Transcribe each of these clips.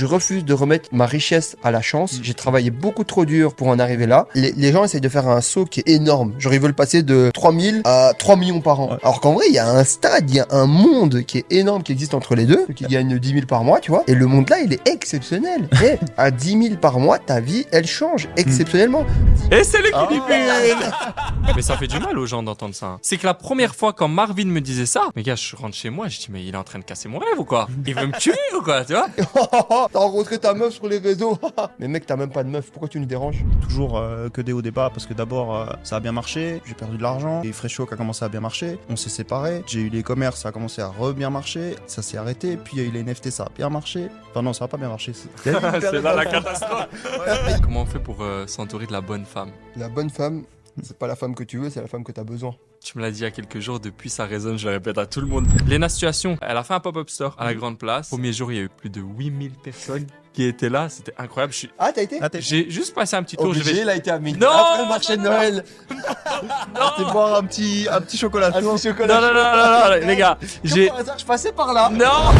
Je refuse de remettre ma richesse à la chance. J'ai travaillé beaucoup trop dur pour en arriver là. Les, les gens essayent de faire un saut qui est énorme. Genre, ils veulent passer de 3000 à 3 millions par an. Ouais. Alors qu'en vrai, il y a un stade, il y a un monde qui est énorme qui existe entre les deux, qui gagne 10 000 par mois, tu vois. Et le monde là, il est exceptionnel. Et à 10 000 par mois, ta vie, elle change exceptionnellement. Et c'est l'équilibre Ah. Mais ça fait du mal aux gens d'entendre ça. hein. C'est que la première fois quand Marvin me disait ça, mais gars, je rentre chez moi, je dis mais il est en train de casser mon rêve ou quoi? Il veut me tuer ou quoi, tu vois? T'as rencontré ta meuf sur les réseaux. Mais mec, t'as même pas de meuf. Pourquoi tu nous déranges? Toujours euh, que des hauts débats parce que d'abord euh, ça a bien marché, j'ai perdu de l'argent, et Fresh Show a commencé à bien marcher, on s'est séparés, j'ai eu les commerces, ça a commencé à re bien marcher, ça s'est arrêté, puis il y a eu les NFT, ça a bien marché. Enfin non, ça a pas bien marché. c'est- C'est là la catastrophe. Comment on fait pour euh, s'entourer de la bonne femme? La bonne femme, c'est pas la femme que tu veux, c'est la femme que t'as besoin. Tu me l'as dit il y a quelques jours, depuis ça résonne, je le répète à tout le monde. Léna Situation, elle a fait un pop-up store à la Grande Place. Premier jour, il y a eu plus de 8000 personnes qui étaient là, c'était incroyable. Je suis- Ah, t'as été Ah, J'ai juste passé un petit tour, je Obligé, vais... il a été à midi. Non Après le marché de Noël. T'es boire un petit, un petit chocolat Un petit chocolat. Non, non, non, non, non, les gars, j'ai... par hasard, je passais par là. Non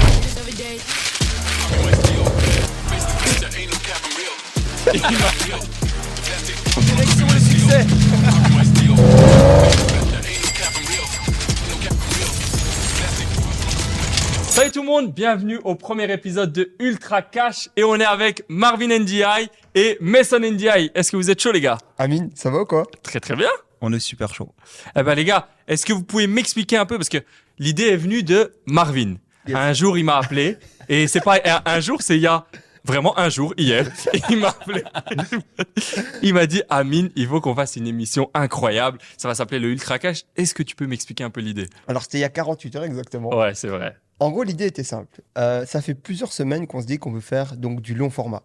Direction le succès. Salut tout le monde, bienvenue au premier épisode de Ultra Cash et on est avec Marvin NDI et Mason NDI. Est-ce que vous êtes chaud les gars? Amine, ça va ou quoi? Très très bien. On est super chaud. Eh ben les gars, est-ce que vous pouvez m'expliquer un peu? Parce que l'idée est venue de Marvin. Yes. Un jour il m'a appelé et c'est pas un, un jour, c'est il y a vraiment un jour hier. Il m'a appelé. Il m'a dit Amine, il faut qu'on fasse une émission incroyable. Ça va s'appeler le Ultra Cash. Est-ce que tu peux m'expliquer un peu l'idée? Alors, c'était il y a 48 heures exactement. Ouais, c'est vrai. En gros, l'idée était simple. Euh, ça fait plusieurs semaines qu'on se dit qu'on veut faire donc du long format.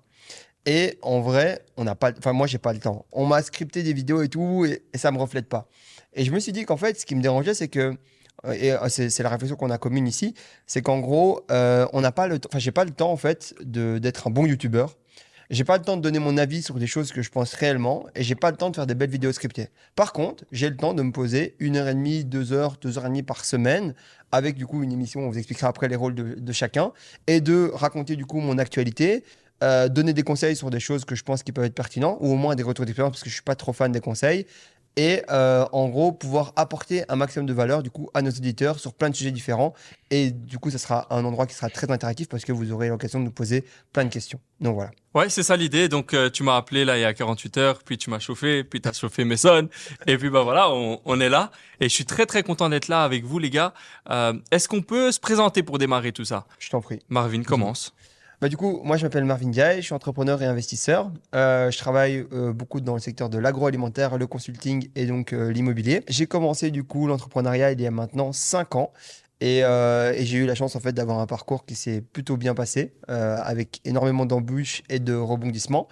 Et en vrai, on n'a pas, enfin moi j'ai pas le temps. On m'a scripté des vidéos et tout, et, et ça me reflète pas. Et je me suis dit qu'en fait, ce qui me dérangeait, c'est que et euh, c'est la réflexion qu'on a commune ici, c'est qu'en gros, euh, on n'a pas le enfin j'ai pas le temps en fait d'être un bon youtubeur. J'ai pas le temps de donner mon avis sur des choses que je pense réellement, et j'ai pas le temps de faire des belles vidéos scriptées. Par contre, j'ai le temps de me poser une heure et demie, deux heures, deux heures et demie par semaine avec du coup une émission, on vous expliquera après les rôles de, de chacun, et de raconter du coup mon actualité, euh, donner des conseils sur des choses que je pense qui peuvent être pertinents, ou au moins des retours d'expérience parce que je suis pas trop fan des conseils, et euh, en gros pouvoir apporter un maximum de valeur du coup à nos auditeurs sur plein de sujets différents, et du coup ça sera un endroit qui sera très interactif parce que vous aurez l'occasion de nous poser plein de questions. Donc voilà. Ouais, c'est ça l'idée. Donc, euh, tu m'as appelé là il y a 48 heures, puis tu m'as chauffé, puis tu as chauffé Mason. Et puis, bah voilà, on, on est là. Et je suis très, très content d'être là avec vous, les gars. Euh, Est-ce qu'on peut se présenter pour démarrer tout ça? Je t'en prie. Marvin, commence. Bah, du coup, moi je m'appelle Marvin Diaye, je suis entrepreneur et investisseur. Euh, je travaille euh, beaucoup dans le secteur de l'agroalimentaire, le consulting et donc euh, l'immobilier. J'ai commencé du coup l'entrepreneuriat il y a maintenant 5 ans. Et, j'ai eu la chance en fait d'avoir un parcours qui s'est plutôt bien passé, avec énormément d'embûches et de rebondissements.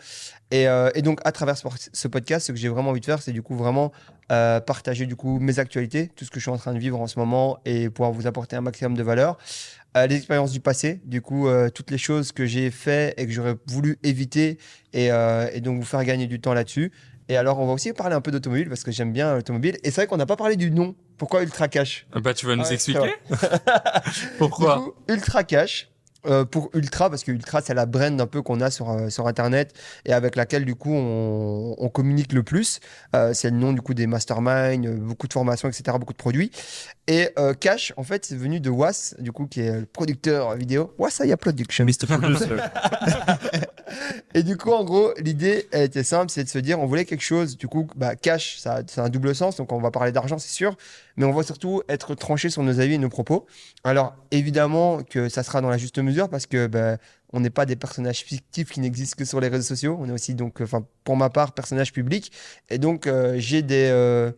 Et, donc à travers ce, podcast, ce que j'ai vraiment envie de faire, c'est du coup vraiment partager du coup mes actualités, tout ce que je suis en train de vivre en ce moment et pouvoir vous apporter un maximum de valeur. Euh, les expériences du passé, du coup, euh, toutes les choses que j'ai fait et que j'aurais voulu éviter et, euh, et donc vous faire gagner du temps là-dessus. Et alors, on va aussi parler un peu d'automobile parce que j'aime bien l'automobile. Et c'est vrai qu'on n'a pas parlé du nom. Pourquoi Ultra Cash? Bah, tu vas nous expliquer? Pourquoi? Du coup, Ultra Cash. Euh, pour Ultra, parce que Ultra, c'est la brand un peu qu'on a sur, euh, sur Internet et avec laquelle, du coup, on, on communique le plus. Euh, c'est le nom, du coup, des masterminds, euh, beaucoup de formations, etc., beaucoup de produits. Et euh, Cash, en fait, c'est venu de Was, du coup, qui est le producteur vidéo. Wasaya Production. Mr. Producer. Et du coup, en gros, l'idée elle était simple, c'est de se dire, on voulait quelque chose, du coup, bah, cash, ça, c'est un double sens, donc on va parler d'argent, c'est sûr, mais on va surtout être tranché sur nos avis et nos propos. Alors, évidemment que ça sera dans la juste mesure, parce que bah, on n'est pas des personnages fictifs qui n'existent que sur les réseaux sociaux, on est aussi, donc, enfin, pour ma part, personnage public, et donc, euh, j'ai des... euh,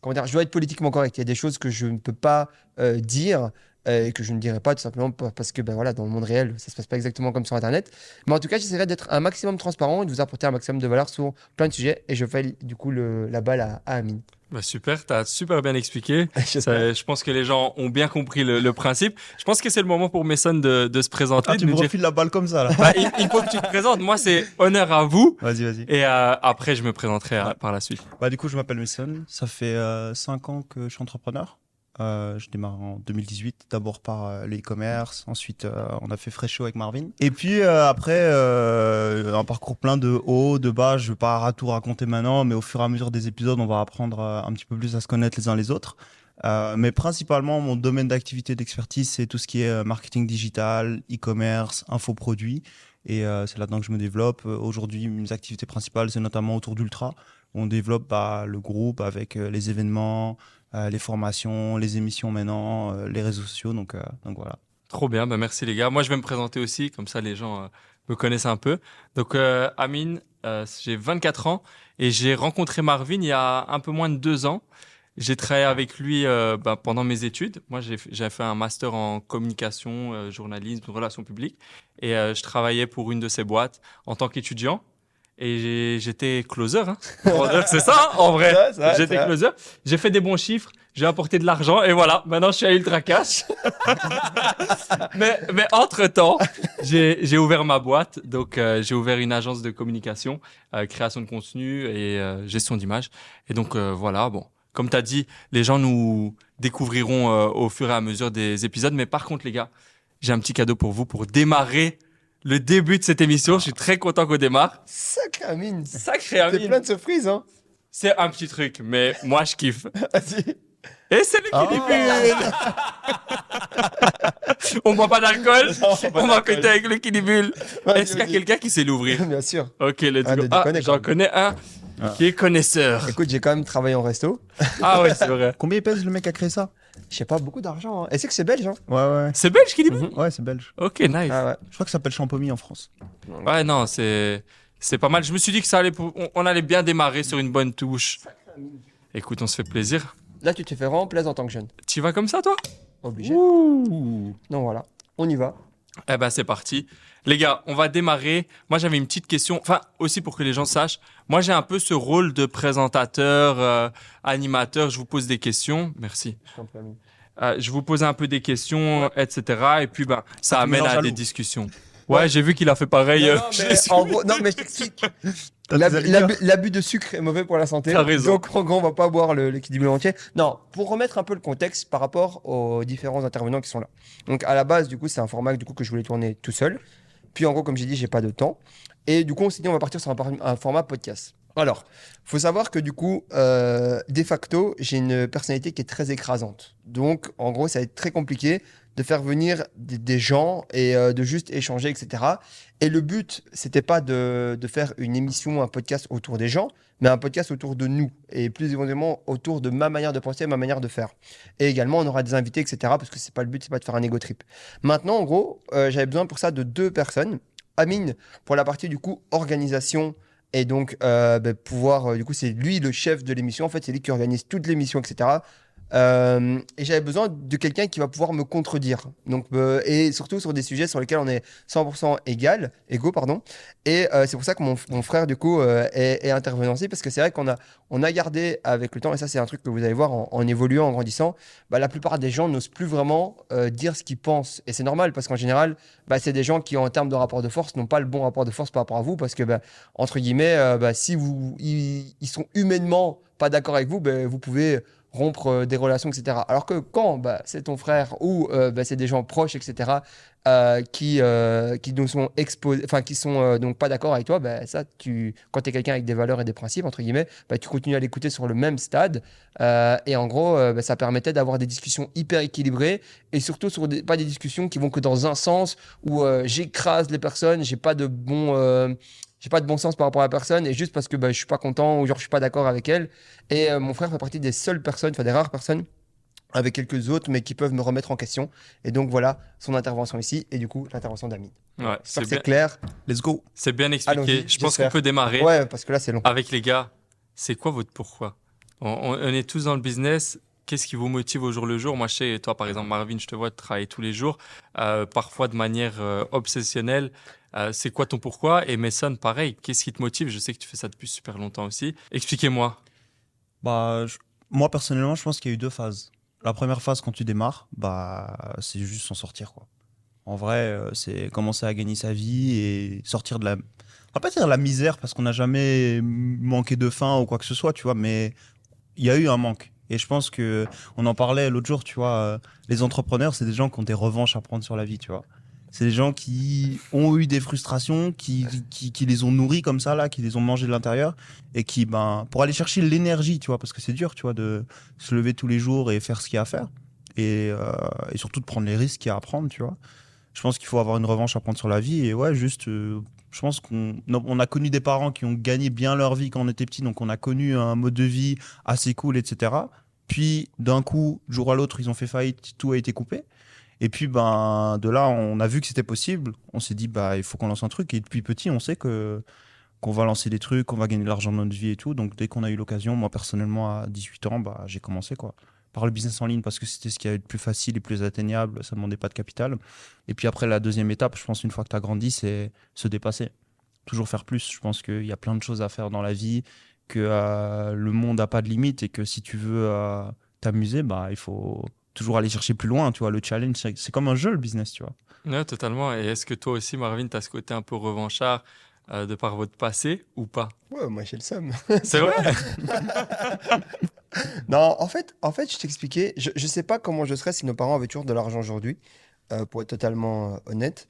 comment dire, je dois être politiquement correct. Il y a des choses que je ne peux pas euh, dire et que je ne dirai pas tout simplement pa- parce que ben voilà, dans le monde réel, ça se passe pas exactement comme sur Internet. Mais en tout cas, j'essaierai d'être un maximum transparent et de vous apporter un maximum de valeur sur plein de sujets. Et je fais du coup le- la balle à, à Amine. Bah, super, t'as super bien expliqué. Ça, je pense que les gens ont bien compris le, le principe. Je pense que c'est le moment pour Mason de, de se présenter. Ah, de tu me nous dire- refiles la balle comme ça là. Bah, il, il faut que tu te présentes. Moi, c'est honneur à vous. Vas-y, vas-y. Et euh, après, je me présenterai euh, par la suite. Bah, du coup, je m'appelle Mason. Ça fait 5 ans que je suis entrepreneur. Euh, je démarre en 2018, d'abord par euh, le e-commerce, ensuite euh, on a fait Fresho avec Marvin. Et puis euh, après, un parcours plein de hauts, de bas, je vais pas tout raconter maintenant, mais au fur et à mesure des épisodes, on va apprendre un petit peu plus à se connaître les uns les autres. Mais principalement, mon domaine d'activité d'expertise, c'est tout ce qui est marketing digital, e-commerce, infoproduits. Et c'est là-dedans que je me développe. Aujourd'hui, mes activités principales, c'est notamment autour d'Ultra. On développe bah, le groupe avec les événements, les formations, les émissions maintenant, euh, les réseaux sociaux. Donc, euh, donc voilà. Trop bien, bah merci les gars. Moi, je vais me présenter aussi, comme ça les gens euh, me connaissent un peu. Donc, euh, Amine, euh, j'ai 24 ans et j'ai rencontré Marvin il y a un peu moins de deux ans. J'ai travaillé avec lui euh, bah, pendant mes études. Moi, j'ai fait un master en communication, euh, journalisme, relations publiques. Et euh, je travaillais pour une de ces boîtes en tant qu'étudiant. Et j'ai- j'étais closer. Hein. C'est ça, hein, en vrai. J'étais closer. J'ai fait des bons chiffres. J'ai apporté de l'argent. Et voilà, maintenant, je suis à Ultra Cash. mais, mais entre-temps, j'ai j'ai ouvert ma boîte. Donc, euh, j'ai ouvert une agence de communication, euh, création de contenu et euh, gestion d'image. Et donc, voilà, bon. Comme tu as dit, les gens nous découvriront au fur et à mesure des épisodes. Mais par contre, les gars, j'ai un petit cadeau pour vous pour démarrer le début de cette émission. Je suis très content qu'on démarre. Sacré Amine. Sacré T'es Amine. plein de surprises, hein. C'est un petit truc, mais moi, je kiffe. Vas-y. Et c'est le Ah. Kidibule On boit pas d'alcool, on va côté avec le Kidibule. Vas-y, Est-ce qu'il y a quelqu'un qui sait l'ouvrir Bien sûr. Ok, let's Ah, go. Ah, j'en connais un Ah. qui est connaisseur. Écoute, j'ai quand même travaillé en resto. Ah ouais, c'est vrai. Combien il pèse le mec qui a créé ça? Je sais pas, beaucoup d'argent. Hein. Et c'est que c'est belge, hein. Ouais, ouais. C'est belge Kidibule Ouais, c'est belge. Ok, nice. Ah ouais. Je crois que ça s'appelle Champomy en France. Ouais, non, c'est c'est pas mal. Je me suis dit que ça allait, pour- on, on allait bien démarrer sur une bonne touche. Écoute, on se fait plaisir. Là, tu te fais vraiment plaisir en tant que jeune. Tu vas comme ça, toi? Obligé. Ouh. Donc voilà, on y va. Eh ben c'est parti. Les gars, on va démarrer. Moi j'avais une petite question, enfin aussi pour que les gens sachent. Moi j'ai un peu ce rôle de présentateur, euh, animateur. Je vous pose des questions. Merci. Je. Euh, je vous pose un peu des questions, etc. Et puis ben ça amène à des discussions. Ouais, j'ai vu qu'il a fait pareil. Non, euh, non, mais en gros, non, mais je t'explique. L'abus de sucre est mauvais pour la santé. T'as raison. Donc, en gros, on va pas boire le l'équilibre entier. Non, pour remettre un peu le contexte par rapport aux différents intervenants qui sont là. Donc, à la base, du coup, c'est un format du coup, que je voulais tourner tout seul. Puis, en gros, comme j'ai dit, j'ai pas de temps. Et du coup, on s'est dit, on va partir sur un, format podcast. Alors, faut savoir que du coup, euh, de facto, j'ai une personnalité qui est très écrasante. Donc, en gros, ça va être très compliqué de faire venir des, gens et euh, de juste échanger, etc. Et le but, c'était pas de, de faire une émission, un podcast autour des gens, mais un podcast autour de nous et plus éventuellement autour de ma manière de penser, ma manière de faire. Et également, on aura des invités, etc. Parce que c'est pas le but, c'est pas de faire un ego trip. Maintenant, en gros, euh, j'avais besoin pour ça de deux personnes. Amine pour la partie du coup organisation et donc euh, ben, pouvoir du coup c'est lui le chef de l'émission en fait c'est lui qui organise toute l'émission etc Euh, et j'avais besoin de quelqu'un qui va pouvoir me contredire. Donc euh, et surtout sur des sujets sur lesquels on est 100% égal égaux pardon. Et euh, c'est pour ça que mon, frère du coup est, est intervenant aussi parce que c'est vrai qu'on a on a gardé avec le temps et ça c'est un truc que vous allez voir en, évoluant en grandissant bah, la plupart des gens n'osent plus vraiment dire ce qu'ils pensent. Et c'est normal parce qu'en général bah, c'est des gens qui, en termes de rapport de force, n'ont pas le bon rapport de force par rapport à vous, parce que, bah, entre guillemets, bah, si vous, ils, ils sont humainement pas d'accord avec vous, bah, vous pouvez rompre euh, des relations, etc. Alors que quand bah, c'est ton frère ou euh, bah, c'est des gens proches, etc., euh, qui, qui nous sont exposés, enfin, qui sont donc pas d'accord avec toi, bah, ça, tu, quand tu es quelqu'un avec des valeurs et des principes, entre guillemets, tu continues à l'écouter sur le même stade. Et en gros, ça permettait d'avoir des discussions hyper équilibrées et surtout sur pas des discussions qui vont que dans un sens où j'écrase les personnes, j'ai pas de bon, j'ai pas de bon sens par rapport à la personne et juste parce que bah, je suis pas content ou genre je suis pas d'accord avec elle. Et euh, mon frère fait partie des seules personnes, enfin des rares personnes avec quelques autres, mais qui peuvent me remettre en question. Et donc voilà son intervention ici et du coup l'intervention d'Amine. Ouais, c'est bien, clair. Let's go. c'est bien expliqué. Je pense qu'on peut démarrer Ouais, parce que là c'est long. avec les gars. C'est quoi votre pourquoi? On, on- on est tous dans le business. Qu'est-ce qui vous motive au jour le jour? Moi, je sais, toi, par exemple, Marvin, je te vois travailler tous les jours, euh, parfois de manière euh, obsessionnelle. Euh, c'est quoi ton pourquoi? Et Mason, pareil. Qu'est-ce qui te motive? Je sais que tu fais ça depuis super longtemps aussi. Expliquez-moi. Bah, moi personnellement, je pense qu'il y a eu deux phases. La première phase, quand tu démarres, bah, c'est juste s'en sortir, quoi. En vrai, c'est commencer à gagner sa vie et sortir de la. On va pas dire la misère parce qu'on n'a jamais manqué de faim ou quoi que ce soit, tu vois, mais il y a eu un manque. Et je pense que on en parlait l'autre jour, tu vois, euh, les entrepreneurs, c'est des gens qui ont des revanches à prendre sur la vie, tu vois. C'est des gens qui ont eu des frustrations, qui, qui, les ont nourris comme ça, là, qui les ont mangés de l'intérieur, et qui, ben, pour aller chercher l'énergie, tu vois, parce que c'est dur, tu vois, de se lever tous les jours et faire ce qu'il y a à faire, et, euh, et surtout de prendre les risques qu'il y a à prendre, tu vois. Je pense qu'il faut avoir une revanche à prendre sur la vie, et ouais, juste, euh, je pense qu'on a connu des parents qui ont gagné bien leur vie quand on était petit, donc on a connu un mode de vie assez cool, etc. Puis d'un coup, jour à l'autre, ils ont fait faillite, tout a été coupé. Et puis ben de là, on a vu que c'était possible. On s'est dit bah il faut qu'on lance un truc. Et depuis petit, on sait que qu'on va lancer des trucs, qu'on va gagner de l'argent dans notre vie et tout. Donc dès qu'on a eu l'occasion, moi personnellement à 18 ans, bah j'ai commencé quoi par le business en ligne parce que c'était ce qui avait le plus facile et plus atteignable. Ça demandait pas de capital. Et puis après la deuxième étape, je pense une fois que tu as grandi, c'est se dépasser. Toujours faire plus. Je pense qu'il y a plein de choses à faire dans la vie, que euh, le monde n'a pas de limite et que si tu veux euh, t'amuser, bah il faut toujours aller chercher plus loin, tu vois. Le challenge, c'est comme un jeu, le business, tu vois. Totalement. Et est-ce que toi aussi, Marvin, tu as ce côté un peu revanchard euh, de par votre passé ou pas? Ouais, moi j'ai le seum. C'est vrai? Non, en fait, en fait, je t'expliquais, je, je sais pas comment je serais si nos parents avaient toujours de l'argent aujourd'hui, euh, pour être totalement euh, honnête.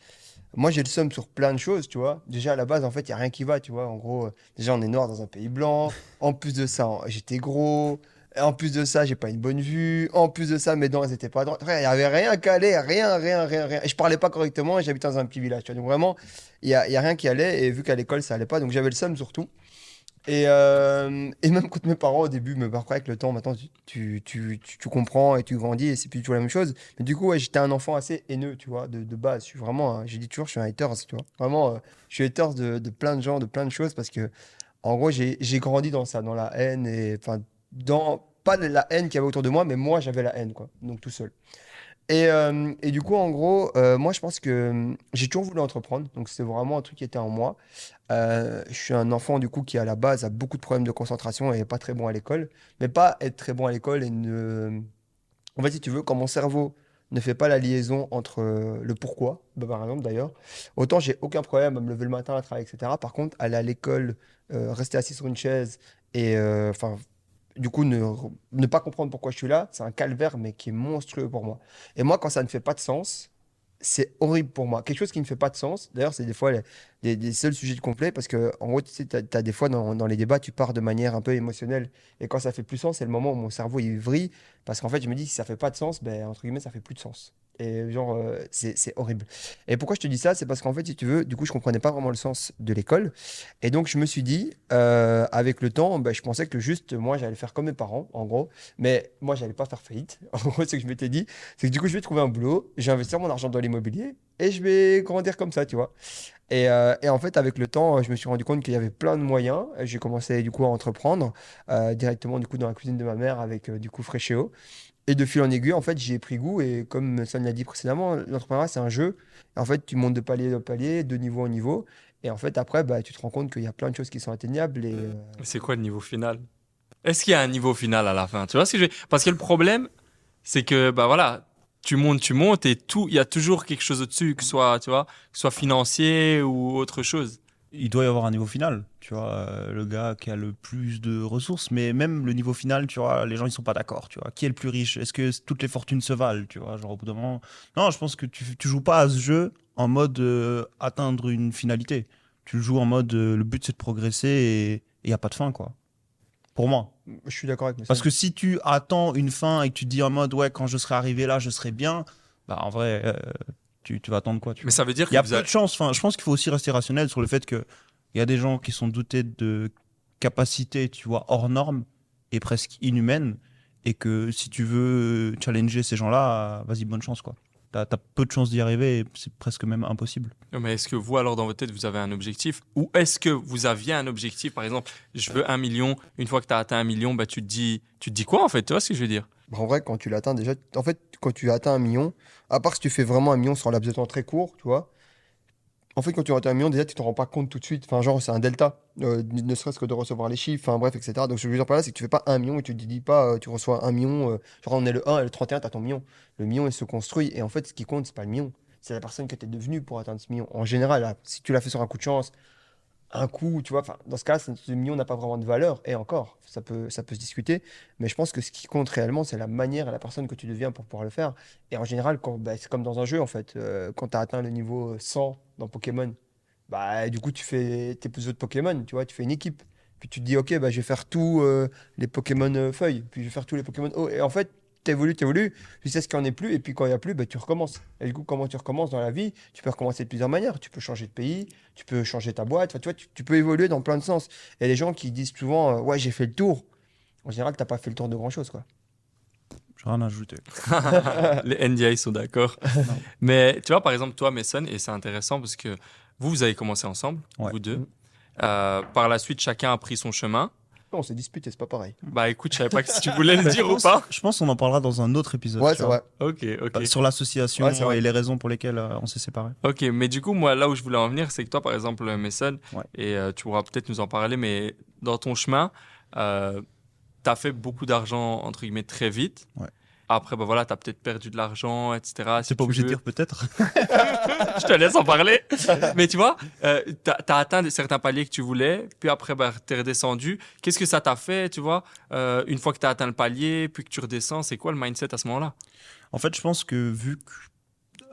Moi, j'ai le seum sur plein de choses, tu vois. Déjà, à la base, en fait, il n'y a rien qui va, tu vois. En gros, déjà, on est noir dans un pays blanc. En plus de ça, j'étais gros. En plus de ça, j'ai pas une bonne vue. En plus de ça, mes dents, elles étaient pas droites. Il y avait rien qui allait, rien, rien, rien, rien. Je parlais pas correctement et j'habitais dans un petit village. Donc vraiment, il y a, rien qui allait. Et vu qu'à l'école, ça allait pas, donc j'avais le seum surtout. Et, euh, et même quand mes parents au début, mais après avec le temps, maintenant tu, comprends et tu grandis et c'est plus tout la même chose. Mais du coup, j'étais un enfant assez haineux, tu vois, de, base. Je suis vraiment, j'ai dit toujours, je suis un haters, tu vois. Vraiment, euh, je suis haters de, plein de gens, de plein de choses parce que, en gros, j'ai grandi dans ça, dans la haine et, pas de la haine qu'il y avait autour de moi, mais moi j'avais la haine, quoi. Donc tout seul. Et, euh, et du coup, en gros, euh, moi, je pense que euh, j'ai toujours voulu entreprendre. Donc, c'est vraiment un truc qui était en moi. Je suis un enfant, du coup, qui, à la base, a beaucoup de problèmes de concentration et n'est pas très bon à l'école. Mais pas être très bon à l'école et ne... En fait, si tu veux, quand mon cerveau ne fait pas la liaison entre le pourquoi, bah, par exemple, d'ailleurs, autant j'ai aucun problème à me lever le matin, à travailler, etc. Par contre, aller à l'école, rester assis sur une chaise et, enfin, du coup, ne, pas comprendre pourquoi je suis là, c'est un calvaire, mais qui est monstrueux pour moi. Et moi, quand ça ne fait pas de sens, c'est horrible pour moi. Quelque chose qui ne fait pas de sens, d'ailleurs, c'est des fois les, seuls sujets de complet, parce que, en gros, tu sais, t'as, t'as des fois dans, dans les débats, tu pars de manière un peu émotionnelle. Et quand ça fait plus sens, c'est le moment où mon cerveau il vrille, parce qu'en fait, je me dis, si ça fait pas de sens, ben, entre guillemets, ça fait plus de sens. Et genre, euh, c'est, horrible. Et pourquoi je te dis ça? C'est parce qu'en fait, si tu veux, du coup, je comprenais pas vraiment le sens de l'école. Et donc, je me suis dit, euh, avec le temps, ben, je pensais que juste, moi, j'allais faire comme mes parents, en gros. Mais moi, j'allais pas faire faillite. En gros, ce que je m'étais dit. C'est que du coup, je vais trouver un boulot, je vais investir mon argent dans l'immobilier et je vais grandir comme ça, tu vois. Et, euh, et en fait, avec le temps, je me suis rendu compte qu'il y avait plein de moyens. J'ai commencé du coup à entreprendre directement du coup dans la cuisine de ma mère avec du coup Fréchéo. Et de fil en aiguille, en fait, j'y ai pris goût. Et comme Son l'a dit précédemment, l'entrepreneuriat, c'est un jeu. En fait, tu montes de palier en palier, de niveau en niveau. Et en fait, après, bah, tu te rends compte qu'il y a plein de choses qui sont atteignables. Et, euh, C'est quoi le niveau final? Est-ce qu'il y a un niveau final à la fin? Tu vois ce que je Parce que le problème, c'est que, bah voilà, tu montes, tu montes et tout, il y a toujours quelque chose au-dessus, que ce soit, tu vois, que ce soit financier ou autre chose. Il doit y avoir un niveau final, tu vois, euh, le gars qui a le plus de ressources, mais même le niveau final, tu vois, les gens ils sont pas d'accord, tu vois. Qui est le plus riche? Est-ce que toutes les fortunes se valent, tu vois, genre au bout d'un moment Non, je pense que tu, tu joues pas à ce jeu en mode euh, atteindre une finalité. Tu le joues en mode euh, le but c'est de progresser et il y a pas de fin quoi. Pour moi. je suis d'accord avec Parce que si tu attends une fin et que tu te dis en mode ouais quand je serai arrivé là je serai bien, bah en vrai euh, tu, tu vas attendre quoi tu Mais ça veut dire il y a peu avez- de chance. Enfin, je pense qu'il faut aussi rester rationnel sur le fait que il y a des gens qui sont doutés de capacités, tu vois, hors normes et presque inhumaines, et que si tu veux challenger ces gens-là, vas-y, bonne chance, quoi. T'as as peu de chances d'y arriver, et c'est presque même impossible. Mais est-ce que vous, alors, dans votre tête, vous avez un objectif? Ou est-ce que vous aviez un objectif? Par exemple, je veux un million. Une fois que tu as atteint un million, bah, tu, te dis, tu te dis quoi, en fait? Tu vois ce que je veux dire? Bah, En vrai, quand tu l'atteins déjà, en fait, quand tu atteins un million, à part si tu fais vraiment un million sur un laps de temps très court, tu vois, en fait, quand tu atteins un million, déjà, tu te rends pas compte tout de suite. Enfin, genre, c'est un delta, euh, ne serait-ce que de recevoir les chiffres, enfin, bref, etc. Donc, ce que je veux dire par là, c'est que tu fais pas un million et tu te dis pas, euh, tu reçois un million, euh, genre, on est le 1 et le 31, tu as ton million. Le million, il se construit. Et en fait, ce qui compte, c'est pas le million, c'est la personne que tu es devenue pour atteindre ce million. En général, si tu l'as fait sur un coup de chance, un coup, tu vois. Enfin, dans ce cas, ce million n'a pas vraiment de valeur. Et encore, ça peut, ça peut se discuter. Mais je pense que ce qui compte réellement, c'est la manière et la personne que tu deviens pour pouvoir le faire. Et en général, quand, bah, c'est comme dans un jeu, en fait. Euh, quand tu as atteint le niveau 100 dans Pokémon, bah, du coup, tu fais tes autres Pokémon, tu vois, tu fais une équipe. Puis tu te dis, ok, bah, je vais faire tous euh, les Pokémon euh, feuilles, puis je vais faire tous les Pokémon eau. Et en fait, t'évolues, t'évolues, tu sais ce qu'il n'y en est plus, et puis quand il n'y a plus, bah, tu recommences. Et du coup, comment tu recommences dans la vie Tu peux recommencer de plusieurs manières. Tu peux changer de pays, tu peux changer ta boîte, enfin, tu, vois, tu, peux évoluer dans plein de sens. Et les gens qui disent souvent, euh, ouais, j'ai fait le tour, en général, tu n'as pas fait le tour de grand-chose. quoi. J'ai rien à ajouter. les NDI sont d'accord. Mais tu vois, par exemple, toi, Mason, et c'est intéressant parce que vous, vous avez commencé ensemble, vous deux. Mm. Euh, par la suite, chacun a pris son chemin. On s'est disputé, c'est pas pareil. Bah écoute, je savais pas si tu voulais le dire ou pas. Je pense qu'on en parlera dans un autre épisode. Ouais, c'est vrai. Ok, ok. Sur l'association et les raisons pour lesquelles euh, on s'est séparés. Ok, mais du coup, moi, là où je voulais en venir, c'est que toi, par exemple, Mason, et euh, tu pourras peut-être nous en parler, mais dans ton chemin, tu as fait beaucoup d'argent, entre guillemets, très vite. Ouais. Après, bah voilà, tu as peut-être perdu de l'argent, etc. C'est pas obligé de dire peut-être. je te laisse en parler. Mais tu vois, euh, tu as, atteint certains paliers que tu voulais, puis après, bah, tu es redescendu. Qu'est-ce que ça t'a fait, tu vois, euh, une fois que tu as atteint le palier, puis que tu redescends, c'est quoi le mindset à ce moment-là? En fait, je pense que vu que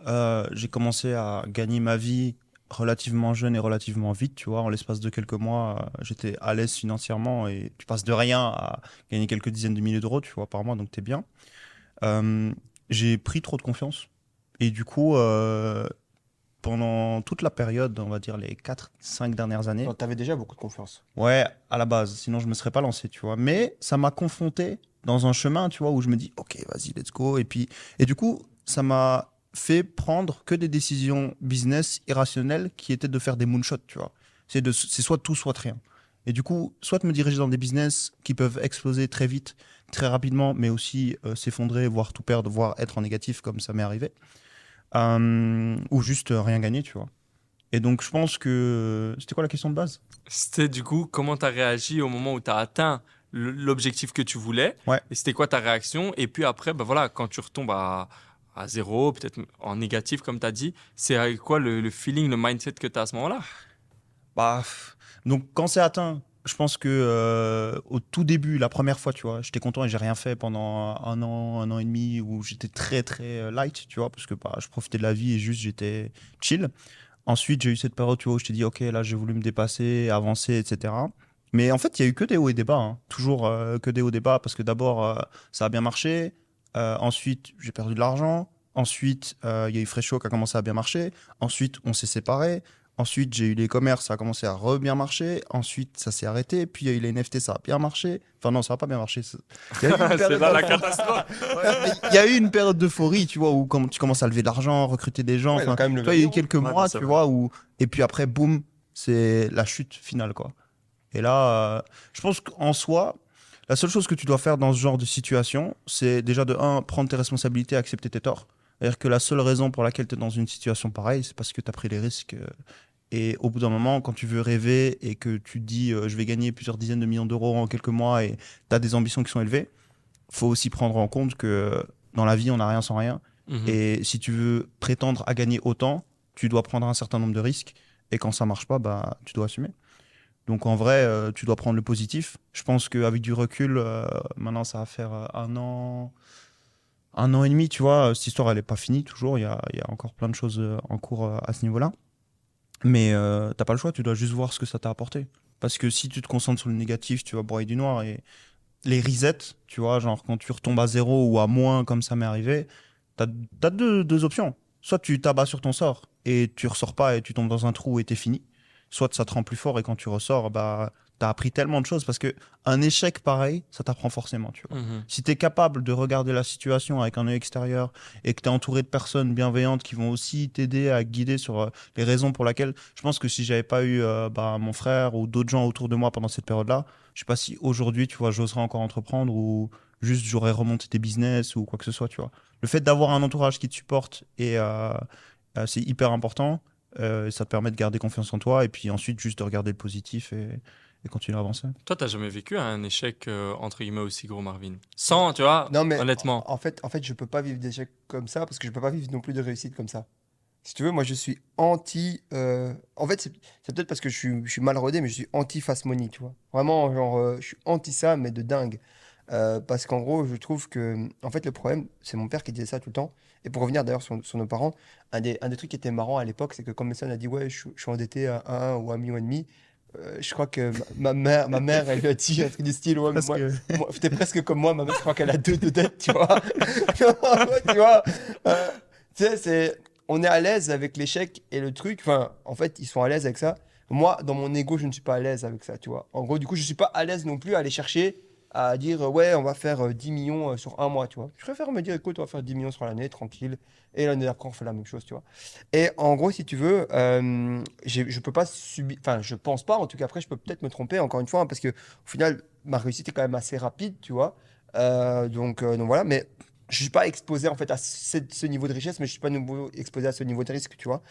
euh, j'ai commencé à gagner ma vie relativement jeune et relativement vite, tu vois, en l'espace de quelques mois, j'étais à l'aise financièrement et tu passes de rien à gagner quelques dizaines de milliers d'euros, tu vois, par mois, donc tu es bien. Euh, j'ai pris trop de confiance. Et du coup, euh, pendant toute la période, on va dire les 4-5 dernières années. Tu avais déjà beaucoup de confiance. Ouais, à la base, sinon je me serais pas lancé, tu vois. Mais ça m'a confronté dans un chemin, tu vois, où je me dis, ok, vas-y, let's go. Et puis, et du coup, ça m'a fait prendre que des décisions business irrationnelles qui étaient de faire des moonshots, tu vois. C'est de, c'est soit tout, soit rien. Et du coup, soit me diriger dans des business qui peuvent exploser très vite très rapidement, mais aussi euh, s'effondrer, voire tout perdre, voire être en négatif, comme ça m'est arrivé. Euh, ou juste rien gagner, tu vois. Et donc, je pense que. C'était quoi la question de base? C'était du coup, comment tu as réagi au moment où tu as atteint l'objectif que tu voulais? Ouais. Et c'était quoi ta réaction? Et puis après, bah voilà, quand tu retombes à, à zéro, peut-être en négatif, comme tu as dit, c'est quoi le, le, feeling, le mindset que tu as à ce moment-là? Bah. Donc, quand c'est atteint, je pense que euh, au tout début, la première fois, tu vois, j'étais content et j'ai rien fait pendant un an, un an et demi où j'étais très très euh, light, tu vois, parce que bah, je profitais de la vie et juste j'étais chill. Ensuite, j'ai eu cette période, où je t'ai dit, ok, là, j'ai voulu me dépasser, avancer, etc. Mais en fait, il y a eu que des hauts et des bas, hein. toujours euh, que des hauts et des bas, parce que d'abord, ça a bien marché. ensuite, j'ai perdu de l'argent. Ensuite, il y a eu Fresho qui a commencé à bien marcher. Ensuite, on s'est séparés. Ensuite, j'ai eu les commerces, ça a commencé à re bien marcher. Ensuite, ça s'est arrêté. Puis il y a eu les NFT, ça a bien marché. Enfin, non, ça n'a pas bien marché. Il y a eu une la catastrophe. il y a eu une période d'euphorie, tu vois, où tu commences à lever de l'argent, recruter des gens. toi, il y a eu quelques mois, tu vois, où. Et puis après, boum, c'est la chute finale, quoi. Et là, euh, je pense qu'en soi, la seule chose que tu dois faire dans ce genre de situation, c'est déjà de un, prendre tes responsabilités, accepter tes torts. C'est-à-dire que la seule raison pour laquelle tu es dans une situation pareille, c'est parce que tu as pris les risques. Euh, et au bout d'un moment, quand tu veux rêver et que tu dis euh, je vais gagner plusieurs dizaines de millions d'euros en quelques mois et tu as des ambitions qui sont élevées, faut aussi prendre en compte que dans la vie, on n'a rien sans rien. Mhm. Et si tu veux prétendre à gagner autant, tu dois prendre un certain nombre de risques. Et quand ça marche pas, bah, tu dois assumer. Donc en vrai, euh, tu dois prendre le positif. Je pense qu'avec du recul, maintenant ça va faire un an, un an et demi, tu vois, cette histoire, elle n'est pas finie toujours. Il y a, encore plein de choses euh, en cours euh, à ce niveau-là. Mais euh, t'as pas le choix, tu dois juste voir ce que ça t'a apporté. Parce que si tu te concentres sur le négatif, tu vas broyer du noir. Et les resets, tu vois, genre quand tu retombes à zéro ou à moins, comme ça m'est arrivé, t'as as deux, deux options. Soit tu t'abats sur ton sort et tu ressors pas et tu tombes dans un trou et t'es fini. Soit ça te rend plus fort et quand tu ressors, bah t'as appris tellement de choses parce que un échec pareil, ça t'apprend forcément, tu vois. Mhm. Si t'es capable de regarder la situation avec un œil extérieur et que t'es entouré de personnes bienveillantes qui vont aussi t'aider à guider sur euh, les raisons pour lesquelles, je pense que si j'avais pas eu euh, bah, mon frère ou d'autres gens autour de moi pendant cette période-là, je sais pas si aujourd'hui, tu vois, j'oserais encore entreprendre ou juste j'aurais remonté des business ou quoi que ce soit, tu vois. Le fait d'avoir un entourage qui te supporte et euh, c'est hyper important. ça te permet de garder confiance en toi et puis ensuite juste de regarder le positif et, et continuer à avancer. Toi, tu n'as jamais vécu un échec euh, entre guillemets aussi gros, Marvin? Sans, tu vois, non, mais honnêtement. En, fait, en fait, je peux pas vivre d'échecs comme ça parce que je peux pas vivre non plus de réussite comme ça. Si tu veux, moi, je suis anti. euh, En fait, c'est peut-être parce que je suis, je suis mal rodé, mais je suis anti fast money, tu vois. Vraiment, genre, euh, je suis anti ça, mais de dingue. Euh, parce qu'en gros, je trouve que. En fait, le problème, c'est mon père qui disait ça tout le temps. Et pour revenir d'ailleurs sur, sur nos parents, un des, un des trucs qui était marrant à l'époque, c'est que quand Messon a dit Ouais, je, suis- je suis endetté à 1 ou 1 million et demi, euh, je crois que ma, ma mère, ma mère, elle lui a dit un truc du style Ouais, mais Parce moi, que- moi, T'es presque comme moi, ma mère, je crois qu'elle a deux de tu vois. tu vois euh, Tu sais, c'est. On est à l'aise avec l'échec et le truc. Enfin, en fait, ils sont à l'aise avec ça. Moi, dans mon ego, je ne suis pas à l'aise avec ça, tu vois. En gros, du coup, je suis pas à l'aise non plus à aller chercher à dire euh, ouais, on va faire euh, 10 millions euh, sur un mois, tu vois. Je préfère me dire écoute, on va faire 10 millions sur l'année, tranquille. Et l'année d'après, on fait la même chose, tu vois. Et en gros, si tu veux, euh, je peux pas subir. Enfin, je pense pas. En tout cas, après, je peux peut-être me tromper encore une fois, hein, parce que au final, ma réussite est quand même assez rapide, tu vois. Euh, donc, euh, donc voilà. Mais je suis pas exposé en fait à ce, niveau de richesse, mais je suis pas nouveau exposé à ce niveau de risque, tu vois.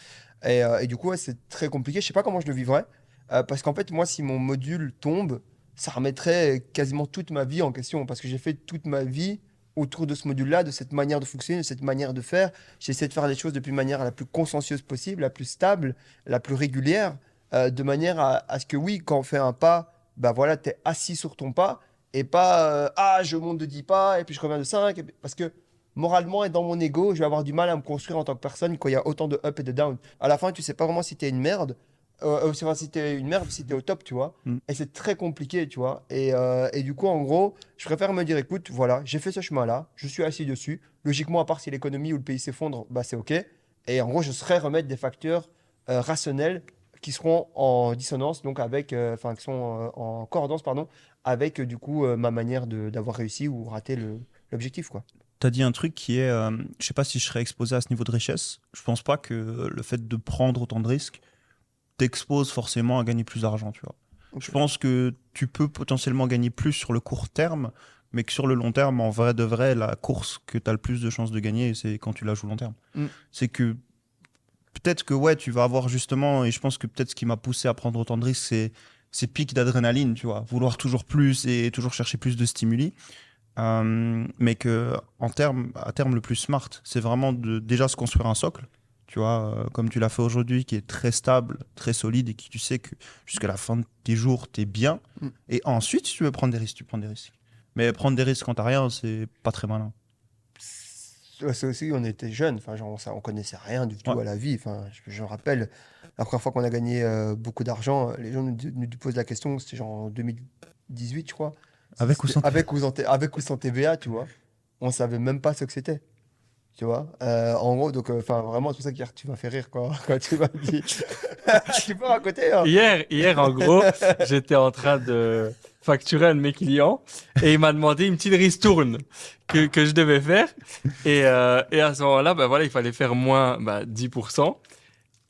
Et, euh, et du coup, c'est très compliqué. Je sais pas comment je le vivrais, euh, parce qu'en fait, moi, si mon module tombe, ça remettrait quasiment toute ma vie en question, parce que j'ai fait toute ma vie autour de ce module-là, de cette manière de fonctionner, de cette manière de faire. J'ai essayé de faire les choses depuis manière la plus consciencieuse possible, la plus stable, la plus régulière, euh, de manière à, ce que oui, quand on fait un pas, bah voilà, tu es assis sur ton pas et pas euh, ah, je monte de 10 pas et puis je reviens de 5. et puis- parce que moralement et dans mon ego, je vais avoir du mal à me construire en tant que personne quand il y a autant de up et de down. À la fin, tu sais pas vraiment si tu es une merde. Euh, euh, si t'es une merde, si t'es au top, tu vois. Mm. Et c'est très compliqué, tu vois. Et, euh, et du coup, en gros, je préfère me dire, écoute, voilà, j'ai fait ce chemin-là, je suis assis dessus. Logiquement, à part si l'économie ou le pays s'effondre, bah c'est OK. Et en gros, je serai remettre des facteurs euh, rationnels qui seront en dissonance, donc avec, enfin, qui sont en coordonnance, pardon, avec du coup ma manière d'avoir réussi ou raté l'objectif, quoi. T'as dit un truc qui est, euh, je sais pas si je serais exposé à ce niveau de richesse. Je pense pas que le fait de prendre autant de risques t'expose forcément à gagner plus d'argent, tu vois. Je pense que tu peux potentiellement gagner plus sur le court terme, mais que sur le long terme, en vrai de vrai, la course que tu as le plus de chances de gagner, c'est quand tu la joues long terme. Mm. C'est que peut-être que ouais, tu vas avoir justement, et je pense que peut-être ce qui m'a poussé à prendre autant de risques, c'est ces pics d'adrénaline, tu vois, vouloir toujours plus et toujours chercher plus de stimuli. Euh, mais que en terme, à terme, le plus smart, c'est vraiment de déjà se construire un socle, tu vois, euh, comme tu l'as fait aujourd'hui, qui est très stable, très solide et qui tu sais que jusqu'à la fin de tes jours, tu es bien. Mm. Et ensuite, si tu veux prendre des risques, tu prends des risques. Mais prendre des risques quand t'as rien, c'est pas très malin. C'est aussi, on était jeunes, enfin, genre, on, on connaissait rien du tout Ouais. à la vie. Enfin, je, je me rappelle, la première fois qu'on a gagné euh, beaucoup d'argent, les gens nous, nous posent la question, c'était genre en 2018, je crois. Avec ou sans avec ou, sans avec ou sans TVA, tu vois. On savait même pas ce que c'était. Tu vois Euh, En gros, donc, enfin, vraiment, c'est pour ça hier, tu m'as fait rire, quoi. Quand tu m'as dit. tu peux raconter, hein Hier, hier, en gros, j'étais en train de facturer un de mes clients et il m'a demandé une petite ristourne que, que je devais faire. Et, euh, et à ce moment-là, ben voilà, il fallait faire moins ben, 10%.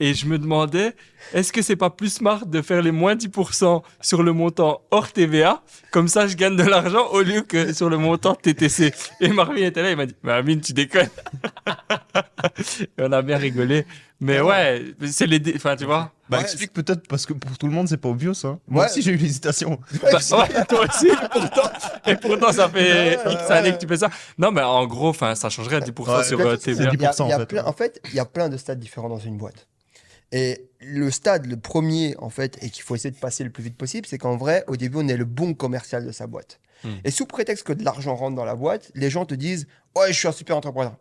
Et je me demandais, est-ce que c'est pas plus smart de faire les moins 10% sur le montant hors TVA Comme ça, je gagne de l'argent au lieu que sur le montant TTC. Et Marvin était là, il m'a dit, mais Amine, tu déconnes. et on a bien rigolé. Mais ouais, c'est les... dé- Enfin, tu vois Bah, Ouais, explique peut-être parce que pour tout le monde, c'est pas obvious. Hein. Moi Ouais. aussi, j'ai eu l'hésitation. Bah, ouais, toi aussi, et pourtant, et pourtant, ça fait Ouais, X années que tu fais ça. Non, mais en gros, enfin, ça changerait à 10% Ouais, sur euh, TVA. il y a- 10% il y a en fait, plein- ouais. en fait, il y a plein de stades différents dans une boîte. Et le stade, le premier, en fait, et qu'il faut essayer de passer le plus vite possible, c'est qu'en vrai, au début, on est le bon commercial de sa boîte. Hmm. Et sous prétexte que de l'argent rentre dans la boîte, les gens te disent Ouais, je suis un super entrepreneur.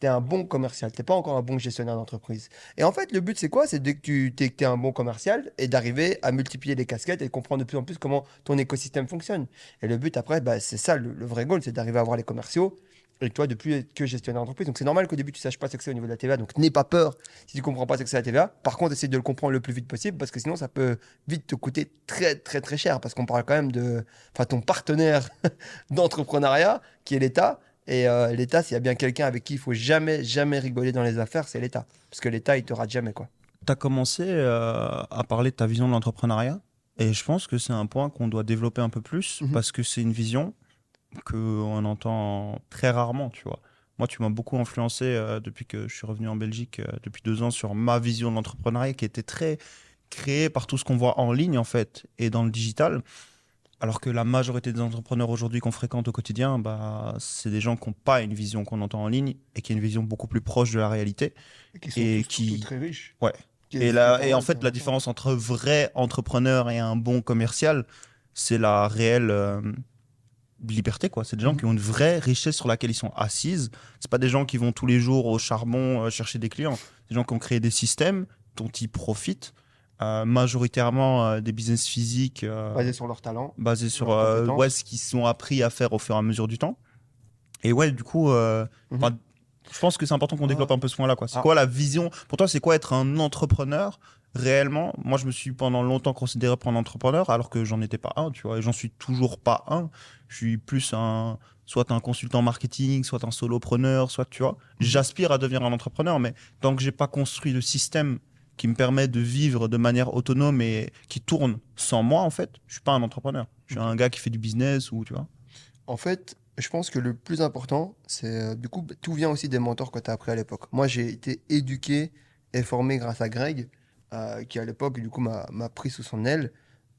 Tu es un bon commercial, tu pas encore un bon gestionnaire d'entreprise. Et en fait, le but, c'est quoi? C'est dès que tu es, un bon commercial et d'arriver à multiplier les casquettes et de comprendre de plus en plus comment ton écosystème fonctionne. Et le but, après, bah, c'est ça, le, le vrai goal, c'est d'arriver à avoir les commerciaux et que toi, de plus être que gestionnaire d'entreprise. Donc, c'est normal qu'au début, tu saches pas ce que c'est au niveau de la TVA. Donc, n'aie pas peur si tu comprends pas ce que c'est la TVA. Par contre, essaye de le comprendre le plus vite possible parce que sinon, ça peut vite te coûter très, très, très cher parce qu'on parle quand même de enfin, ton partenaire d'entrepreneuriat qui est l'État. Et euh, l'État, s'il y a bien quelqu'un avec qui il faut jamais, jamais rigoler dans les affaires, c'est l'État. Parce que l'État, il te rate jamais, quoi. Tu as commencé euh, à parler de ta vision de l'entrepreneuriat. Et je pense que c'est un point qu'on doit développer un peu plus Mhm. parce que c'est une vision qu'on entend très rarement, tu vois. Moi, tu m'as beaucoup influencé euh, depuis que je suis revenu en Belgique euh, depuis deux ans sur ma vision de l'entrepreneuriat qui était très créée par tout ce qu'on voit en ligne, en fait, et dans le digital. Alors que la majorité des entrepreneurs aujourd'hui qu'on fréquente au quotidien, bah, c'est des gens qui n'ont pas une vision qu'on entend en ligne et qui ont une vision beaucoup plus proche de la réalité. Qui sont Et tous- qui- tous très riches. Ouais. Qui- Et, là, qui- et en fait, la différence entre vrai entrepreneur et un bon commercial, c'est la réelle euh, liberté. quoi. C'est des gens qui ont une vraie richesse sur laquelle ils sont assises. C'est pas des gens qui vont tous les jours au charbon euh, chercher des clients. C'est des gens qui ont créé des systèmes dont ils profitent. euh, majoritairement euh, des business physiques basés sur leur talent. basés sur ouais, ce qu'ils sont appris à faire au fur et à mesure du temps. Et ouais, du coup, Mhm. je pense que c'est important qu'on développe un peu ce point-là. quoi. C'est Ah. quoi la vision? Pour toi, c'est quoi être un entrepreneur? Réellement Moi, je me suis pendant longtemps considéré comme un entrepreneur, alors que j'en étais pas un, tu vois, et j'en suis toujours pas un. Je suis plus un, soit un consultant marketing, soit un solopreneur, soit, tu vois. J'aspire à devenir un entrepreneur, mais tant que j'ai pas construit le système qui me permet de vivre de manière autonome et qui tourne sans moi, en fait, je suis pas un entrepreneur. Je suis un gars qui fait du business ou, tu vois. En fait, je pense que le plus important, c'est euh, du coup, tout vient aussi des mentors que tu as appris à l'époque. Moi, j'ai été éduqué et formé grâce à Greg, euh, qui à l'époque, du coup, m'a pris sous son aile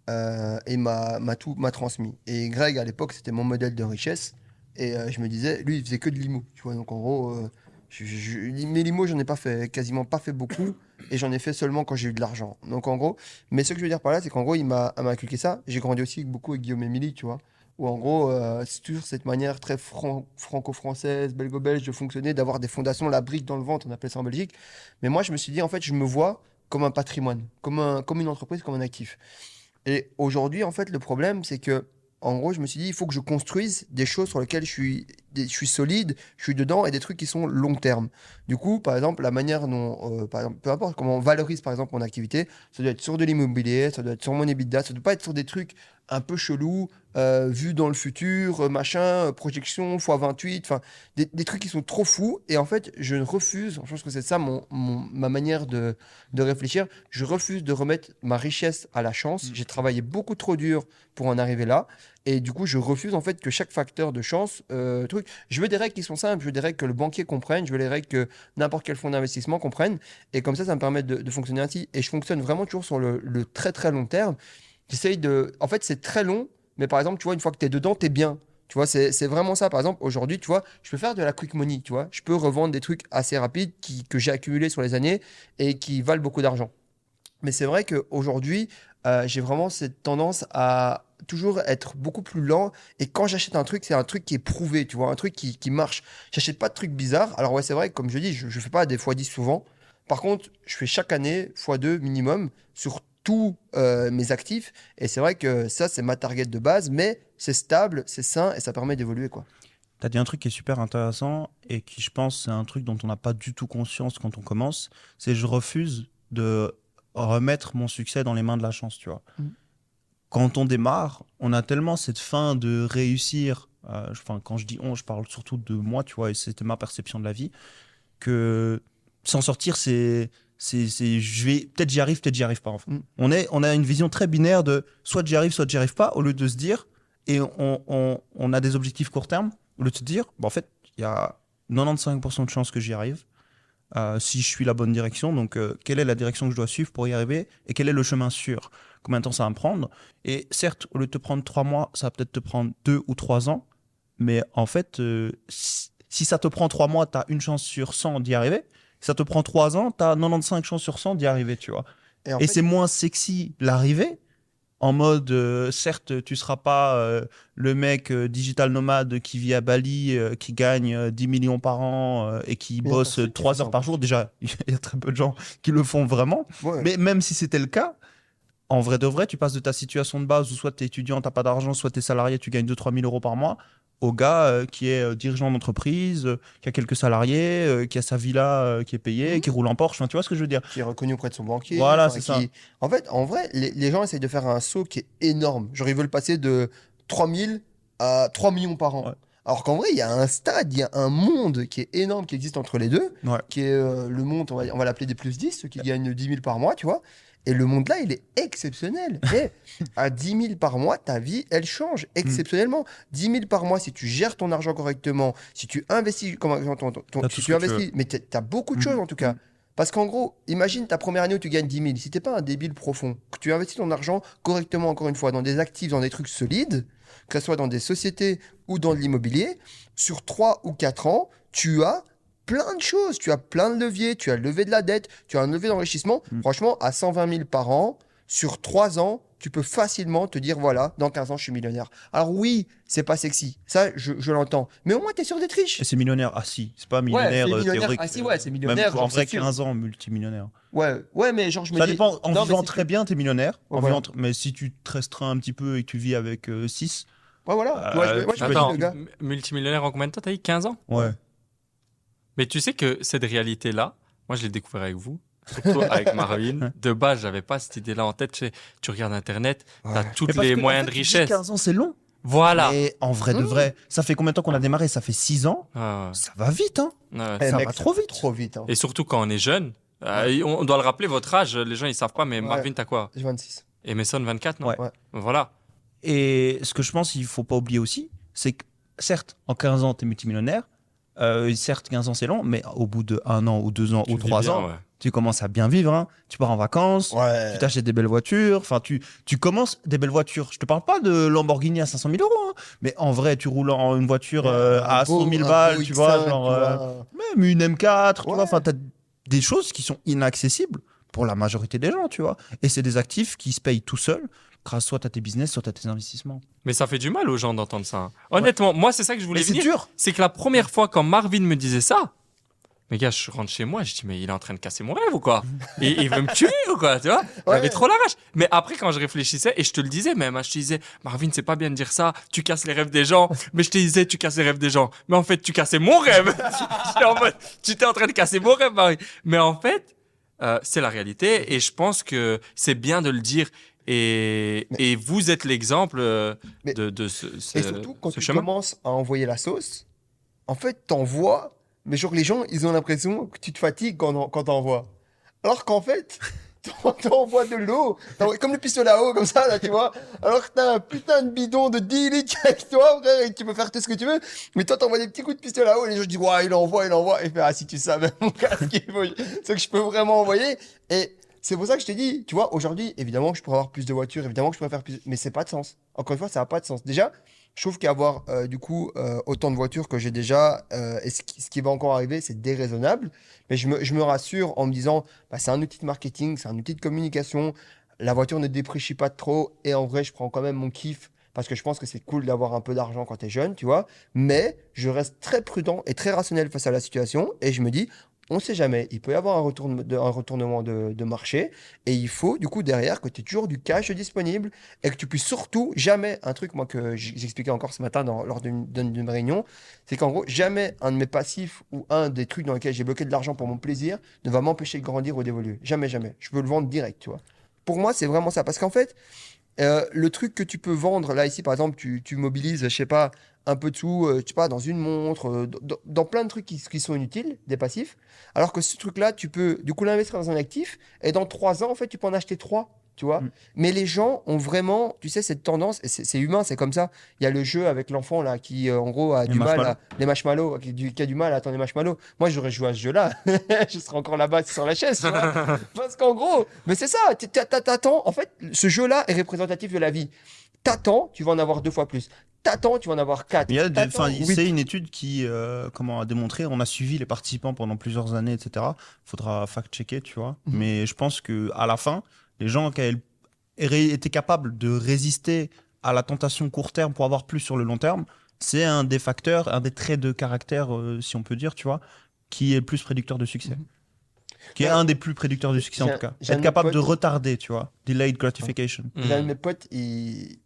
euh, et m'a tout m'a transmis. Et Greg, à l'époque, c'était mon modèle de richesse. Et euh, je me disais, lui, il faisait que de l'IMO. Tu vois, donc en gros, je, je, mes j'en ai pas fait, quasiment pas fait beaucoup. Et j'en ai fait seulement quand j'ai eu de l'argent. Donc en gros, mais ce que je veux dire par là, c'est qu'en gros, il m'a inculqué ça. J'ai grandi aussi beaucoup avec Guillaume Émilie, tu vois où en gros, c'est toujours cette manière très fran- franco-française, belgo-belge de fonctionner, d'avoir des fondations, la brique dans le ventre, on appelle ça en Belgique. Mais moi, je me suis dit, en fait, je me vois comme un patrimoine, comme, un, comme une entreprise, comme un actif. Et aujourd'hui, en fait, le problème, c'est que, en gros, je me suis dit, il faut que je construise des choses sur lesquelles je suis, je suis solide, je suis dedans, et des trucs qui sont long terme. Du coup, par exemple, la manière dont, euh, par exemple, peu importe comment on valorise, par exemple, mon activité, ça doit être sur de l'immobilier, ça doit être sur mon EBITDA, ça doit pas être sur des trucs un peu chelous, euh, vus dans le futur, euh, machin, euh, projection x28, enfin, des, des trucs qui sont trop fous. Et en fait, je refuse, je pense que c'est ça mon, mon- ma manière de, de réfléchir, je refuse de remettre ma richesse à la chance. Mm. J'ai travaillé beaucoup trop dur pour en arriver là. Et du coup, je refuse en fait que chaque facteur de chance, euh, truc, je veux des règles qui sont simples, je veux des règles que le banquier comprenne, je veux les règles que n'importe quel fonds d'investissement comprenne. Et comme ça, ça me permet de, de fonctionner ainsi. Et je fonctionne vraiment toujours sur le, le très très long terme. J'essaye de. En fait, c'est très long, mais par exemple, tu vois, une fois que tu es dedans, tu es bien. Tu vois, c'est vraiment ça. Par exemple, aujourd'hui, tu vois, je peux faire de la quick money, tu vois. Je peux revendre des trucs assez rapides qui, que j'ai accumulés sur les années et qui valent beaucoup d'argent. Mais c'est vrai qu'aujourd'hui, euh, j'ai vraiment cette tendance à toujours être beaucoup plus lent. Et quand j'achète un truc, c'est un truc qui est prouvé, tu vois, un truc qui, qui marche. J'achète pas de trucs bizarres. Alors, ouais, c'est vrai, comme je dis, je, je fais pas des x10 souvent. Par contre, je fais chaque année x2 minimum sur tous euh, mes actifs. Et c'est vrai que ça, c'est ma target de base, mais c'est stable, c'est sain et ça permet d'évoluer, quoi. Tu as dit un truc qui est super intéressant et qui, je pense, c'est un truc dont on n'a pas du tout conscience quand on commence. C'est je refuse de remettre mon succès dans les mains de la chance, tu vois. Mm. Quand on démarre, on a tellement cette fin de réussir. euh, Enfin, quand je dis on, je parle surtout de moi, tu vois, et c'était ma perception de la vie, que s'en sortir, c'est c'est c'est je vais peut-être j'y arrive peut-être j'y arrive pas en fait. Mm. on est on a une vision très binaire de soit j'y arrive soit j'y arrive pas au lieu de se dire et on, on, on a des objectifs court terme au lieu de se dire bah, en fait il y a 95% de chances que j'y arrive euh, si je suis la bonne direction donc euh, quelle est la direction que je dois suivre pour y arriver et quel est le chemin sûr? Combien de temps ça va me prendre? Et certes au lieu de te prendre trois mois ça va peut-être te prendre deux ou trois ans mais en fait euh, si, si ça te prend trois mois tu as une chance sur 100 d'y arriver ça te prend 3 ans, tu as 95 chances sur 100 d'y arriver, tu vois. en Et c'est moins sexy l'arrivée, en mode, euh, certes, tu seras pas euh, le mec euh, digital nomade qui vit à Bali, qui gagne euh, 10 millions par an et qui bosse personne qui 3 fait ça, heures par jour. Déjà, il y a très peu de gens qui le font vraiment. ouais. Mais même si c'était le cas, en vrai de vrai, tu passes de ta situation de base où soit tu es étudiant, tu pas d'argent, soit tu es salarié, tu gagnes 2-3 000 euros par mois, au gars euh, qui est euh, dirigeant d'entreprise, euh, qui a quelques salariés, qui a sa villa qui est payée, Mhm. qui roule en Porsche. Enfin, tu vois ce que je veux dire qui est reconnu auprès de son banquier. Voilà, enfin, c'est ça. qui- En fait, en vrai, les, les gens essayent de faire un saut qui est énorme. Genre, ils veulent passer de 3000 à 3 millions par an. Ouais. Alors qu'en vrai, il y a un stade, il y a un monde qui est énorme qui existe entre les deux, Ouais. qui est euh, le monde, on va, on va l'appeler des plus 10, ceux qui gagnent 10 000 par mois, tu vois. Et le monde là, il est exceptionnel. Et à 10 000 par mois, ta vie, elle change exceptionnellement. 10 000 par mois, si tu gères ton argent correctement, si tu investis, comment, ton, ton- ton- T'as si tu investis, mais tu as beaucoup de Mhm. choses en tout cas. Parce qu'en gros, imagine ta première année où tu gagnes 10 000. Si t'es pas un débile profond, que tu investis ton argent correctement, encore une fois, dans des actifs, dans des trucs solides, que ce soit dans des sociétés ou dans de l'immobilier, sur 3 ou 4 ans, tu as plein de choses. Tu as plein de leviers, tu as levé de la dette, tu as un levier d'enrichissement. Mm. Franchement, à 120 000 par an, sur 3 ans, tu peux facilement te dire, voilà, dans 15 ans, je suis millionnaire. Alors oui, c'est pas sexy. Ça, je, je l'entends. Mais au moins, tu es sûr d'être riche. Et c'est millionnaire. Ah si, c'est pas millionnaire, c'est euh, millionnaire. théorique. Ah si, ouais, c'est Même millionnaire, en vrai, c'est sûr. 15 ans, multimillionnaire. Ouais, ouais, mais genre, je me Ça dis... dépend. En Non, vivant très bien, t'es millionnaire. En Ouais, vivant Mais si tu te restreins un petit peu et que tu vis avec 6, Ouais, voilà. Euh, Moi, je, moi, je me dis, Attends, multimillionnaire en combien de temps T'as dit? 15 ans? Ouais. Mais tu sais que cette réalité-là, moi je l'ai découvert avec vous, surtout avec Marvin. De base, j'avais pas cette idée-là en tête. Tu, sais, tu regardes Internet, t'as Ouais. tous Mais parce les en moyens fait, de tu richesse. 15 ans, c'est long. Voilà. Mais en vrai de Mmh. vrai, ça fait combien de temps qu'on a démarré? Ça fait 6 ans. Ah Ça va vite, hein ouais, ouais. Eh, ça mec, va trop vite. Trop vite. Hein. Et surtout quand on est jeune. euh, on doit le rappeler, votre âge, les gens ils savent pas, mais Ouais. Marvin, t'as quoi? J'ai 26. Emerson, 24, non? Ouais. Ouais. Voilà. Et ce que je pense qu'il faut pas oublier aussi, c'est que certes, en 15 ans, tu es multimillionnaire. Euh, certes, 15 ans, c'est long, mais au bout de 1 an ou 2 ans Tu ou vis 3 bien, ans, ouais. tu commences à bien vivre. hein. Tu pars en vacances, Ouais. tu t'achètes des belles voitures. Enfin, tu, tu commences des belles voitures. Je te parle pas de Lamborghini à 500 000 euros, hein. mais en vrai, tu roules en une voiture euh, Un à beau- 100 000 un balles, tu X5, vois, genre, euh, même une M4, tu vois. Enfin, t'as des choses qui sont inaccessibles pour la majorité des gens, tu vois. Et c'est des actifs qui se payent tout seuls grâce soit à tes business, soit à tes investissements. Mais ça fait du mal aux gens d'entendre ça. Honnêtement, moi c'est ça que je voulais Mais c'est dur. C'est que la première fois quand Marvin me disait ça, mais gars, je rentre chez moi, je dis mais il est en train de casser mon rêve ou quoi? Et il veut me tuer ou quoi, tu vois? J'avais Ouais. trop la rage. Mais après quand je réfléchissais et je te le disais même, hein, je te disais Marvin, c'est pas bien de dire ça, tu casses les rêves des gens. Mais je te disais tu casses les rêves des gens. Mais en fait, tu cassais mon rêve. En mode, tu étais en train de casser mon rêve, Marvin. Mais en fait, euh, c'est la réalité et je pense que c'est bien de le dire. Et, Mais- et vous êtes l'exemple euh, de, de ce, ce- Et surtout, quand ce tu chemin. commences à envoyer la sauce, en fait, t'envoies, mais genre les gens, ils ont l'impression que tu te fatigues quand, quand t'envoies. Alors qu'en fait, t'en- t'envoies de l'eau, comme le pistolet à eau, comme ça, là, tu vois. Alors que t'as un putain de bidon de 10 litres avec toi, frère, et tu peux faire tout ce que tu veux. Mais toi, t'envoies des petits coups de pistolet à eau, et les gens disent, ouais, il envoie, il envoie. Et fait, ah, si tu savais, mon gars, ce qu'il faut- ce que je peux vraiment envoyer. Et c'est pour ça que je t'ai dit, tu vois, aujourd'hui, évidemment, que je pourrais avoir plus de voitures, évidemment que je pourrais faire plus, mais c'est pas de sens. Encore une fois, ça n'a pas de sens. Déjà, je trouve qu'avoir euh, du coup euh, autant de voitures que j'ai déjà, euh, et ce qui, ce qui va encore arriver, c'est déraisonnable. Mais je me, je me rassure en me disant, bah, c'est un outil de marketing, c'est un outil de communication. La voiture ne déprécie pas trop, et en vrai, je prends quand même mon kiff parce que je pense que c'est cool d'avoir un peu d'argent quand tu es jeune, tu vois. Mais je reste très prudent et très rationnel face à la situation, et je me dis, on ne sait jamais, il peut y avoir un, un retournement de, de marché, et il faut du coup derrière que tu aies toujours du cash disponible et que tu puisses surtout jamais, un truc moi que j'expliquais encore ce matin lors d'une réunion, c'est qu'en gros, jamais un de mes passifs ou un des trucs dans lesquels j'ai bloqué de l'argent pour mon plaisir ne va m'empêcher de grandir ou d'évoluer. Jamais, jamais. Je peux le vendre direct, tu vois. Pour moi, c'est vraiment ça. Parce qu'en fait, euh, le truc que tu peux vendre, là, ici, par exemple, tu, tu mobilises, je sais pas, un peu de sous, euh, je sais pas, dans une montre, euh, dans, plein de trucs qui, qui sont inutiles, des passifs. Alors que ce truc-là, tu peux, du coup, l'investir dans un actif et dans trois ans, en fait, tu peux en acheter trois. Tu vois Mm. Mais les gens ont vraiment, tu sais, cette tendance, et c'est humain, c'est comme ça. Il y a le jeu avec l'enfant, là, qui, euh, en gros, a Les du mal à. Les marshmallows, qui, du- qui a du mal à attendre les marshmallows. Moi, j'aurais joué à ce jeu-là. je serais encore là-bas sur la chaise, tu vois Parce qu'en gros, mais c'est ça, t'attends, en fait, ce jeu-là est représentatif de la vie. T'attends, tu vas en avoir deux fois plus. T'attends, tu vas en avoir quatre. Il y a des- T'attends, enfin, huit. c'est une étude qui, euh, comment a démontré, on a suivi les participants pendant plusieurs années, etc. Faudra fact-checker, tu vois. Mhm. Mais je pense que à la fin, les gens qui été capables de résister à la tentation court terme pour avoir plus sur le long terme, c'est un des facteurs, un des traits de caractère, euh, si on peut dire, tu vois, qui est le plus prédicteur de succès. Mhm. Qui est Ouais. un des plus prédicteurs de succès en tout cas. Être capable de retarder, tu vois. Delayed gratification. J'ai un de mes potes, il.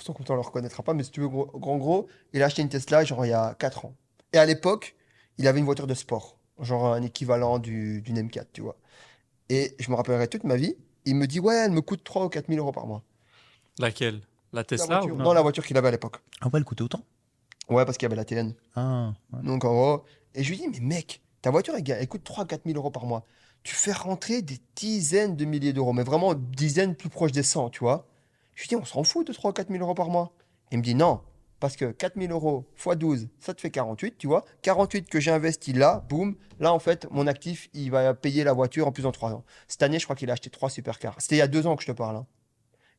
Sans qu'on ne le reconnaîtra pas, mais si tu veux, gros, grand gros, il a acheté une Tesla, genre il y a 4 ans. Et à l'époque, il avait une voiture de sport, genre un équivalent du, d'une M4, tu vois. Et je me rappellerai toute ma vie, il me dit, ouais, elle me coûte 3 ou 4 000 euros par mois. Laquelle? La La Tesla voiture, ou... non, la voiture qu'il avait à l'époque. Ah ouais, elle coûtait autant? Ouais, parce qu'il y avait la TN. Ah, ouais. Donc en gros, et je lui dis, mais mec, ta voiture, elle, elle coûte 3 4 000 euros par mois. Tu fais rentrer des dizaines de milliers d'euros, mais vraiment dizaines plus proches des 100, tu vois. Je lui dis, on s'en fout de 3 4 000 euros par mois. Il me dit, non, Parce que 4000 euros x 12, ça te fait 48, tu vois. 48 que j'ai investi là, boum. Là, en fait, mon actif, il va payer la voiture en plus en 3 ans. Cette année, je crois qu'il a acheté 3 supercars. C'était il y a 2 ans que je te parle. hein.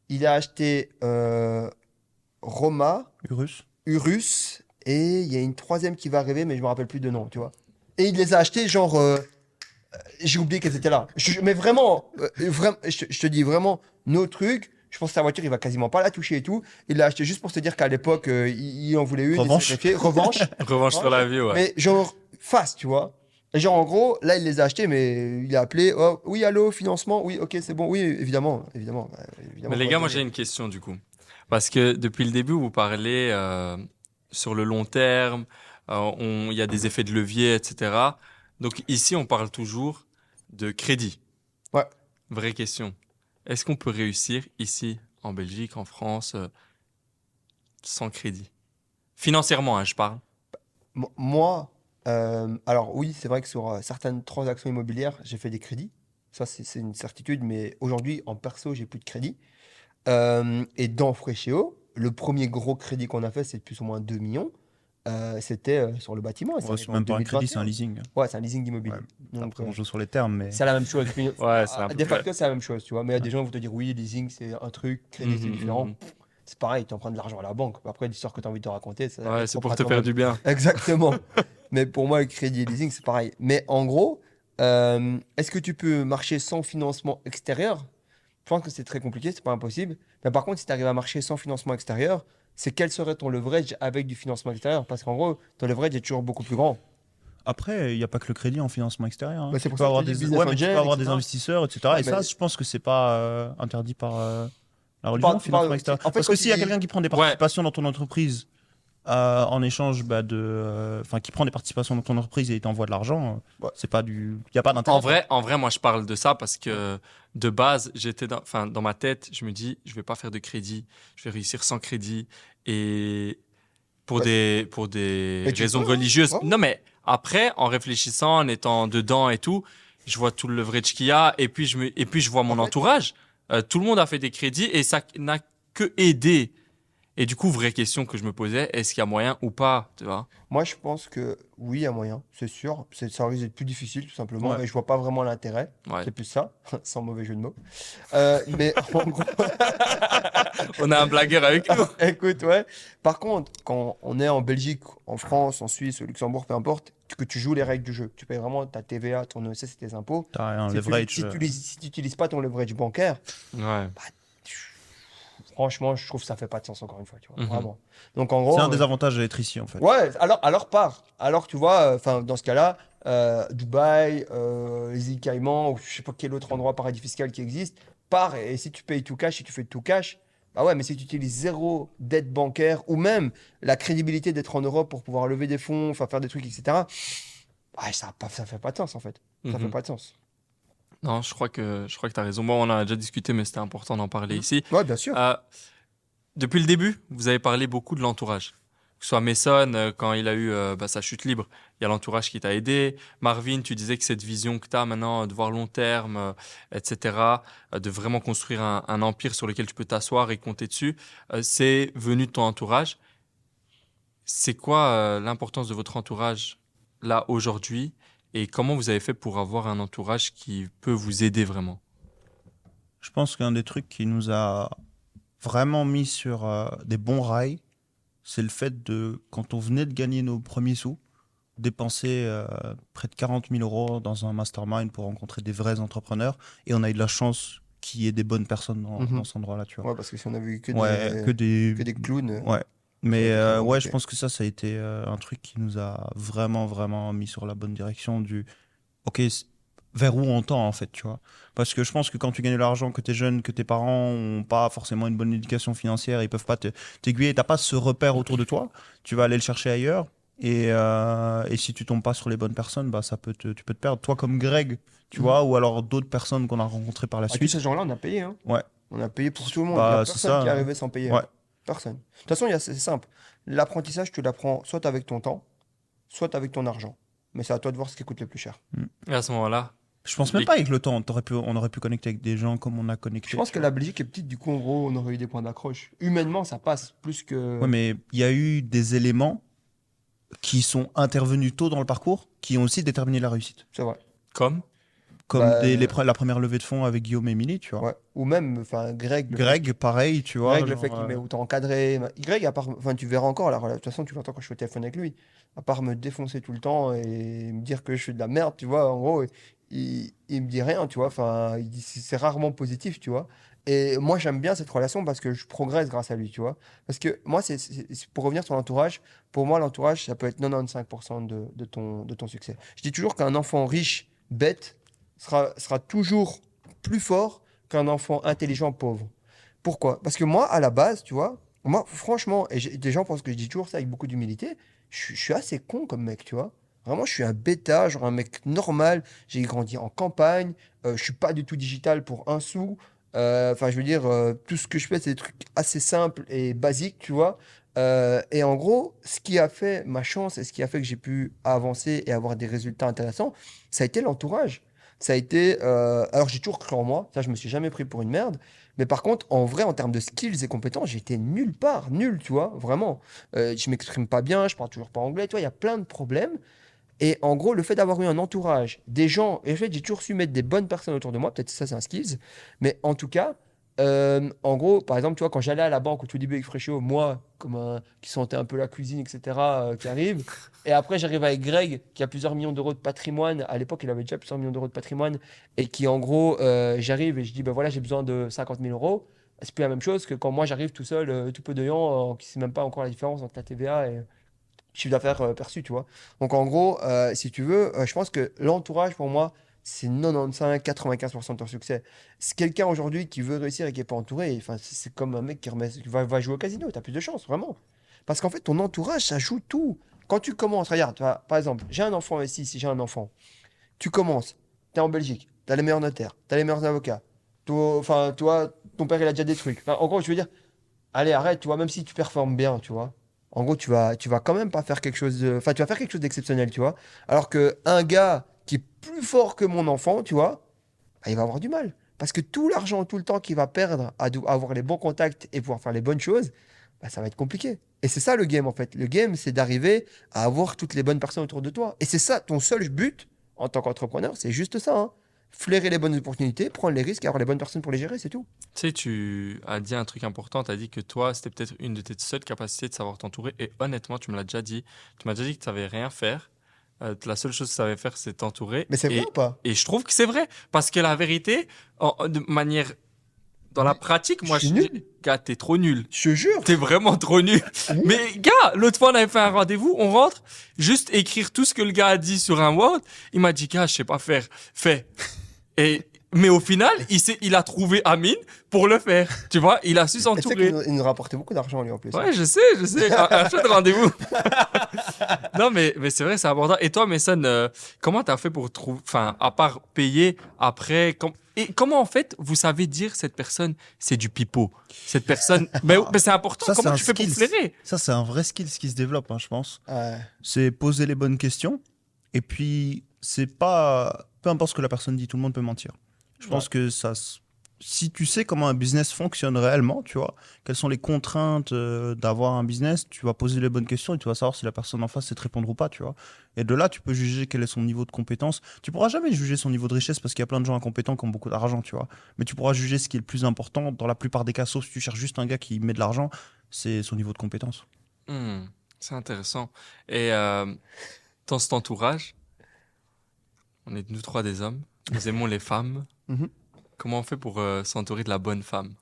Il a acheté euh, Roma, Urus. Urus, et il y a une troisième qui va arriver, mais je me rappelle plus de nom, tu vois. Et il les a achetés, genre. euh, euh, j'ai oublié qu'elles étaient là. Je- mais vraiment, euh, je te dis vraiment, nos trucs. Je pense que sa voiture, il va quasiment pas la toucher et tout. Il l'a acheté juste pour se dire qu'à l'époque, euh, il, il en voulait une. Revanche. Revanche. Revanche sur la vie, ouais. Mais genre, face, tu vois. Et genre, en gros, là, il les a achetés, mais il a appelé. Oh, oui, allô, financement. Oui, ok, c'est bon. Oui, évidemment. Évidemment. bah, évidemment Mais les gars, moi j'ai une question du coup. Parce que depuis le début, vous parlez euh, sur le long terme, euh, il y a des effets de levier, etc. Donc ici, on parle toujours de crédit. Ouais. Vraie question. Est-ce qu'on peut réussir ici, en Belgique, en France, euh, sans crédit? Financièrement, hein, je parle. Mo- Moi, euh, alors oui, c'est vrai que sur euh, certaines transactions immobilières, j'ai fait des crédits. Ça, c'est une certitude. Mais aujourd'hui, en perso, j'ai plus de crédit. Et dans Fréchéo, le premier gros crédit qu'on a fait, c'est plus ou moins 2 millions. Euh, C'était euh, sur le bâtiment. Ouais, c'est même pas un crédit, 2021. c'est un leasing. Ouais, c'est un leasing d'immobilier. Ouais. Donc, Après, euh, on joue sur les termes, mais. c'est la même chose. Ouais, c'est un peu De facto, c'est la même chose, tu vois. Mais il y a des gens qui vont te dire oui, leasing, c'est un truc, crédit, c'est Mhm, différent. C'est pareil, tu empruntes de l'argent à la banque. Après, l'histoire que tu as envie de te raconter, ça- Ouais, c'est pour à te faire du bien. Exactement. Mais pour moi, le crédit et leasing, c'est pareil. Mais en gros, euh, est-ce que tu peux marcher sans financement extérieur? Je pense que c'est très compliqué, c'est pas impossible. Mais par contre, si tu arrives à marcher sans financement extérieur, c'est quel serait ton leverage avec du financement extérieur? Parce qu'en gros, ton leverage est toujours beaucoup plus grand. Après, il n'y a pas que le crédit en financement extérieur. hein. Bah, c'est tu pour peux avoir des, business ouais, mais tu angel, peux avoir des investisseurs, etc. Ouais, et ça, je pense que c'est pas euh, interdit par euh, la religion, Par- le financement par- extérieur. en fait, Parce que s'il y a quelqu'un qui prend des Ouais. participations dans ton entreprise euh, en échange bah, de, euh, enfin, qui prend des participations dans ton entreprise et t'envoie de l'argent, euh, Ouais. c'est pas du, il y a pas d'intérêt. En vrai, en vrai, moi, je parle de ça parce que de base, j'étais dans, enfin, dans ma tête, je me dis, je vais pas faire de crédit, je vais réussir sans crédit et pour Ouais. des, pour des raisons peux, religieuses. Ouais. Non, mais après, en réfléchissant, en étant dedans et tout, je vois tout le leverage qu'il y a et puis je me, et puis je vois mon En fait- entourage. Euh, tout le monde a fait des crédits et ça n'a que aidé. Et du coup, vraie question que je me posais, est-ce qu'il y a moyen ou pas, tu vois? Moi, je pense que oui, il y a moyen, c'est sûr. C'est- Ça risque d'être plus difficile, tout simplement. Ouais. Et je vois pas vraiment l'intérêt. Ouais. C'est plus ça, sans mauvais jeu de mots. Euh, mais en gros, On a un blagueur avec nous. écoute, ouais. Par contre, quand on est en Belgique, en France, en Suisse, au Luxembourg, peu importe, que tu joues les règles du jeu, tu payes vraiment ta TVA, ton et tes impôts. T'as un Si tu- leverage. Si euh, tu n'utilises pas ton leverage bancaire, Ouais. Franchement, je trouve que ça fait pas de sens, encore une fois. Tu vois, Mhm. Vraiment. Donc, en gros. C'est un euh, des avantages d'être ici en fait. Ouais, alors, alors part. Alors, tu vois, enfin, dans ce cas-là, euh, Dubaï, euh, les îles Caïmans, ou je sais pas quel autre endroit paradis fiscal qui existe, part. Et, si tu payes tout cash, si tu fais tout cash, bah ouais, mais si tu utilises zéro dette bancaire, ou même la crédibilité d'être en Europe pour pouvoir lever des fonds, enfin, faire des trucs, etc., bah, ça, ça fait pas de sens, en fait. Ça Mhm. fait pas de sens. Non, je crois que je crois que tu as raison. Moi, on en a déjà discuté, mais c'était important d'en parler ici. Ouais, bien sûr. Euh, depuis le début, vous avez parlé beaucoup de l'entourage. Que ce soit Mason, euh, quand il a eu euh, bah, sa chute libre, il y a l'entourage qui t'a aidé. Marvin, tu disais que cette vision que tu as maintenant de voir long terme, euh, etc., de vraiment construire un, un empire sur lequel tu peux t'asseoir et compter dessus, c'est venu de ton entourage. C'est quoi l'importance de votre entourage là aujourd'hui? Et comment vous avez fait pour avoir un entourage qui peut vous aider vraiment? Je pense qu'un des trucs qui nous a vraiment mis sur euh, des bons rails, c'est le fait de, quand on venait de gagner nos premiers sous, dépenser euh, près de 40 000 euros dans un mastermind pour rencontrer des vrais entrepreneurs. Et on a eu de la chance qu'il y ait des bonnes personnes dans, dans cet endroit-là, tu vois. Ouais, parce que si on a vu que, Ouais, des, que des... que des clowns. euh, Ouais. Mais Ouais, euh, ouais, je pense que ça, ça a été euh, un truc qui nous a vraiment, vraiment mis sur la bonne direction du OK, vers où on tend en fait, tu vois. Parce que je pense que quand tu gagnes de l'argent, que tu es jeune, que tes parents ont pas forcément une bonne éducation financière, ils peuvent pas te- t'aiguiller, t'as pas ce repère autour de toi, tu vas aller le chercher ailleurs. Et, euh, et si tu tombes pas sur les bonnes personnes, bah ça peut te, tu peux te perdre. Toi comme Greg, tu Mhm. vois, ou alors d'autres personnes qu'on a rencontrées par la Ah, tous suite. ces gens-là, on a payé. Hein. Ouais. On a payé pour tout le monde. Bah, Il y a personne ça, qui est hein. arrivé sans payer. Ouais. Personne. De toute façon, c'est simple. L'apprentissage, tu l'apprends soit avec ton temps, soit avec ton argent. Mais c'est à toi de voir ce qui coûte le plus cher. Et à ce moment-là, Je pense même pas avec le temps. T'aurais pu, on aurait pu connecter avec des gens comme on a connecté. Je pense que la Belgique est petite, du coup, en gros, on aurait eu des points d'accroche. Humainement, ça passe plus que. Ouais, mais il y a eu des éléments qui sont intervenus tôt dans le parcours qui ont aussi déterminé la réussite. C'est vrai. Comme? Comme Bah, des- les pre- la première levée de fonds avec Guillaume et Émilie, tu vois. Ouais. Ou même, enfin, Greg. Greg, pareil, tu vois. Greg, le fait qu'il euh, m'ait autant encadré. Greg, à part, enfin, tu verras encore, alors, de toute façon, tu l'entends quand je suis au téléphone avec lui, à part me défoncer tout le temps et me dire que je suis de la merde, tu vois, en gros, il, il me dit rien, tu vois, enfin, c'est rarement positif, tu vois. Et moi, j'aime bien cette relation parce que je progresse grâce à lui, tu vois. Parce que moi, c'est- pour revenir sur l'entourage, pour moi, l'entourage, ça peut être 95% de, de ton, de ton succès. Je dis toujours qu'un enfant riche, bête, sera, sera toujours plus fort qu'un enfant intelligent, pauvre. Pourquoi? Parce que moi, à la base, tu vois, moi, franchement, et des gens pensent que je dis toujours ça avec beaucoup d'humilité, je suis assez con comme mec, tu vois. Vraiment, je suis un bêta, genre un mec normal. J'ai grandi en campagne, euh, je suis pas du tout digital pour un sou. Euh, Enfin, je veux dire, euh, tout ce que je fais, c'est des trucs assez simples et basiques, tu vois. Euh, et en gros, ce qui a fait ma chance et ce qui a fait que j'ai pu avancer et avoir des résultats intéressants, ça a été l'entourage. Ça a été. euh, alors, j'ai toujours cru en moi, ça, je me suis jamais pris pour une merde. Mais par contre, en vrai, en termes de skills et compétences, j'étais nulle part, nul, tu vois, vraiment. Euh, je m'exprime pas bien, je parle toujours pas anglais, tu vois, il y a plein de problèmes. Et en gros, le fait d'avoir eu un entourage, des gens, et en fait, j'ai toujours su mettre des bonnes personnes autour de moi, peut-être ça, c'est un skills, mais en tout cas, euh, en gros, par exemple, tu vois, quand j'allais à la banque au tout début avec Fréchot, moi, comme un, qui sentait un peu la cuisine, etc., euh, qui arrive, et après, j'arrive avec Greg, qui a plusieurs millions d'euros de patrimoine, à l'époque, il avait déjà plusieurs millions d'euros de patrimoine, et qui, en gros, euh, j'arrive et je dis, ben voilà, j'ai besoin de 50 000 euros. C'est plus la même chose que quand moi, j'arrive tout seul, tout peu de gens, euh, qui ne sait même pas encore la différence entre la TVA et chiffre d'affaires perçu, tu vois. Donc en gros, si tu veux, je pense que l'entourage pour moi, c'est 95-95% de ton succès. C'est quelqu'un aujourd'hui qui veut réussir et qui n'est pas entouré. Enfin, c'est comme un mec qui va, jouer au casino. Tu as plus de chance, vraiment. Parce qu'en fait, ton entourage, ça joue tout. Quand tu commences, regarde, par exemple, j'ai un enfant ici, si j'ai un enfant, tu commences, tu es en Belgique, tu as les meilleurs notaires, tu as les meilleurs avocats. Enfin, toi, ton père, il a déjà des trucs. En gros, je veux dire, allez, arrête, tu vois, même si tu performes bien, tu vois. En gros, tu vas, tu vas quand même pas faire quelque chose de. Enfin, tu vas faire quelque chose d'exceptionnel, tu vois. Alors que un gars plus fort que mon enfant, tu vois, bah, il va avoir du mal. Parce que tout l'argent, tout le temps qu'il va perdre à, avoir les bons contacts et pouvoir faire les bonnes choses, bah, ça va être compliqué. Et c'est ça le game, en fait. Le game, c'est d'arriver à avoir toutes les bonnes personnes autour de toi. Et c'est ça, ton seul but en tant qu'entrepreneur, c'est juste ça. hein. Flairer les bonnes opportunités, prendre les risques et avoir les bonnes personnes pour les gérer, c'est tout. Tu sais, tu as dit un truc important. Tu as dit que toi, c'était peut-être une de tes seules capacités de savoir t'entourer. Et honnêtement, tu me l'as déjà dit. Tu m'as déjà dit que tu savais rien faire. Euh, la seule chose que tu savais faire, c'est t'entourer. Mais c'est vrai ou pas? Et je trouve que c'est vrai. Parce que la vérité, en- de manière. Dans la pratique, moi, je je suis dis, gars, t'es trop nul. Je te jure. T'es vraiment trop nul. Oui. Mais gars, l'autre fois, on avait fait un rendez-vous, on rentre, juste écrire tout ce que le gars a dit sur un Word. Il m'a dit, gars, je sais pas faire. Fais. Et, mais au final, il, s'est- il a trouvé Amine pour le faire. Tu vois, il a su s'entourer. nous, il nous rapportait beaucoup d'argent, lui, en plus. Ouais, je sais, je sais. Un, un chouette rendez-vous. non, mais, mais c'est vrai, c'est important. Et toi, Mason, euh, comment t'as fait pour trouver, enfin, à part payer après, com- et comment en fait vous savez dire cette personne, c'est du pipeau? Cette personne, mais, mais c'est important. Ça, comment tu fais pour skill. flairer? Ça, c'est un vrai skill qui se développe, hein, je pense. Ouais. C'est poser les bonnes questions. Et puis, c'est pas. Peu importe ce que la personne dit, tout le monde peut mentir. Je pense que ça. Si tu sais comment un business fonctionne réellement, tu vois, quelles sont les contraintes euh, d'avoir un business, tu vas poser les bonnes questions et tu vas savoir si la personne en face sait te répondre ou pas, tu vois. Et de là, tu peux juger quel est son niveau de compétence. Tu pourras jamais juger son niveau de richesse parce qu'il y a plein de gens incompétents qui ont beaucoup d'argent, tu vois. Mais tu pourras juger ce qui est le plus important dans la plupart des cas, sauf si tu cherches juste un gars qui met de l'argent, c'est son niveau de compétence. Hmm, C'est intéressant. Et euh, dans cet entourage, on est nous trois des hommes, nous aimons les femmes. Mhm. Comment on fait pour euh, s'entourer de la bonne femme?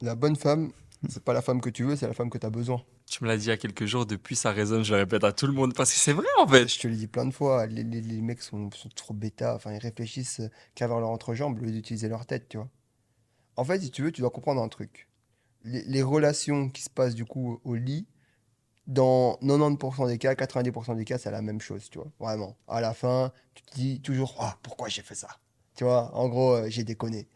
La bonne femme, c'est pas la femme que tu veux, c'est la femme que tu as besoin. Tu me l'as dit il y a quelques jours, depuis ça résonne, je le répète à tout le monde, parce que c'est vrai en fait. Je te l'ai dit plein de fois, les, les- les mecs sont, sont trop bêta, enfin ils réfléchissent qu'à vers leur entrejambe au lieu d'utiliser leur tête, tu vois. En fait, si tu veux, tu dois comprendre un truc. Les, les relations qui se passent du coup au lit, dans 90% des cas, 90% des cas, c'est la même chose, tu vois. Vraiment. À la fin, tu te dis toujours, ah, pourquoi j'ai fait ça? Tu vois, en gros, euh, j'ai déconné.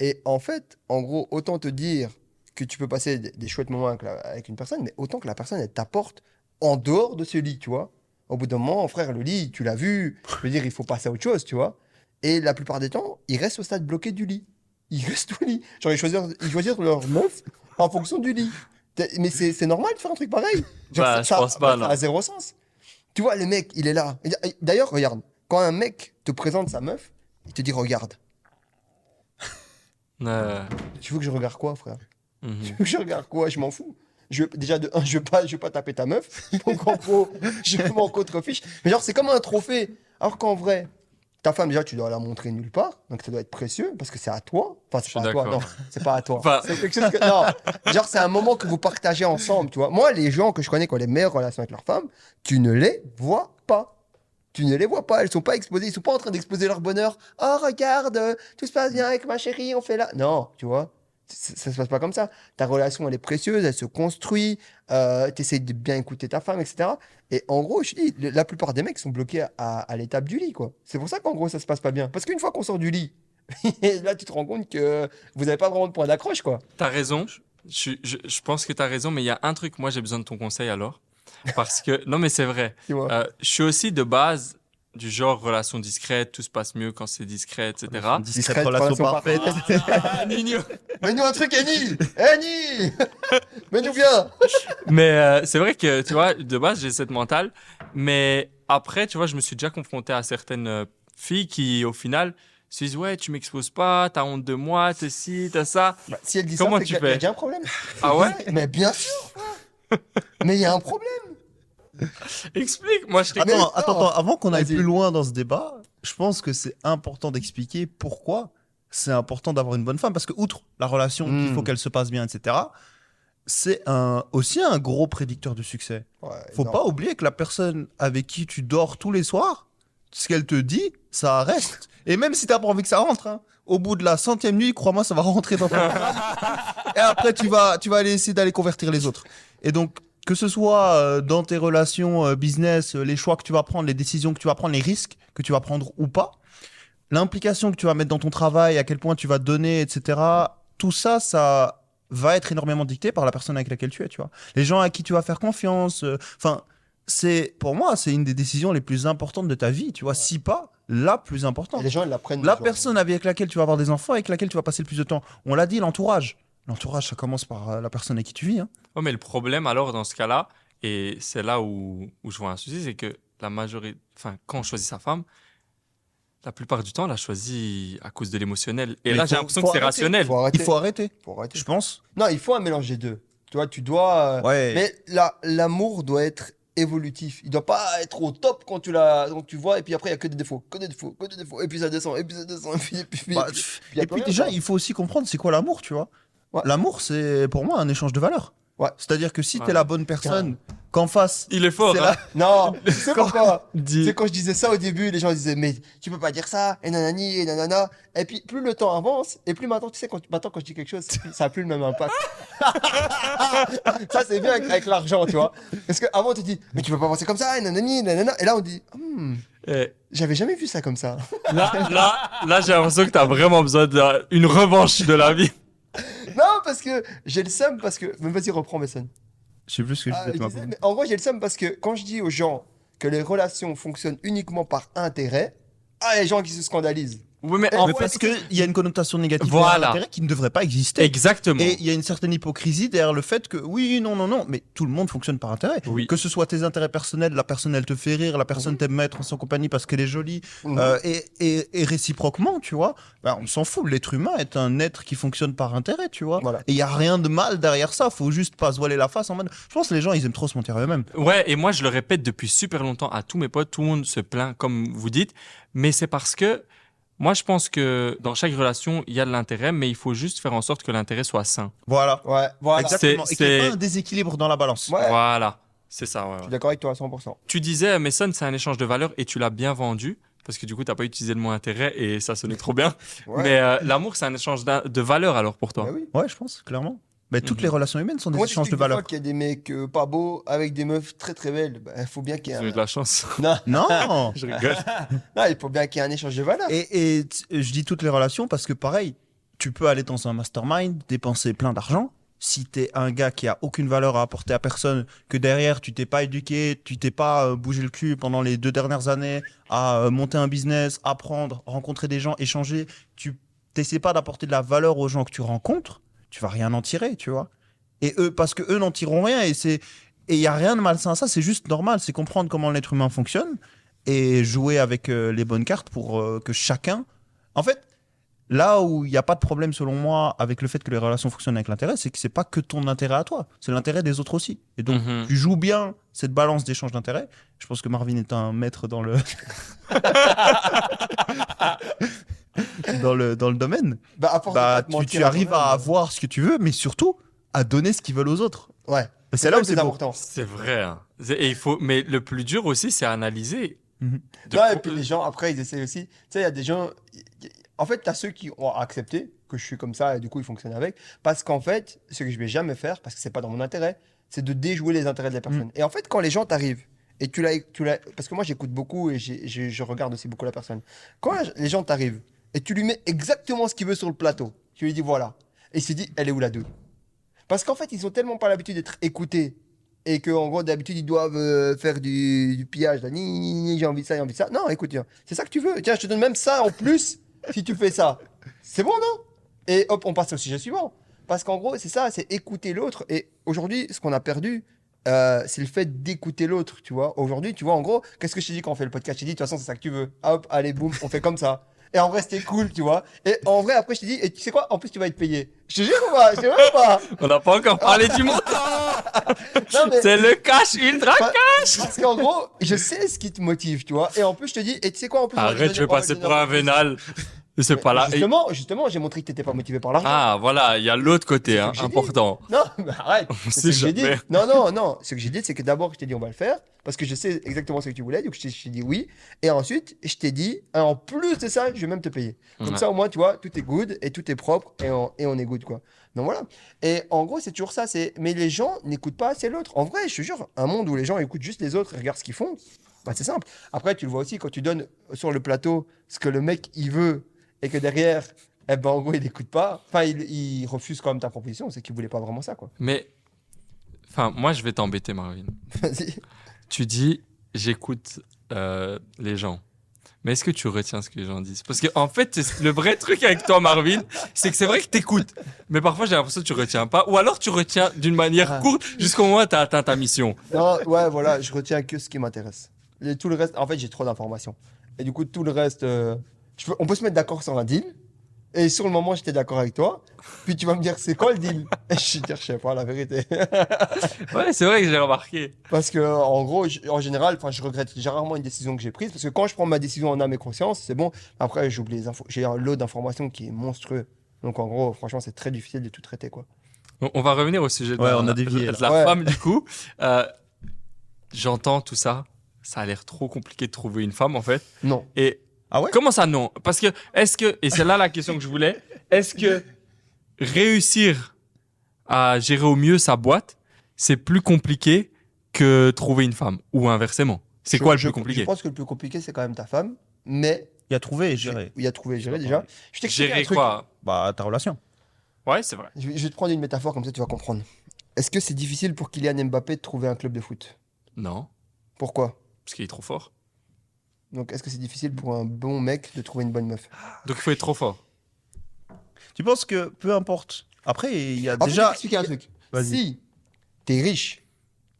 Et en fait, en gros, autant te dire que tu peux passer des, des chouettes moments avec, la- avec une personne, mais autant que la personne, elle t'apporte en dehors de ce lit, tu vois. Au bout d'un moment, frère, le lit, tu l'as vu. Je veux dire, il faut passer à autre chose, tu vois. Et la plupart des temps, ils restent au stade bloqué du lit. Ils restent au lit. Genre, ils choisissent, ils choisissent leur meuf en fonction du lit. Mais c'est normal de faire un truc pareil. Genre, Bah, ça- je pense pas, ça a zéro sens. Tu vois, le mec, il est là. D'ailleurs, regarde, quand un mec te présente sa meuf, il te dit regarde. Euh, Tu veux que je regarde quoi, frère? Mhm. Tu veux que je regarde quoi? Je m'en fous. Je, déjà, de un, je veux pas, je veux pas taper ta meuf. Donc, en gros, je m'en contrefiche. Mais genre, c'est comme un trophée. Alors qu'en vrai, ta femme, déjà, tu dois la montrer nulle part. Donc, ça doit être précieux parce que c'est à toi. Enfin, c'est pas à toi. Non, c'est pas à toi. Enfin- C'est quelque chose que. Non. Genre, c'est un moment que vous partagez ensemble, tu vois. Moi, les gens que je connais qui ont les meilleures relations avec leur femme, tu ne les vois pas. Tu ne les vois pas, elles sont pas exposées, ils sont pas en train d'exposer leur bonheur. Oh, regarde, tout se passe bien avec ma chérie, on fait là. Non, tu vois, c- ça se passe pas comme ça. Ta relation, elle est précieuse, elle se construit, euh, tu de bien écouter ta femme, etc. Et en gros, je dis, la plupart des mecs sont bloqués à, à l'étape du lit, quoi. C'est pour ça qu'en gros, ça se passe pas bien. Parce qu'une fois qu'on sort du lit, là, tu te rends compte que vous n'avez pas vraiment de point d'accroche, quoi. T'as raison. Je, je, je pense que t'as raison, mais il y a un truc, moi j'ai besoin de ton conseil alors. Parce que, non mais c'est vrai. Euh, je suis aussi de base du genre relation discrète, tout se passe mieux quand c'est discret, etc. Discrète Discrète, relation relation parfaite. Ah, Nino. Mets-nous un truc, Annie Annie Mets-nous bien Mais euh, c'est vrai que, tu vois, de base, j'ai cette mentale. Mais après, tu vois, je me suis déjà confronté à certaines euh, filles qui, au final, se disent Ouais, tu m'exposes pas, t'as honte de moi, t'es ci, t'as ça. Bah, Si elle dit Comment ça, tu y a- y fais? déjà un problème. Ah ouais? Mais bien sûr Mais il y a un problème Explique, moi je Ah, t'écoute. Attends, attends, attends, avant qu'on aille plus loin dans ce débat, je pense que c'est important d'expliquer pourquoi c'est important d'avoir une bonne femme. Parce que, outre la relation, Mm. faut qu'elle se passe bien, etc., c'est un, aussi un gros prédicteur de succès. Ouais, Faut non. pas oublier que la personne avec qui tu dors tous les soirs, ce qu'elle te dit, ça reste. Et même si t'as pas envie que ça rentre, hein, au bout de la centième nuit, crois-moi, ça va rentrer dans ta Et après, tu vas, tu vas aller essayer d'aller convertir les autres. Et donc, que ce soit euh, dans tes relations euh, business, euh, les choix que tu vas prendre, les décisions que tu vas prendre, les risques que tu vas prendre ou pas, l'implication que tu vas mettre dans ton travail, à quel point tu vas donner, etc. Tout ça, ça va être énormément dicté par la personne avec laquelle tu es, tu vois. Les gens à qui tu vas faire confiance. euh, Enfin, c'est pour moi, c'est une des décisions les plus importantes de ta vie, tu vois. Si pas la plus importante. Et les gens, ils la prennent. La personne avec laquelle tu vas avoir des enfants, avec laquelle tu vas passer le plus de temps. On l'a dit, l'entourage. L'entourage, ça commence par la personne avec qui tu vis. hein. Ouais, mais le problème alors dans ce cas-là, et c'est là où, où je vois un souci, c'est que la majorité, enfin, quand on choisit sa femme, la plupart du temps, on la choisit à cause de l'émotionnel. Et Mais là, j'ai l'impression que c'est rationnel. Faut arrêter. Il faut arrêter, Faut arrêter. je pense. Non, il faut un mélange des deux. Tu vois, tu dois. euh, Ouais. Mais la- l'amour doit être évolutif. Il doit pas être au top quand tu la, quand tu vois, et puis après il y a que des défauts, que des défauts, que des défauts, et puis ça descend, et puis ça descend, et puis, et puis, et puis- Bah, et puis- et rien, déjà, quoi. il faut aussi comprendre c'est quoi l'amour, tu vois. Ouais. L'amour, c'est pour moi un échange de valeurs. Ouais. C'est-à-dire que si Ouais. t'es la bonne personne, qu'en face, Il est fort, c'est hein. la- Non, tu sais pourquoi Dis- C'est quand je disais ça au début, les gens disaient mais tu peux pas dire ça, et nanani, et nanana. Et puis plus le temps avance, et plus maintenant, tu sais, quand, maintenant quand je dis quelque chose, ça a plus le même impact. ça c'est bien avec, avec l'argent, tu vois. Parce qu'avant on te dit mais tu peux pas penser comme ça, et nanani, et nanana. Et là on dit Hmm, Eh, j'avais jamais vu ça comme ça. là, là, là j'ai l'impression que t'as vraiment besoin d'une revanche de la vie. non, parce que j'ai le seum, parce que. Mais vas-y, reprends mes sons. je sais plus ce que je Ah, je disais, mais en gros, j'ai le seum parce que quand je dis aux gens que les relations fonctionnent uniquement par intérêt, ah, les gens qui se scandalisent. Oui, mais en Mais ouais, parce qu'il y a une connotation négative Voilà. l'intérêt qui ne devrait pas exister. Exactement. Et il y a une certaine hypocrisie derrière le fait que oui, non, non, non, mais tout le monde fonctionne par intérêt. Oui. Que ce soit tes intérêts personnels, la personne elle te fait rire, la personne t'aime mettre en son compagnie parce qu'elle est jolie, euh, et, et, et réciproquement, tu vois, bah, on s'en fout. L'être humain est un être qui fonctionne par intérêt, tu vois. Voilà. Et il y a rien de mal derrière ça. Faut juste pas se voiler la face en mode. Je pense que les gens ils aiment trop se mentir eux-mêmes. Ouais, et moi je le répète depuis super longtemps à tous mes potes, tout le monde se plaint comme vous dites, mais c'est parce que moi je pense que dans chaque relation il y a de l'intérêt, mais il faut juste faire en sorte que l'intérêt soit sain. Voilà. Ouais, voilà. Exactement. C'est- Et qu'il n'y ait pas un déséquilibre dans la balance. Ouais. Voilà, c'est ça. Ouais, Je suis d'accord avec toi à 100%. Tu disais, Mason, c'est un échange de valeurs et tu l'as bien vendu. Parce que du coup, t'as pas utilisé le mot intérêt et ça sonnait trop bien. Ouais. Mais euh, l'amour, c'est un échange de valeurs alors pour toi. Bah oui. Ouais, je pense, clairement. Mais toutes Mhm. les relations humaines sont des Moi, échanges de valeurs. qu'il y a des mecs euh, pas beaux avec des meufs très très belles. Bah, Il faut bien qu'il y ait J'ai eu un... de la chance. Non, Non Je rigole. non, il faut bien qu'il y ait un échange de valeurs. Et, je dis toutes les relations parce que pareil, tu peux aller dans un mastermind, dépenser plein d'argent. si t'es un gars qui a aucune valeur à apporter à personne, que derrière tu t'es pas éduqué, tu t'es pas euh, bougé le cul pendant les deux dernières années à euh, monter un business, apprendre, rencontrer des gens, échanger, tu t'essaies pas d'apporter de la valeur aux gens que tu rencontres, tu vas rien en tirer, tu vois. Et eux, parce que eux n'en tireront rien et c'est et il y a rien de malsain à ça, c'est juste normal, c'est comprendre comment l'être humain fonctionne et jouer avec euh, les bonnes cartes pour euh, que chacun. En fait, là où il n'y a pas de problème selon moi avec le fait que les relations fonctionnent avec l'intérêt, c'est que c'est pas que ton intérêt à toi, c'est l'intérêt des autres aussi. Et donc Mhm. tu joues bien cette balance d'échange d'intérêts. Je pense que Marvin est un maître dans le dans le dans le domaine. Bah, à force de Bah tu, mentir tu arrives à avoir ce que tu veux, mais surtout à donner ce qu'ils veulent aux autres. Ouais. C'est là où c'est important. C'est vrai. hein. Et il faut, mais le plus dur aussi, c'est analyser. Mhm. De Ouais, et puis les gens, après, ils essaient aussi. Tu sais, il y a des gens. En fait, tu as ceux qui ont accepté que je suis comme ça et du coup, ils fonctionnent avec. Parce qu'en fait, ce que je vais jamais faire, parce que c'est pas dans mon intérêt, c'est de déjouer les intérêts de la personne. Et en fait, quand les gens t'arrivent, et tu l'as. Parce que moi, j'écoute beaucoup et je regarde aussi beaucoup la personne. Quand les gens t'arrivent et tu lui mets exactement ce qu'il veut sur le plateau, tu lui dis voilà. Et il se dit, elle est où la deux Parce qu'en fait, ils ont tellement pas l'habitude d'être écoutés et que en gros d'habitude ils doivent euh, faire du, du pillage là, j'ai envie de ça j'ai envie de ça. Non écoute c'est ça que tu veux. Tiens je te donne même ça en plus si tu fais ça. C'est bon non? Et hop on passe au sujet suivant. Parce qu'en gros c'est ça c'est écouter l'autre. Et aujourd'hui ce qu'on a perdu euh, c'est le fait d'écouter l'autre tu vois. Aujourd'hui tu vois en gros qu'est-ce que je t'ai dit quand on fait le podcast? Je t'ai dit de toute façon c'est ça que tu veux. Hop allez boum on fait comme ça et en vrai c'était cool tu vois et en vrai après je t'ai dit et tu sais quoi? En plus tu vas être payé je te jure ou pas? Je te jure ou pas On n'a pas encore parlé du montant. mais C'est le cash ultra. Pa- Parce qu'en gros, je sais ce qui te motive, tu vois. Et en plus, je te dis, et tu sais quoi, en plus. Arrête, te je vais passer pour un vénal. C'est pas là. Justement, justement, j'ai montré que t'étais pas motivé par l'argent. Ah, voilà, il y a l'autre côté, hein, dit. important. Non, mais arrête. C'est ce que j'ai dit. jamais. Non, non, non. Ce que j'ai dit, c'est que d'abord, je t'ai dit, on va le faire. Parce que je sais exactement ce que tu voulais. Donc, je t'ai je t'ai dit oui. Et ensuite, je t'ai dit, en plus de ça, je vais même te payer. Comme Ouais. ça, au moins, tu vois, tout est good et tout est propre et on, et on est good, quoi. Donc voilà. Et en gros, c'est toujours ça. C'est Mais les gens n'écoutent pas assez l'autre. En vrai, je te jure, un monde où les gens écoutent juste les autres et regardent ce qu'ils font, bah, c'est simple. Après, tu le vois aussi quand tu donnes sur le plateau ce que le mec il veut et que derrière, eh ben, en gros, il n'écoute pas. Enfin, il, il refuse quand même ta proposition. C'est qu'il voulait pas vraiment ça, quoi. Mais, enfin, moi, je vais t'embêter, Marvin. Vas-y. Tu dis, j'écoute euh, les gens. Mais est-ce que tu retiens ce que les gens disent? Parce que en fait, le vrai truc avec toi, Marvin, c'est que c'est vrai que t'écoutes. Mais parfois, j'ai l'impression que tu retiens pas. Ou alors, tu retiens d'une manière Ah. courte jusqu'au moment où tu as atteint ta mission. Non, ouais, voilà, je retiens que ce qui m'intéresse. Et Tout le reste, en fait, j'ai trop d'informations. Et du coup, tout le reste, euh, je peux- on peut se mettre d'accord sur un deal. Et sur le moment, j'étais d'accord avec toi. Puis tu vas me dire, c'est quoi le deal? Et je vais te dire, je sais pas, la vérité. Ouais, c'est vrai que j'ai remarqué. Parce que, en gros, je- en général, enfin, je regrette j'ai rarement une décision que j'ai prise. Parce que quand je prends ma décision en âme et conscience, c'est bon. Après, j'oublie les infos. J'ai un lot d'informations qui est monstrueux. Donc, en gros, franchement, c'est très difficile de tout traiter, quoi. On va revenir au sujet de Ouais, la, on a dévié, de là. la Ouais. femme, du coup. Euh, J'entends tout ça. Ça a l'air trop compliqué de trouver une femme, en fait. Non. Et Ah ouais? Comment ça, non? Parce que, est-ce que, et c'est là la question que je voulais, est-ce que réussir à gérer au mieux sa boîte, c'est plus compliqué que trouver une femme? Ou inversement C'est quoi le je- plus compliqué? Je pense que le plus compliqué, c'est quand même ta femme. Mais Il y a trouvé et géré. il y a trouvé et géré déjà. Je t'explique un Gérer truc. quoi? Bah, ta relation. Ouais, c'est vrai. Je vais te prendre une métaphore comme ça, tu vas comprendre. Est-ce que c'est difficile pour Kylian Mbappé de trouver un club de foot? Non, Pourquoi? Parce qu'il est trop fort. Donc, est-ce que c'est difficile pour un bon mec de trouver une bonne meuf? Donc il faut être trop fort. Tu penses que peu importe. Après, il y a En fait, je vais déjà. t'expliquer un truc. Vas-y. Si t'es riche,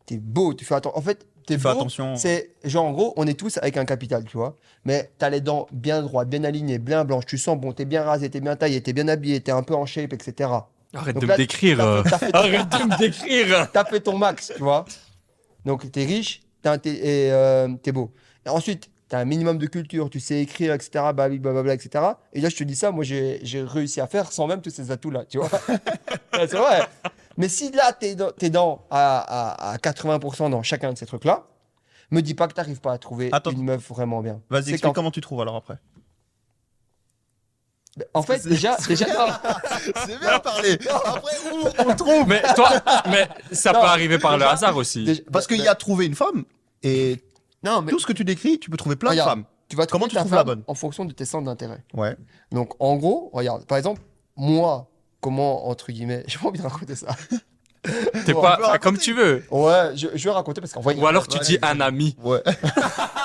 t'es beau, tu fais attention. En fait, t'es Fais beau. attention. C'est genre en gros, on est tous avec un capital, tu vois. Mais t'as les dents bien droites, bien alignées, bien blanches, tu sens bon, t'es bien rasé, t'es bien taillé, t'es bien habillé, t'es un peu en shape, etc. Arrête Donc de là, me décrire. T'as fait- t'as fait- Arrête de me décrire. t'as fait ton max, tu vois. Donc, t'es riche t'as un- t'es et, euh, t'es beau. Et ensuite, un minimum de culture, tu sais écrire, etc., blablabla, etc. Et là, je te dis ça, moi, j'ai réussi à faire sans même tous ces atouts-là, tu vois. C'est vrai. Mais si là, t'es dans, t'es dans à, à, à 80% dans chacun de ces trucs-là, me dis pas que t'arrives pas à trouver Attends. une meuf vraiment bien. Vas-y, explique comment tu trouves alors après. En fait, déjà, C'est bien parlé. Après, où on trouve? Mais toi, mais ça Non, peut arriver par le hasard aussi. déjà- Parce qu'il y a trouvé une femme et Non, mais tout ce que tu décris, tu peux trouver plein Regarde. de femmes. tu vas comment trouver tu ta trouves la bonne en fonction de tes centres d'intérêt. Ouais. Donc, en gros, regarde, par exemple, moi, comment, entre guillemets, j'ai pas envie de raconter ça. T'es Bon, pas ah, comme tu veux. Ouais, je, je vais raconter parce qu'en vrai. Ou alors tu dis un ami. Ouais.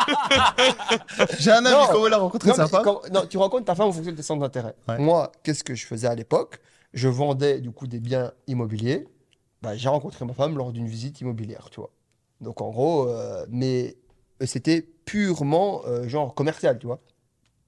J'ai un ami, Non. comment il a rencontré Non, sa mais femme quand- non, tu rencontres ta femme en fonction de tes centres d'intérêt. Ouais. Moi, qu'est-ce que je faisais à l'époque? Je vendais du coup des biens immobiliers. Bah, j'ai rencontré ma femme lors d'une visite immobilière, tu vois. Donc en gros, euh, mais c'était purement euh, genre commercial, tu vois.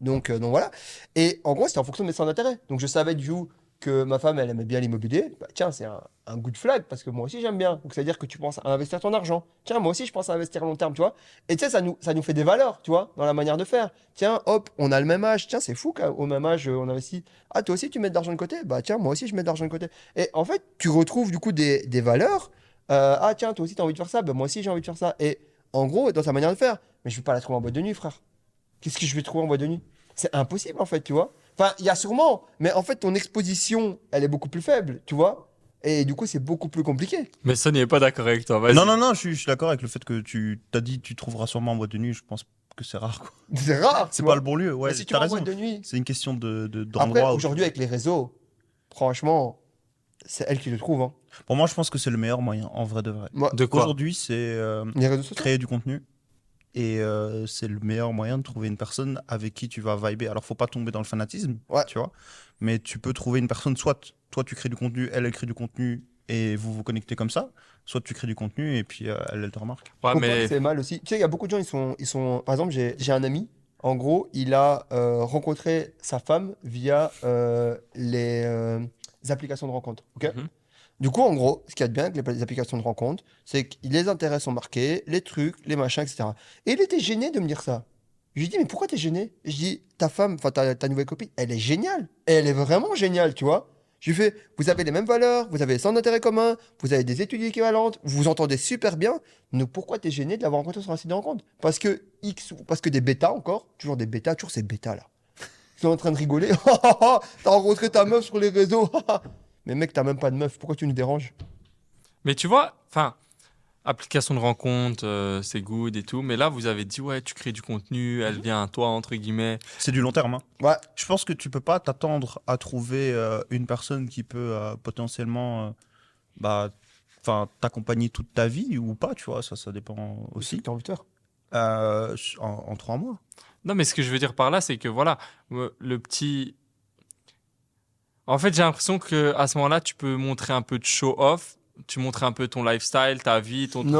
Donc, euh, donc voilà. Et en gros, c'était en fonction de mes centres d'intérêt. Donc je savais du coup que ma femme, elle aimait bien l'immobilier. Bah, tiens, c'est un, good flag parce que moi aussi j'aime bien. Donc ça veut dire que tu penses à investir ton argent. Tiens, moi aussi je pense à investir à long terme, tu vois. Et tu sais, ça nous, ça nous fait des valeurs, tu vois, dans la manière de faire. Tiens, hop, on a le même âge. Tiens, c'est fou qu'au même âge, euh, on investit. Ah, toi aussi, tu mets de l'argent de côté? Bah, tiens, moi aussi, je mets de l'argent de côté. Et en fait, tu retrouves du coup des, des valeurs. Euh, ah, tiens, toi aussi, tu as envie de faire ça? Bah, moi aussi, j'ai envie de faire ça. Et en gros, dans sa manière de faire. Mais je vais pas la trouver en boîte de nuit, frère. Qu'est-ce que je vais trouver en boîte de nuit? C'est impossible, en fait, tu vois. Enfin, il y a sûrement, mais en fait, ton exposition, elle est beaucoup plus faible, tu vois. Et du coup, c'est beaucoup plus compliqué. Mais Son n'est pas d'accord avec toi. Vas-y. Non, non, non, je suis, je suis d'accord avec le fait que tu t'as dit tu trouveras sûrement en boîte de nuit. Je pense que c'est rare. quoi. C'est rare. C'est pas le bon lieu. Ouais, Mais si tu vas en raison. boîte de nuit. C'est une question de de- Après, d'endroit. où- aujourd'hui, avec les réseaux, franchement, c'est elle qui le trouve. Hein. Pour moi, je pense que c'est le meilleur moyen, en vrai de vrai. Moi, De quoi Aujourd'hui, c'est euh, créer du contenu. Et euh, c'est le meilleur moyen de trouver une personne avec qui tu vas vibrer. Alors, faut pas tomber dans le fanatisme, Ouais. tu vois. Mais tu peux trouver une personne, soit toi tu crées du contenu, elle elle crée du contenu et vous vous connectez comme ça, soit tu crées du contenu et puis euh, elle elle te remarque. Ouais, mais c'est mal aussi? Tu sais, il y a beaucoup de gens, ils sont, ils sont. Par exemple, j'ai j'ai un ami. En gros, il a euh, rencontré sa femme via euh, les, euh, applications de rencontre. ok Mhm. Du coup, en gros, ce qu'il y a de bien avec les, applications de rencontre, c'est que les intérêts sont marqués, les trucs, les machins, etc. Et il était gêné de me dire ça. Je lui dis, mais pourquoi t'es gêné? Je dis, ta femme, enfin ta, ta nouvelle copine, elle est géniale. Elle est vraiment géniale, tu vois. Je lui fais, vous avez les mêmes valeurs, vous avez les centres d'intérêt communs, vous avez des études équivalentes, vous vous entendez super bien. Donc pourquoi t'es gêné de l'avoir rencontré sur un site de rencontre? Parce que X, ou- parce que des bêtas encore, toujours des bêtas, toujours ces bêtas là. Sont en train de rigoler? T'as rencontré ta meuf sur les réseaux? mais mec, t'as même pas de meuf. Pourquoi tu nous déranges? Mais tu vois, enfin, application de rencontre, euh, c'est good et tout. Mais là, vous avez dit, ouais, tu crées du contenu, elle vient à toi, entre guillemets. C'est du long terme. hein. Ouais. Je pense que tu peux pas t'attendre à trouver euh, une personne qui peut euh, potentiellement euh, bah, enfin, t'accompagner toute ta vie ou pas, tu vois, ça, ça dépend aussi. T'as envie de faire Euh, en, en trois mois. Non, mais ce que je veux dire par là, c'est que voilà, euh, le petit. En fait, j'ai l'impression que à ce moment-là, tu peux montrer un peu de show-off, tu montres un peu ton lifestyle, ta vie, ton truc.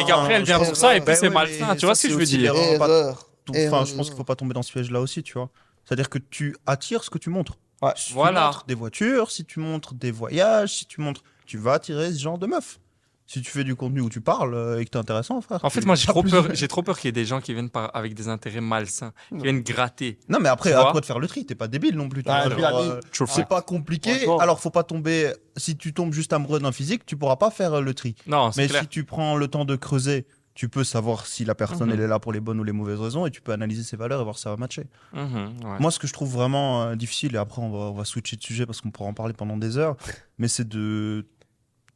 Et qu'après, elle vient pour ça, et puis Ben c'est ouais, malsain. Tu vois ce que je veux dire? Enfin, je pense qu'il faut pas tomber dans ce piège-là aussi, tu vois. C'est-à-dire que tu attires ce que tu montres. Ouais. Si tu Voilà. montres des voitures, si tu montres des voyages, si tu montres, tu vas attirer ce genre de meuf. Si tu fais du contenu où tu parles euh, et que t'es intéressant, frère. En fait, moi, j'ai trop peur. J'ai trop peur qu'il y ait des gens qui viennent par- avec des intérêts malsains, qui Non. viennent gratter. Non, mais après, à toi de faire le tri. T'es pas débile non plus. vie, euh, c'est pas compliqué. Alors, faut pas tomber. Si tu tombes juste amoureux d'un physique, tu pourras pas faire euh, le tri. Non, c'est Mais clair. si tu prends le temps de creuser, tu peux savoir si la personne Mhm. elle est là pour les bonnes ou les mauvaises raisons et tu peux analyser ses valeurs et voir si ça va matcher. Mhm, ouais. Moi, ce que je trouve vraiment euh, difficile, et après on va, on va switcher de sujet parce qu'on pourra en parler pendant des heures, mais c'est de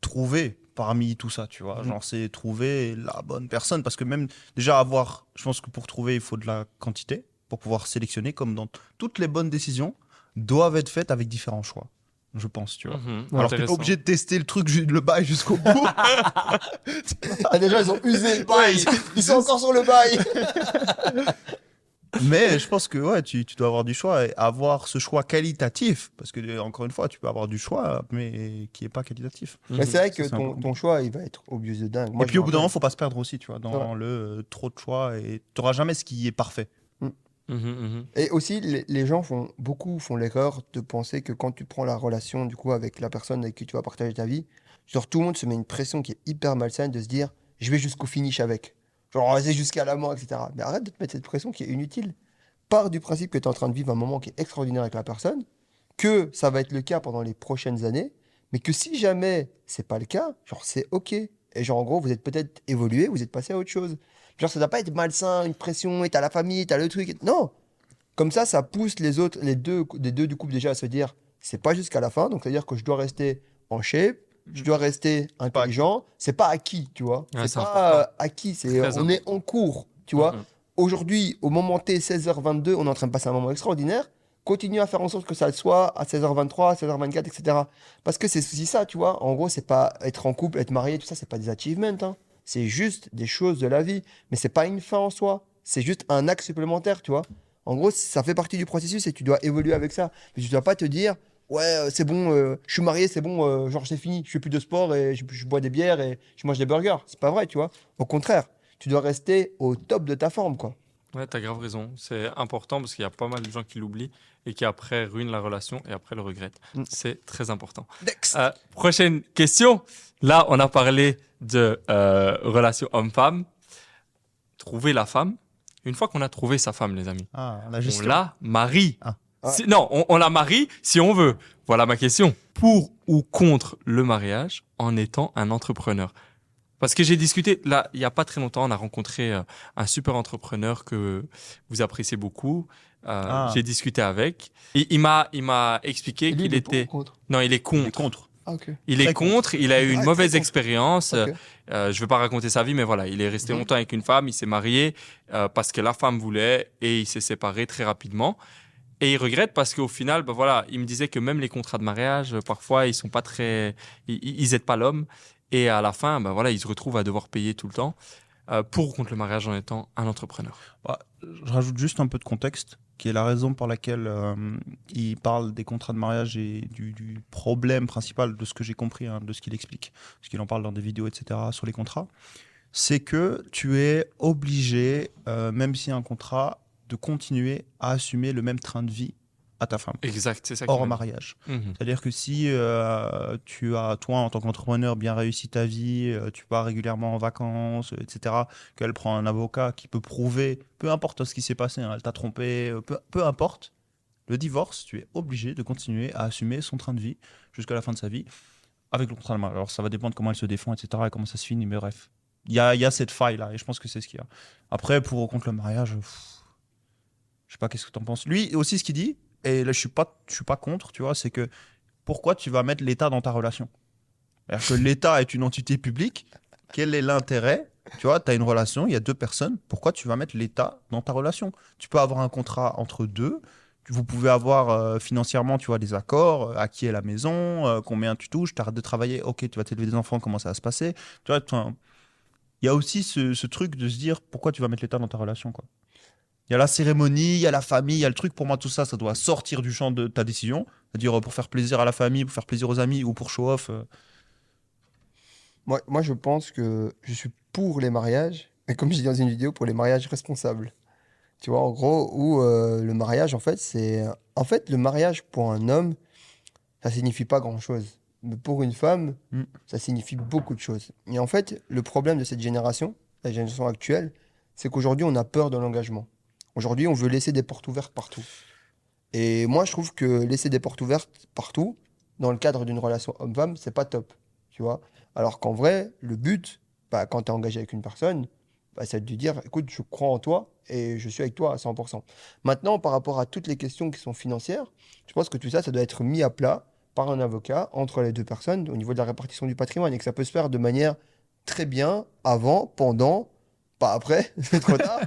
trouver parmi tout ça, tu vois. Mhm. Genre, c'est trouver la bonne personne parce que même déjà avoir, je pense que pour trouver, il faut de la quantité pour pouvoir sélectionner, comme dans toutes les bonnes décisions, doivent être faites avec différents choix, je pense, tu vois. Mhm, Alors, t'es obligé de tester le truc, le bail jusqu'au bout. Ah, déjà, ils ont usé le bail. Ils sont encore sur le bail. Mais je pense que ouais, tu, tu dois avoir du choix et avoir ce choix qualitatif. Parce que, encore une fois, tu peux avoir du choix, mais qui n'est pas qualitatif. Mais c'est vrai que ton, ton choix, il va être obvious de dingue. Moi, et je puis au bout d'un moment, rappelle- faut pas se perdre aussi, tu vois, dans le euh, trop de choix et tu n'auras jamais ce qui est parfait. Mhm, mhm. Et aussi, les, les gens font beaucoup font l'erreur de penser que quand tu prends la relation du coup avec la personne avec qui tu vas partager ta vie, genre tout le monde se met une pression qui est hyper malsaine de se dire je vais jusqu'au finish avec, genre c'est jusqu'à la mort, etc. Mais arrête de te mettre cette pression qui est inutile. Pars du principe que tu es en train de vivre un moment qui est extraordinaire avec la personne, que ça va être le cas pendant les prochaines années, mais que si jamais c'est pas le cas, genre c'est ok. Et genre en gros, vous êtes peut-être évolué, vous êtes passé à autre chose. Genre ça doit pas être malsain, une pression, et t'as la famille, t'as le truc. Non, comme ça, ça pousse les autres, les deux, les deux du couple déjà à se dire, c'est pas jusqu'à la fin, donc c'est-à-dire que je dois rester en shape, je dois rester intelligent, c'est pas acquis, tu vois. Ouais, c'est pas euh, acquis, c'est on est en cours, tu vois. Aujourd'hui, au moment T, 16h22, on est en train de passer un moment extraordinaire continue à faire en sorte que ça le soit à 16h23, à 16h24, etc. Parce que c'est aussi ça, tu vois. En gros, c'est pas être en couple, être marié, tout ça, c'est pas des achievements. hein. C'est juste des choses de la vie. Mais c'est pas une fin en soi. C'est juste un acte supplémentaire, tu vois. En gros, ça fait partie du processus et tu dois évoluer avec ça. Mais tu dois pas te dire, ouais, euh, c'est bon, euh, je suis marié, c'est bon, euh, genre c'est fini, je fais plus de sport et je, je bois des bières et je mange des burgers. C'est pas vrai, tu vois. Au contraire, tu dois rester au top de ta forme, quoi. Ouais, t'as grave raison. C'est important parce qu'il y a pas mal de gens qui l'oublient et qui après ruinent la relation et après le regrettent. Mm. C'est très important. Next. Euh, prochaine question. Là, on a parlé de euh, relation homme-femme. Trouver la femme. Une fois qu'on a trouvé sa femme, les amis, Ah, on la marie. Ah. Si- non, on, on la marie si on veut. Voilà ma question. Pour ou contre le mariage en étant un entrepreneur? Parce que j'ai discuté, là, il n'y a pas très longtemps, on a rencontré euh, un super entrepreneur que vous appréciez beaucoup. Euh, Ah. J'ai discuté avec. Et il m'a, il m'a expliqué qu'il il est pour ou était. contre? Non, il est Il contre. est contre. Ah, ok. Il est contre. Il a eu une Ah, mauvaise expérience. Euh, je vais pas raconter sa vie, mais voilà, il est resté Mhm. longtemps avec une femme, il s'est marié euh, parce que la femme voulait et il s'est séparé très rapidement. Et il regrette parce qu'au final, ben voilà, il me disait que même les contrats de mariage, euh, parfois, ils sont pas très, ils, ils aident pas l'homme. Et à la fin, ben voilà, il se retrouve à devoir payer tout le temps euh, pour ou contre le mariage en étant un entrepreneur. Bah, je rajoute juste un peu de contexte, qui est la raison pour laquelle euh, il parle des contrats de mariage et du, problème principal de ce que j'ai compris, hein, de ce qu'il explique, parce qu'il en parle dans des vidéos, etc., sur les contrats. C'est que tu es obligé, même a un contrat, de continuer à assumer le même train de vie à ta femme, Exact, c'est ça. hors mariage. Mhm. C'est-à-dire que si euh, tu as, toi, en tant qu'entrepreneur, bien réussi ta vie, euh, tu pars régulièrement en vacances, etc., qu'elle prend un avocat qui peut prouver, peu importe ce qui s'est passé, hein, elle t'a trompé, euh, peu, peu importe, le divorce, tu es obligé de continuer à assumer son train de vie jusqu'à la fin de sa vie avec le contrat de mariage. Alors ça va dépendre comment elle se défend, etc., et comment ça se finit, mais bref. Il y a, y a cette faille-là, et je pense que c'est ce qu'il y a. Après, pour ou contre le mariage, pff, je sais pas qu'est-ce que tu en penses. Lui aussi, ce qu'il dit, et là je suis pas, je suis pas contre, tu vois, c'est que pourquoi tu vas mettre l'État dans ta relation? C'est-à-dire que l'État est une entité publique. Quel est l'intérêt? Tu vois, tu as une relation, il y a deux personnes. Pourquoi tu vas mettre l'État dans ta relation? Tu peux avoir un contrat entre deux. Vous pouvez avoir euh, financièrement, tu vois, des accords. euh, à qui est la maison euh, Combien tu touches Tu arrêtes de travailler Ok, tu vas t'élever des enfants. Comment ça va se passer? Tu il y a aussi ce, ce truc de se dire pourquoi tu vas mettre l'État dans ta relation, quoi. Il y a la cérémonie, il y a la famille, il y a le truc. Pour moi, tout ça, ça doit sortir du champ de ta décision. C'est-à-dire euh, pour faire plaisir à la famille, pour faire plaisir aux amis ou pour show off. euh, Moi, moi, je pense que je suis pour les mariages, et comme j'ai dit dans une vidéo, pour les mariages responsables. Tu vois, en gros, où euh, le mariage, en fait, c'est. En fait, le mariage pour un homme, ça signifie pas grand-chose. Mais pour une femme, Mm. ça signifie beaucoup de choses. Et en fait, le problème de cette génération, la génération actuelle, c'est qu'aujourd'hui, on a peur de l'engagement. Aujourd'hui, on veut laisser des portes ouvertes partout. Et moi, je trouve que laisser des portes ouvertes partout, dans le cadre d'une relation homme-femme, c'est pas top. Tu vois Alors qu'en vrai, le but, bah, quand tu es engagé avec une personne, bah, c'est de lui dire écoute, je crois en toi et je suis avec toi à 100%. Maintenant, par rapport à toutes les questions qui sont financières, je pense que tout ça, ça doit être mis à plat par un avocat entre les deux personnes au niveau de la répartition du patrimoine et que ça peut se faire de manière très bien avant, pendant, pas après, c'est trop tard,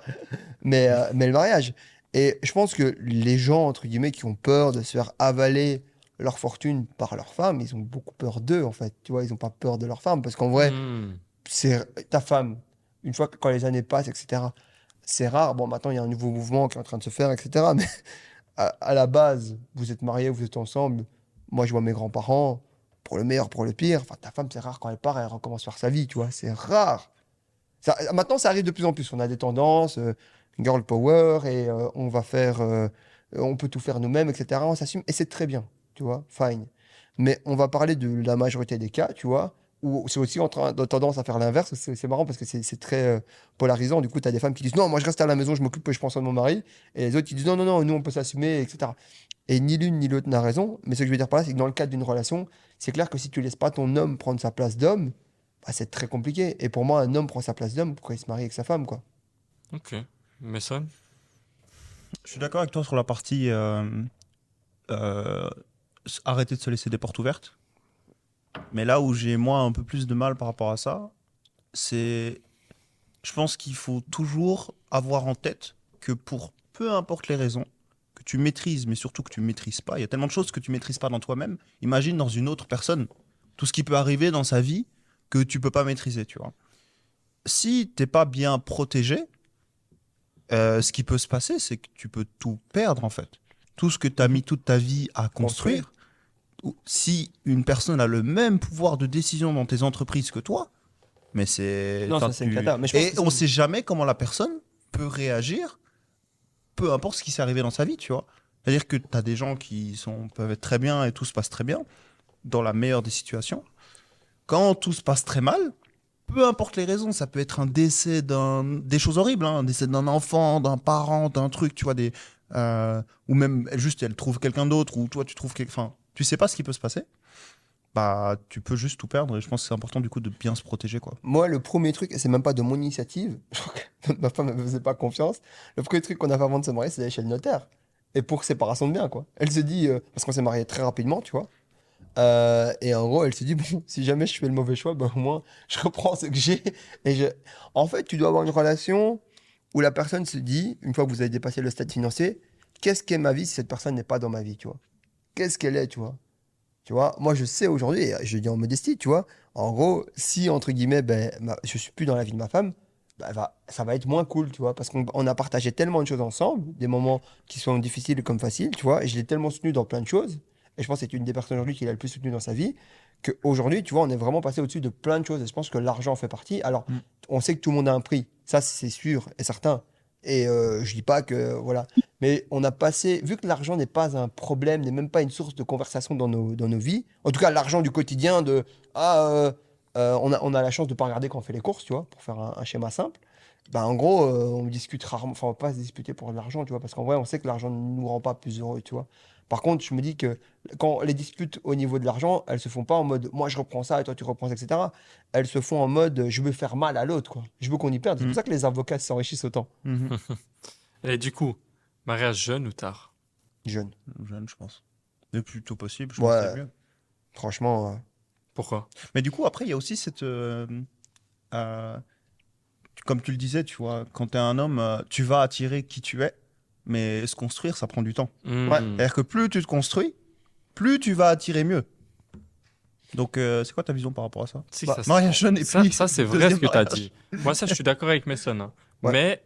mais, euh, mais le mariage. Et je pense que les gens, entre guillemets, qui ont peur de se faire avaler leur fortune par leur femme, ils ont beaucoup peur d'eux, en fait. Tu vois, ils n'ont pas peur de leur femme. Parce qu'en vrai, Mhm. c'est ta femme, une fois que quand les années passent, etc., c'est rare. Bon, maintenant, il y a un nouveau mouvement qui est en train de se faire, etc. Mais à, à la base, vous êtes mariés, vous êtes ensemble. Moi, je vois mes grands-parents, pour le meilleur, pour le pire. Enfin, ta femme, c'est rare quand elle part, elle recommence faire sa vie, tu vois. C'est rare. Maintenant, ça arrive de plus en plus. On a des tendances, euh, girl power, et euh, on va faire, euh, on peut tout faire nous-mêmes, etc. On s'assume, et c'est très bien, tu vois, fine. Mais on va parler de la majorité des cas, tu vois, où c'est aussi en train de tendance à faire l'inverse. C'est marrant parce que c'est très polarisant. Du coup, tu as des femmes qui disent non, moi je reste à la maison, je m'occupe, je pense à mon mari. Et les autres qui disent non, non, non, nous on peut s'assumer, etc. Et ni l'une ni l'autre n'a raison. Mais ce que je veux dire par là, c'est que dans le cadre d'une relation, c'est clair que si tu laisses pas ton homme prendre sa place d'homme, bah, c'est très compliqué. Et pour moi, un homme prend sa place d'homme pourquoi il se marie avec sa femme, quoi. Ok. Mason? Je suis d'accord avec toi sur la partie euh, euh, arrêter de se laisser des portes ouvertes. Mais là où j'ai moi un peu plus de mal par rapport à ça, c'est je pense qu'il faut toujours avoir en tête que pour peu importe les raisons, que que tu maîtrises, mais surtout que tu maîtrises pas. Il y a tellement de choses que tu maîtrises pas dans toi-même. Imagine dans une autre personne tout ce qui peut arriver dans sa vie que tu peux pas maîtriser, tu vois. Si t'es pas bien protégé, euh, ce qui peut se passer, c'est que tu peux tout perdre en fait. Tout ce que tu as mis toute ta vie à construire. Si une personne a le même pouvoir de décision dans tes entreprises que toi, mais c'est. Non, ça, c'est une tu- cata. Mais je pense Et on c'est- sait jamais comment la personne peut réagir, peu importe ce qui s'est arrivé dans sa vie, tu vois. C'est-à-dire que tu as des gens qui sont, peuvent être très bien et tout se passe très bien, dans la meilleure des situations. Quand tout se passe très mal, peu importe les raisons, ça peut être un décès d'un, des choses horribles, hein, un décès d'un enfant, d'un parent, d'un truc, tu vois, des, euh, ou même juste elle trouve quelqu'un d'autre, ou toi tu trouves quelqu'un, enfin, tu sais pas ce qui peut se passer. Bah, tu peux juste tout perdre, et je pense que c'est important du coup de bien se protéger, quoi. Moi, le premier truc, et c'est même pas de mon initiative, ma femme ne me faisait pas confiance. Le premier truc qu'on a fait avant de se marier, c'est d'aller chez le notaire. Et pour séparation de biens, quoi. Elle se dit, euh, parce qu'on s'est marié très rapidement, tu vois. Euh, et en gros, elle se dit, bon, si jamais je fais le mauvais choix, ben, au moins, je reprends ce que j'ai. Et. En fait, tu dois avoir une relation où la personne se dit, une fois que vous avez dépassé le stade financier, qu'est-ce qu'est ma vie si cette personne n'est pas dans ma vie, tu vois? Qu'est-ce qu'elle est, tu vois? Tu vois, moi, je sais aujourd'hui, je dis en modestie, tu vois, en gros, si, entre guillemets, ben, je suis plus dans la vie de ma femme, ben, va- ça va être moins cool, tu vois, parce qu'on on a partagé tellement de choses ensemble, des moments qui sont difficiles comme faciles, tu vois, et je l'ai tellement soutenu dans plein de choses, et je pense que c'est une des personnes aujourd'hui qui l'a le plus soutenu dans sa vie, qu'aujourd'hui, tu vois, on est vraiment passé au-dessus de plein de choses, et je pense que l'argent fait partie. Alors, Mm. on sait que tout le monde a un prix, ça, c'est sûr et certain, et euh, je dis pas que, voilà, mais on a passé, vu que l'argent n'est pas un problème, n'est même pas une source de conversation dans nos, dans nos vies, en tout cas l'argent du quotidien de ah, euh, euh, on, a, on a la chance de pas regarder quand on fait les courses, tu vois, pour faire un, un schéma simple. Ben, en gros, euh, on discute rarement, enfin on va pas se disputer pour de l'argent, tu vois, parce qu'en vrai on sait que l'argent ne nous rend pas plus heureux, tu vois. Par contre, je me dis que quand les disputes au niveau de l'argent, elles se font pas en mode moi je reprends ça et toi tu reprends ça, etc. Elles se font en mode je veux faire mal à l'autre, quoi. Je veux qu'on y perde. C'est pour ça que les avocats s'enrichissent autant. Et du coup, mariage jeune ou tard? Jeune. Jeune, je pense. Le plus tôt possible, je Ouais. pense que c'est mieux. Franchement, euh, Pourquoi? Mais du coup, après, il y a aussi cette. euh, euh, comme tu le disais, tu vois, quand tu es un homme, euh, tu vas attirer qui tu es, mais se construire, ça prend du temps. Hmm. C'est-à-dire que plus tu te construis, plus tu vas attirer mieux. Donc, euh, c'est quoi ta vision par rapport à ça Si, Bah, ça, Mariage jeune et ça, puis. ça, c'est vrai ce que tu as dit. Moi, ça, je suis d'accord avec Mason. hein. Ouais. Mais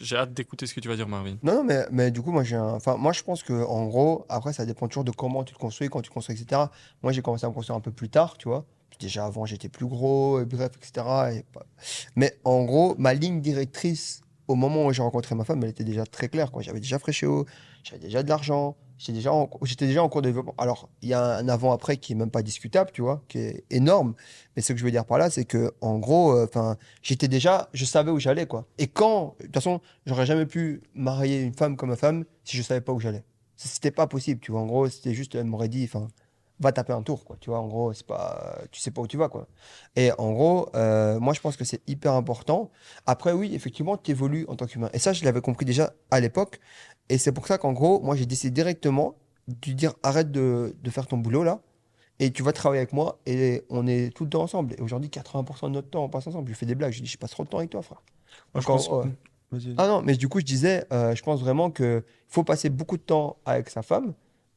j'ai hâte d'écouter ce que tu vas dire, Marvin. Non, non, mais, mais du coup, moi, j'ai un... enfin, moi, je pense que en gros, après, ça dépend toujours de comment tu te construis, quand tu te construis, etc. Moi, j'ai commencé à me construire un peu plus tard, tu vois. Déjà avant, j'étais plus gros, et bref, etc. et Mais en gros, ma ligne directrice, au moment où j'ai rencontré ma femme, elle était déjà très claire. J'avais déjà Fréchéo, j'avais déjà de l'argent, j'étais déjà, en... déjà en cours de développement. Alors, il y a un avant-après qui est même pas discutable, tu vois, qui est énorme. Mais ce que je veux dire par là, c'est que, en gros, euh, j'étais déjà, je savais où j'allais, quoi. Et quand, de toute façon, j'aurais jamais pu marier une femme comme ma femme si je savais pas où j'allais. C'était pas possible, tu vois. En gros, c'était juste, elle m'aurait dit, enfin, va taper un tour, quoi. Tu vois, en gros, c'est pas, tu sais pas où tu vas, quoi. Et en gros, euh, moi, je pense que c'est hyper important. Après, oui, effectivement, tu évolues en tant qu'humain. Et ça, je l'avais compris déjà à l'époque. Et c'est pour ça qu'en gros, moi, j'ai décidé directement de dire, arrête de, de faire ton boulot, là. Et tu vas travailler avec moi et on est tout le temps ensemble. Et aujourd'hui, 80% de notre temps, on passe ensemble. Je fais des blagues. Je dis, je passe trop de temps avec toi, frère. Moi, je Encore, pense-. Vas-y, vas-y. Ah non, mais du coup, je disais, euh, je pense vraiment qu'il faut passer beaucoup de temps avec sa femme.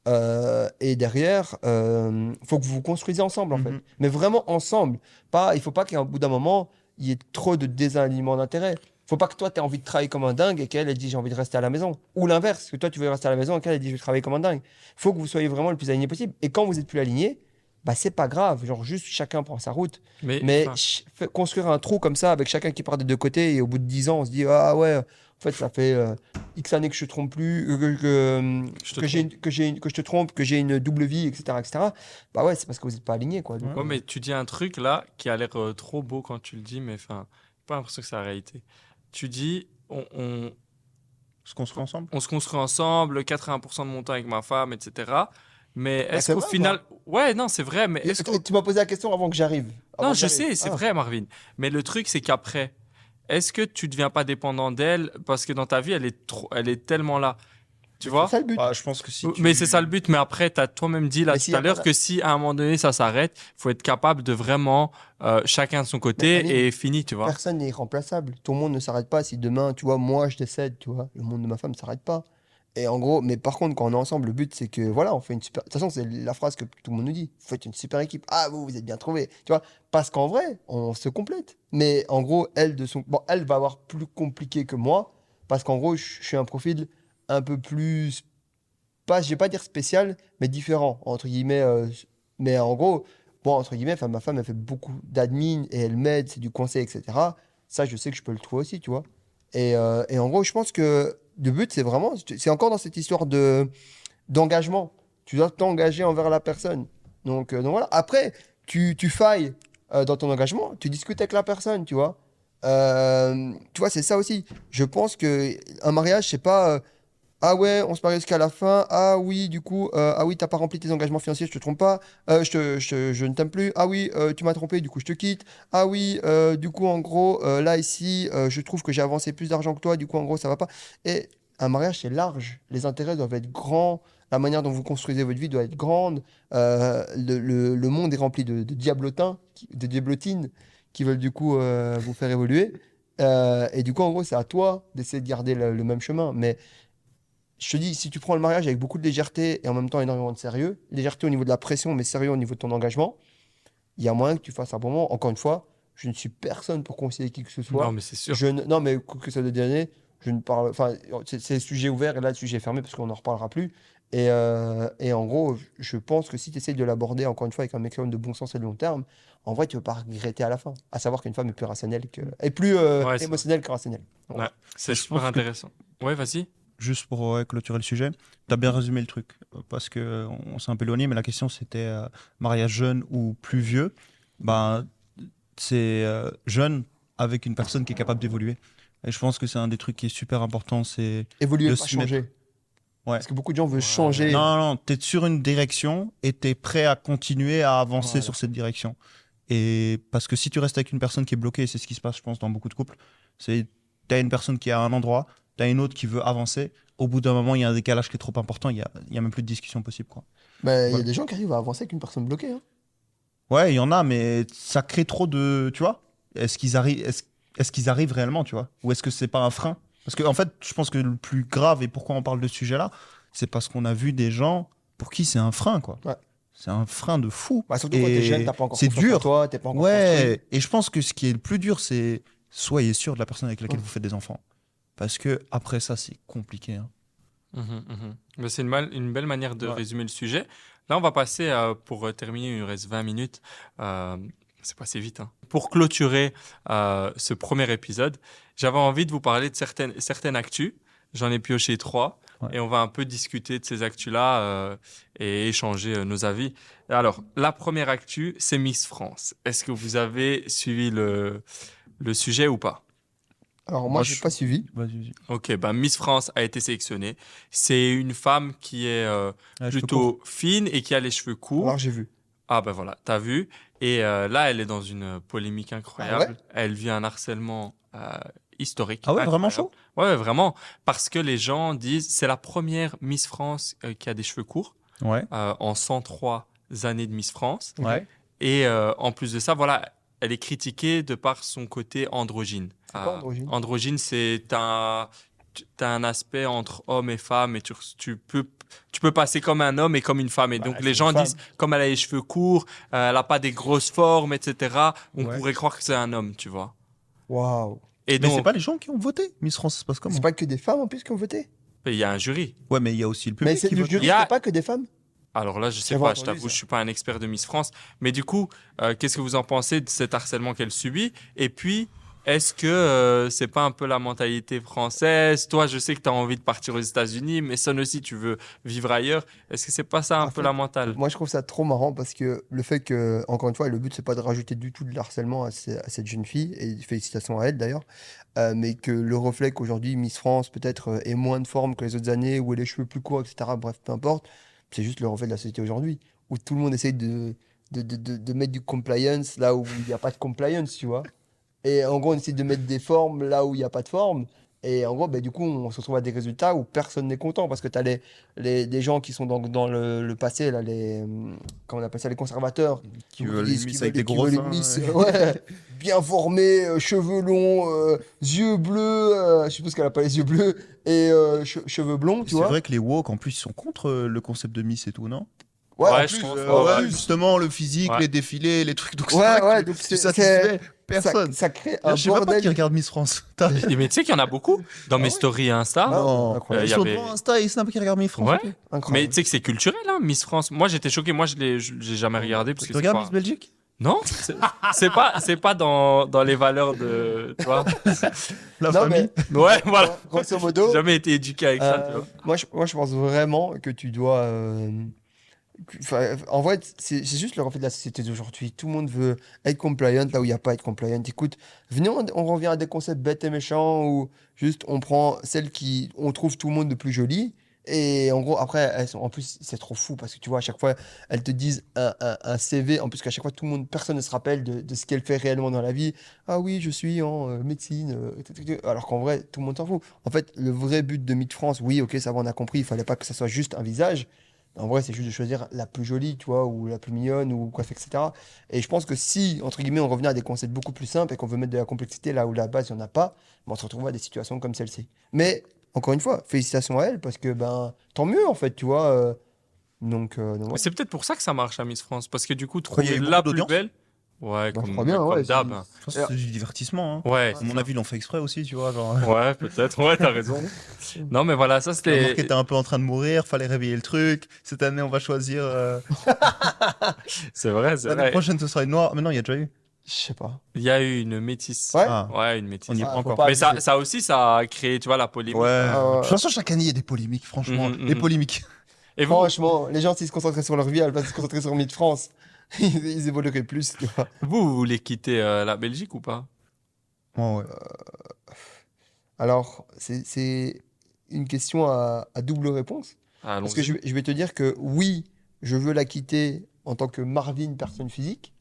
Euh, et derrière, il faut que vous vous construisez ensemble, en fait. Mhm. Mais vraiment ensemble. Pas, il faut pas qu'à bout d'un moment, il y ait trop de désalignement d'intérêt. faut pas que toi, tu aies envie de travailler comme un dingue et qu'elle, elle dit j'ai envie de rester à la maison. Ou l'inverse, que toi, tu veux rester à la maison et qu'elle, elle dit je vais travailler comme un dingue. faut que vous soyez vraiment le plus aligné possible. Et quand vous êtes plus aligné, bah, c'est pas grave. Genre, juste chacun prend sa route. Mais, Mais construire un trou comme ça avec chacun qui part des deux côtés et au bout de 10 ans, on se dit Ah ouais, en fait, ça fait euh, X années que je te trompe plus, euh, que, que, Je te que j'ai une- que, j'ai une- que je te trompe, que j'ai une double vie, etc. etc. Bah ouais, c'est parce que vous n'êtes pas alignés. Quoi. Donc, ouais, mais tu dis un truc là qui a l'air euh, trop beau quand tu le dis, mais enfin, pas l'impression que c'est la réalité. Tu dis, on, on, Se construire ensemble on se construit ensemble, 80% de mon temps avec ma femme, etc. Mais est-ce Bah, c'est qu'au vrai, final. Ouais, non, c'est vrai, mais est-ce tu m'as posé la question avant que j'arrive. Avant Non, que je sais, c'est Ah. vrai, Marvin. Mais le truc, c'est qu'après, est-ce que tu deviens pas dépendant d'elle parce que dans ta vie, elle est, trop, elle est tellement là Tu vois? C'est ça le but. Ah, Je pense que si. tu- Mais c'est ça le but. Mais après, tu as toi-même dit là Mais tout à a l'heure pas- que si à un moment donné ça s'arrête, faut être capable de vraiment euh, chacun de son côté et fini, tu vois. Personne n'est irremplaçable. Tout le monde ne s'arrête pas. Si demain, tu vois, moi, je décède, tu vois, le monde de ma femme ne s'arrête pas. Et en gros, mais par contre, quand on est ensemble, le but, c'est que voilà, on fait une super. De toute façon, c'est la phrase que tout le monde nous dit. Vous faites une super équipe. Ah, vous, vous êtes bien trouvés. Tu vois, parce qu'en vrai, on se complète. Mais en gros, elle, de son. Bon, elle va avoir plus compliqué que moi. Parce qu'en gros, je suis un profil un peu plus. Pas, je vais pas dire spécial, mais différent, entre guillemets. euh, mais en gros, bon, entre guillemets, ma femme, elle fait beaucoup d'admin et elle m'aide, c'est du conseil, etc. Ça, je sais que je peux le trouver aussi, tu vois. Et, euh, et en gros, je pense que le but, c'est vraiment, c'est encore dans cette histoire de d'engagement. Tu dois t'engager envers la personne. Donc, euh, donc voilà. Après, tu, tu failles euh, dans ton engagement, tu discutes avec la personne, tu vois. Euh, tu vois, c'est ça aussi. Je pense que un mariage, c'est pas ah ouais, on se marie jusqu'à la fin. Ah oui, du coup, euh, ah oui, t'as pas rempli tes engagements financiers, je te trompe pas. Euh, je, ne t'aime plus. Ah oui, euh, tu m'as trompé, du coup, je te quitte. Ah oui, du coup, en gros, là, ici, je trouve que j'ai avancé plus d'argent que toi, du coup, en gros, ça va pas. Et un mariage, c'est large. Les intérêts doivent être grands. La manière dont vous construisez votre vie doit être grande. Le, monde est rempli de, diablotins, de diablotines qui veulent du coup vous faire évoluer. Et du coup, en gros, c'est à toi d'essayer de garder le, le même chemin. Mais je te dis, si tu prends le mariage avec beaucoup de légèreté et en même temps énormément de sérieux, légèreté au niveau de la pression, mais sérieux au niveau de ton engagement, il y a moyen que tu fasses un bon moment. Encore une fois, je ne suis personne pour conseiller qui que ce soit. Non, mais c'est sûr. Je ne- non, mais que ça de dernier, je ne parle. Enfin, c'est sujet ouvert et là, le sujet est fermé parce qu'on n'en reparlera plus. Et, euh, et en gros, je pense que si tu essayes de l'aborder, encore une fois, avec un maximum de bon sens et de long terme, en vrai, tu ne vas pas regretter à la fin. À savoir qu'une femme est plus rationnelle que. est plus euh, Ouais, émotionnelle que rationnelle. Ouais, c'est super pense que- intéressant. Ouais, vas-y. Juste pour ouais, clôturer le sujet, tu as bien résumé le truc. euh, Parce que euh, on s'est un peu éloigné, mais la question c'était euh, mariage jeune ou plus vieux. Ben, c'est euh, jeune avec une personne qui est capable d'évoluer. Et je pense que c'est un des trucs qui est super important. C'est Évoluer, De pas se mettre- changer. Ouais. Parce que beaucoup de gens veulent changer. non, non, tu es sur une direction et tu es prêt à continuer à avancer Voilà. sur cette direction. Et parce que si tu restes avec une personne qui est bloquée, c'est ce qui se passe, je pense, dans beaucoup de couples, c'est tu as une personne qui est à un endroit, tu as une autre qui veut avancer. Au bout d'un moment, il y a un décalage qui est trop important, il y a, y a même plus de discussion possible. Mais il y a des gens qui arrivent à avancer avec une personne bloquée. hein. Ouais, il y en a, mais ça crée trop de. Tu vois Est-ce qu'ils arrivent, est-ce, est-ce qu'ils arrivent réellement, tu vois? Ou est-ce que c'est pas un frein? Parce que, en fait, je pense que le plus grave et pourquoi on parle de ce sujet-là, c'est parce qu'on a vu des gens pour qui c'est un frein, quoi. Ouais. C'est un frein de fou. Bah, surtout quand t'es Et jeune, t'as pas encore c'est dur. toi, t'es pas encore construit. Ouais, et je pense que ce qui est le plus dur, c'est soyez sûr de la personne avec laquelle vous faites des enfants. Parce que après ça, c'est compliqué. hein. Mhm. Mais C'est une, belle manière de Ouais. résumer le sujet. Là, on va passer, pour euh, terminer, il reste 20 minutes. Euh, c'est passé vite. hein. Pour clôturer euh, ce premier épisode, j'avais envie de vous parler de certaines, certaines actus. J'en ai pioché trois. Ouais. Et on va un peu discuter de ces actus-là euh, et échanger nos avis. Alors, la première actu, c'est Miss France. Est-ce que vous avez suivi le, le sujet ou pas? Alors moi, Moi, je n'ai pas suivi. Vas-y, vas-y. Ok, bah Miss France a été sélectionnée. C'est une femme qui est euh, Ah, plutôt fine et qui a les cheveux courts. Alors j'ai vu. Ah ben voilà, t'as vu. Et euh, là, elle est dans une polémique incroyable. Ah Elle vit un harcèlement euh, historique. Ah ouais, vraiment chaud? Ouais, vraiment. Parce que les gens disent, c'est la première Miss France euh, qui a des cheveux courts Ouais. euh, en 103 années de Miss France. Ouais. Et euh, en plus de ça, voilà, elle est critiquée de par son côté androgyne. C'est quoi, Euh, androgyne Androgyne, c'est un, tu- un aspect entre homme et femme et tu, tu peux tu peux passer comme un homme et comme une femme. Et Bah, donc les gens disent, comme elle a les cheveux courts, euh, elle n'a pas des grosses formes, etc. On Ouais. pourrait croire que c'est un homme, tu vois. Waouh. Et Mais c'est donc, pas les gens qui ont voté. Miss France, ça se passe comment C'est pas que des femmes en plus qui ont voté? il y a un jury. Ouais, mais il y a aussi le Mais public c'est qui le vote. jury, Il y a- c'est pas que des femmes? Alors là, je sais pas, je t'avoue, je suis pas un expert de Miss France. Mais du coup, euh, qu'est-ce que vous en pensez de cet harcèlement qu'elle subit? Et puis, est-ce que euh, c'est pas un peu la mentalité française? Toi, je sais que tu as envie de partir aux États-Unis, mais Son aussi, tu veux vivre ailleurs. Est-ce que c'est pas ça un En peu fait, la mentale? Moi, je trouve ça trop marrant parce que le fait que, encore une fois, le but, c'est pas de rajouter du tout de harcèlement à, ces- à cette jeune fille, et félicitations à elle d'ailleurs, euh, mais que le reflet qu'aujourd'hui Miss France peut-être euh, est moins de forme que les autres années, où elle a les cheveux plus courts, etc. Bref, peu importe, c'est juste le reflet de la société aujourd'hui, où tout le monde essaye de, de, de, de- mettre du compliance là où il n'y a pas de compliance, tu vois. Et en gros, on essaie de mettre des formes là où il n'y a pas de forme. Et en gros, bah, du coup, on se retrouve à des résultats où personne n'est content parce que tu as les, les, des gens qui sont dans, dans le, le passé, là, les, hum, comment on appelle ça, les conservateurs, Qui veulent les miss avec des gros ouais. bien formés, euh, cheveux longs, euh, yeux bleus, euh, je suppose qu'elle a pas les yeux bleus, et che- cheveux blonds, tu C'est vois. vrai que les woke, en plus, ils sont contre le concept de Miss et tout, non? Ouais, en Ouais, plus, je pense, euh, ouais, Justement, le physique, Ouais. les défilés, les trucs. Donc, Ouais, que ouais, donc tu c'est- satisfais ça, personne. ça crée un Je sais pas qui regarde Miss France. Mais tu sais qu'il y en a beaucoup dans mes ouais stories Insta. Ah, Non. incroyable. Euh, y avait- Insta et Snap qui regardent Miss France. Ouais. Mais tu sais que c'est culturel, hein, Miss France. Moi, j'étais choqué. Moi, je l'ai, je- j'ai jamais regardé parce que Tu c'est regardes pas- Miss Belgique? Non, c'est pas, c'est pas dans, dans les valeurs de, tu vois. La Non, famille Mais ouais, voilà. Grosso modo, J'ai jamais été éduqué avec ça, tu Euh, vois. moi, je, moi, je pense vraiment que tu dois. En vrai, c'est juste le reflet de la société d'aujourd'hui. Tout le monde veut être compliant là où il n'y a pas à être compliant. Écoute, venez, on, revient à des concepts bêtes et méchants où juste on prend celles qui. On trouve tout le monde de plus joli. Et en gros, après, en plus, c'est trop fou parce que tu vois, à chaque fois, elles te disent un, CV. En plus, qu'à chaque fois, tout le monde, personne ne se rappelle de, ce qu'elle fait réellement dans la vie. Ah oui, je suis en euh, médecine. euh, alors qu'en vrai, tout le monde s'en fout. En fait, le vrai but de Meet France, oui, ok, ça va, on a compris. Il fallait pas que ça soit juste un visage. En vrai, c'est juste de choisir la plus jolie, tu vois, ou la plus mignonne, ou quoi, etc. Et je pense que si, entre guillemets, on revenait à des concepts beaucoup plus simples et qu'on veut mettre de la complexité là où la base, il n'y en a pas, ben, on se retrouve à des situations comme celle-ci. Mais, encore une fois, félicitations à elle, parce que, ben, tant mieux, en fait, tu vois. euh, donc, euh, donc, Mais ouais. c'est peut-être pour ça que ça marche à Miss France. Parce que du coup, trouver la plus belle. Ouais, Bah, je comme, crois bien, comme ouais, d'hab. c'est-. Je pense que c'est du divertissement. hein. Ouais. À mon avis, ils l'ont fait exprès aussi, tu vois. Genre, Ouais, peut-être. Ouais, t'as raison. Non, mais voilà, ça la c'était. marque était un peu en train de mourir, fallait réveiller le truc. Cette année, on va choisir. euh, C'est vrai, c'est L'année vrai. prochaine, ce sera une noire. Mais non, il y a déjà eu. Je sais pas. Il y a eu une métisse. Ouais. Ah. Ouais, une métisse. On y Ah, encore. Mais ça, ça aussi, ça a créé, tu vois, la polémique. Ouais. Ouais. De toute façon, chaque année, il y a des polémiques, franchement. Mhm, Des mhm. polémiques. Et vous, Franchement, les gens, s'ils se concentraient sur leur vie, à la place de se concentrer sur Meet France, ils, évolueraient plus, tu vois. vous, vous voulez quitter euh, la Belgique ou pas? Ouais, ouais. Alors, c'est- une question à, à double réponse. Allons-y. Parce que je, vais- je vais te dire que oui, je veux la quitter en tant que Marvin personne physique,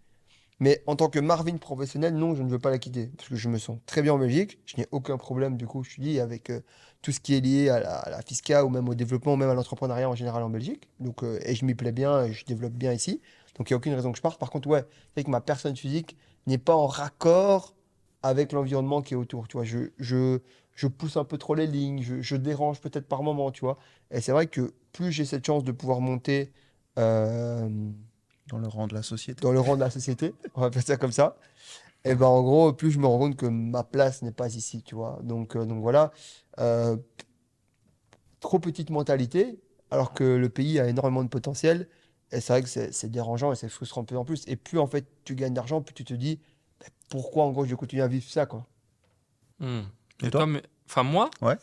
mais en tant que Marvin professionnel, non, je ne veux pas la quitter. Parce que je me sens très bien en Belgique, je n'ai aucun problème, du coup, je te dis, avec euh, tout ce qui est lié à la, à la fisca ou même au développement, ou même à l'entrepreneuriat en général en Belgique. Donc, et je m'y plais bien et je développe bien ici. Donc, il n'y a aucune raison que je parte. Par contre, ouais, c'est que ma personne physique n'est pas en raccord avec l'environnement qui est autour. Tu vois, je, je, je pousse un peu trop les lignes, je, je dérange peut-être par moment, tu vois. Et c'est vrai que plus j'ai cette chance de pouvoir monter euh, Dans le rang de la société. dans le rang de la société, on va faire ça comme ça, et ben en gros, plus je me rends compte que ma place n'est pas ici, tu vois. Donc, euh, donc voilà, Euh, trop petite mentalité, alors que le pays a énormément de potentiel. Et c'est vrai que c'est dérangeant et c'est frustrant de plus en plus. Et plus en fait tu gagnes d'argent, plus tu te dis ben, pourquoi en gros je continue à vivre ça, quoi? Hmm. Et Et toi? Enfin, moi? Ouais.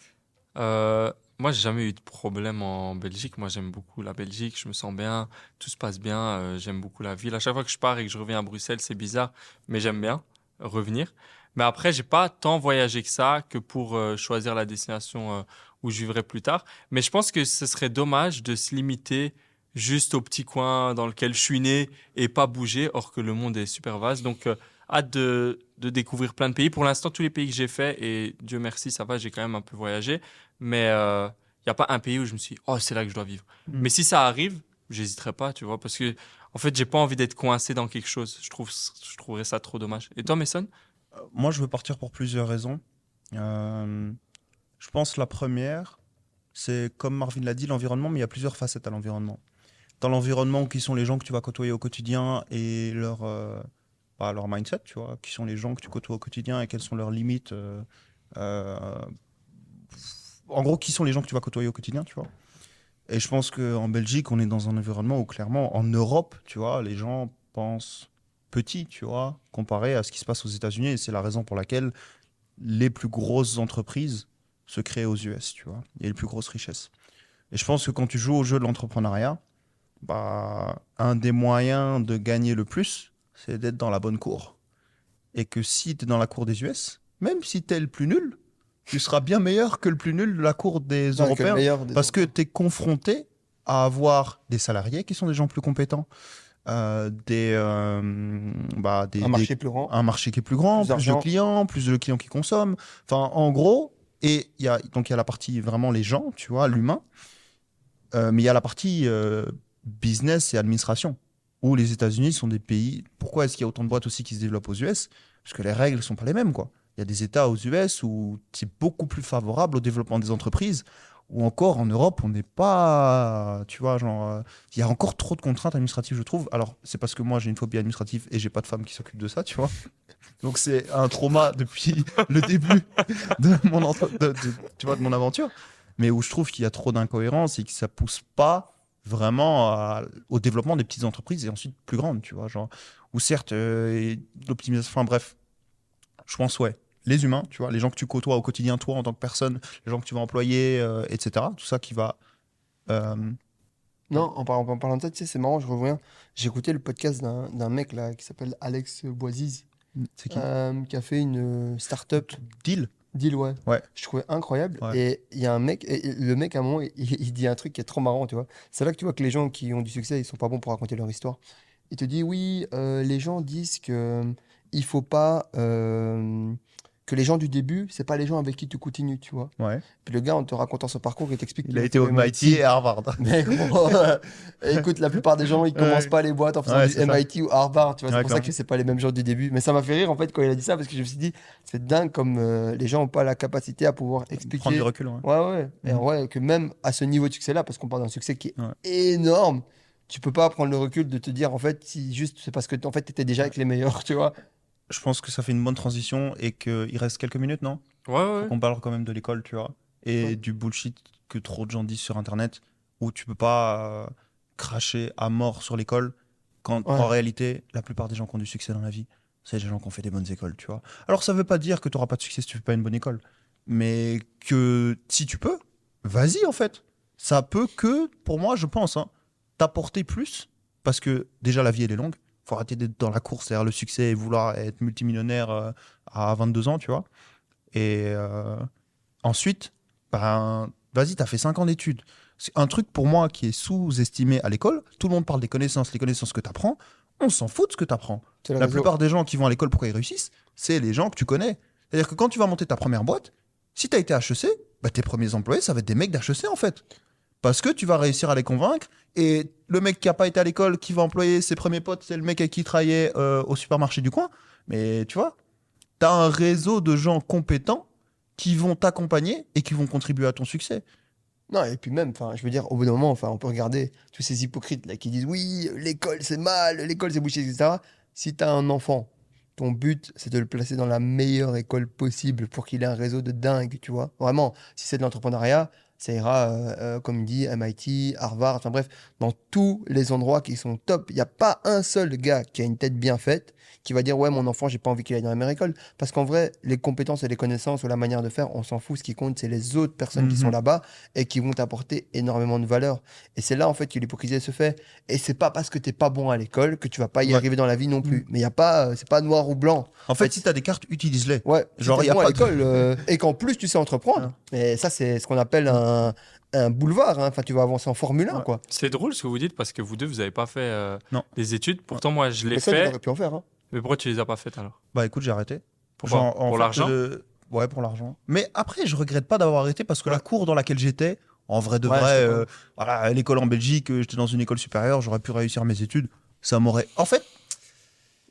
euh, Moi, j'ai jamais eu de problème en Belgique. Moi, j'aime beaucoup la Belgique. Je me sens bien. Tout se passe bien. euh, j'aime beaucoup la ville. À chaque fois que je pars et que je reviens à Bruxelles, c'est bizarre, mais j'aime bien revenir. Mais après, j'ai pas tant voyagé que ça que pour euh, choisir la destination euh, où je vivrai plus tard. Mais je pense que ce serait dommage de se limiter juste au petit coin dans lequel je suis né et pas bouger, or que le monde est super vaste. Donc, euh, hâte de, de découvrir plein de pays. Pour l'instant, tous les pays que j'ai fait, et Dieu merci, ça va, j'ai quand même un peu voyagé. Mais il n'y a pas un pays où je me suis dit, oh, c'est là que je dois vivre. Mm. Mais si ça arrive, j'hésiterai pas, tu vois, parce que, en fait, j'ai pas envie d'être coincé dans quelque chose. Je, trouve, je trouverais ça trop dommage. Et toi, Mason? Euh, Moi, je veux partir pour plusieurs raisons. Euh, je pense la première, c'est comme Marvin l'a dit, l'environnement, mais il y a plusieurs facettes à l'environnement. Dans l'environnement, qui sont les gens que tu vas côtoyer au quotidien et leur, euh, bah, leur mindset, tu vois, qui sont les gens que tu côtoies au quotidien et quelles sont leurs limites. euh, euh, en gros, qui sont les gens que tu vas côtoyer au quotidien, tu vois. Et je pense qu'en Belgique, on est dans un environnement où clairement, en Europe, tu vois, les gens pensent petit, tu vois, comparé à ce qui se passe aux États-Unis. Et c'est la raison pour laquelle les plus grosses entreprises se créent aux US, tu vois. Il y a les plus grosses richesses. Et je pense que quand tu joues au jeu de l'entrepreneuriat, bah, un des moyens de gagner le plus, c'est d'être dans la bonne cour. Et que si tu es dans la cour des US, même si tu es le plus nul, tu seras bien meilleur que le plus nul de la cour des Ouais, Européens. des Parce que tu es confronté à avoir des salariés qui sont des gens plus compétents, euh, des, euh, bah, des, un des- marché plus grand. un marché qui est plus grand, Plus plus, de clients, plus de clients qui consomment. Enfin, en gros, Et il y a, donc, il y a la partie vraiment les gens, tu vois, l'humain. Euh, mais il y a la partie business et administration, où les États-Unis sont des pays. Pourquoi est-ce qu'il y a autant de boîtes aussi qui se développent aux US Parce que les règles ne sont pas les mêmes, quoi. Il y a des États aux US où c'est beaucoup plus favorable au développement des entreprises, ou encore en Europe, on n'est pas, tu vois, genre, euh, il y a encore trop de contraintes administratives, je trouve. Alors, c'est parce que moi, j'ai une phobie administrative et j'ai pas de femme qui s'occupe de ça, tu vois. Donc, c'est un trauma depuis le début de mon, entre- de- de- tu vois, de mon aventure. Mais où je trouve qu'il y a trop d'incohérences et que ça pousse pas vraiment à- au développement des petites entreprises et ensuite plus grandes, tu vois. Genre, où certes, euh, l'optimisation, enfin bref, je pense, ouais. Les humains, tu vois, les gens que tu côtoies au quotidien, toi en tant que personne, les gens que tu vas employer, euh, etc. Tout ça qui va. euh, Non, en parlant, en parlant de ça, tu sais, c'est marrant, je reviens. J'ai écouté le podcast d'un d'un mec là qui s'appelle Alex Boisiz, c'est qui? qui a fait une start-up Deal? Deal, ouais. Ouais. Je trouvais incroyable. Ouais. Et il y a un mec, et le mec à un moment, il, il dit un truc qui est trop marrant, tu vois. C'est là que tu vois que les gens qui ont du succès, ils sont pas bons pour raconter leur histoire. Il te dit, oui, euh, les gens disent que euh, il faut pas. euh, que les gens du début, c'est pas les gens avec qui tu continues, tu vois. Ouais. Puis le gars, en te racontant son parcours, il t'explique Il qu'il a été au MIT et à Harvard. mais gros, euh, écoute, la plupart des gens, ils commencent Ouais. pas les boîtes en faisant Ouais, du ça. MIT ou Harvard, tu vois. C'est Ouais, pour ça que c'est pas les mêmes gens du début. Mais ça m'a fait rire en fait quand il a dit ça parce que je me suis dit, c'est dingue comme euh, les gens ont pas la capacité à pouvoir expliquer. Prendre du recul. ouais. Ouais, ouais. Et Mhm. vrai, que même à ce niveau de succès-là, parce qu'on parle d'un succès qui est Ouais. énorme, tu peux pas prendre le recul de te dire en fait, si juste c'est parce que en fait, t'étais déjà avec les meilleurs, tu vois. Je pense que ça fait une bonne transition et qu'il reste quelques minutes, non? Ouais, ouais. On parle quand même de l'école, tu vois. Et Ouais. du bullshit que trop de gens disent sur Internet, où tu peux pas euh, cracher à mort sur l'école, quand Ouais. en réalité, la plupart des gens qui ont du succès dans la vie, c'est des gens qui ont fait des bonnes écoles, tu vois. Alors ça veut pas dire que tu auras pas de succès si tu fais pas une bonne école, mais que si tu peux, vas-y en fait. Ça peut que, pour moi, je pense, hein, t'apporter plus, parce que déjà la vie elle est longue. Faut arrêter d'être dans la course derrière le succès et vouloir être multimillionnaire euh, à 22 ans, tu vois. Et euh, ensuite, ben, vas-y, t'as fait 5 ans d'études. C'est un truc pour moi qui est sous-estimé à l'école. Tout le monde parle des connaissances, les connaissances que t'apprends. On s'en fout de ce que t'apprends. La réseau. plupart des gens qui vont à l'école, pourquoi ils réussissent C'est les gens que tu connais. C'est-à-dire que quand tu vas monter ta première boîte, si tu as été HEC, bah, tes premiers employés, ça va être des mecs d'HEC en fait. Parce que tu vas réussir à les convaincre. Et le mec qui n'a pas été à l'école, qui va employer ses premiers potes, c'est le mec avec qui il travaillait euh, au supermarché du coin. Mais tu vois, tu as un réseau de gens compétents qui vont t'accompagner et qui vont contribuer à ton succès. Non, et puis même, je veux dire, au bout d'un moment, on peut regarder tous ces hypocrites là qui disent oui, l'école c'est mal, l'école c'est bouché, etc. Si tu as un enfant, ton but c'est de le placer dans la meilleure école possible pour qu'il ait un réseau de dingue, tu vois. Vraiment, si c'est de l'entrepreneuriat, ça ira, euh, euh, comme dit, MIT, Harvard, enfin bref, dans tous les endroits qui sont top. Il n'y a pas un seul gars qui a une tête bien faite qui va dire ouais, mon enfant, j'ai pas envie qu'il aille dans la meilleure école. Parce qu'en vrai, les compétences et les connaissances ou la manière de faire, on s'en fout. Ce qui compte, c'est les autres personnes qui Mhm. sont là-bas et qui vont t'apporter énormément de valeur. Et c'est là, en fait, que l'hypocrisie se fait. Et c'est pas parce que t'es pas bon à l'école que tu vas pas y Ouais. arriver dans la vie non plus. Mais il y a pas, euh, c'est pas noir ou blanc. En fait, Ouais, si tu as des cartes, utilise-les. Ouais, Genre, si y a bon pas de- l'école euh, et qu'en plus tu sais entreprendre. Ouais. Mais ça, c'est ce qu'on appelle un, un boulevard. hein. Enfin, tu vas avancer en Formule 1, Ouais. quoi. C'est drôle ce que vous dites parce que vous deux, vous n'avez pas fait euh, Non. des études. Pourtant, moi, je l'ai Mais fait. pu en faire. hein. Mais pourquoi tu les as pas faites alors? Bah écoute, j'ai arrêté. Pourquoi Genre, en Pour l'argent? euh, Ouais, pour l'argent. Mais après, je regrette pas d'avoir arrêté parce que la cour dans laquelle j'étais, en vrai de Ouais, vrai, euh, voilà, à l'école en Belgique, euh, j'étais dans une école supérieure, j'aurais pu réussir mes études. Ça m'aurait. En fait,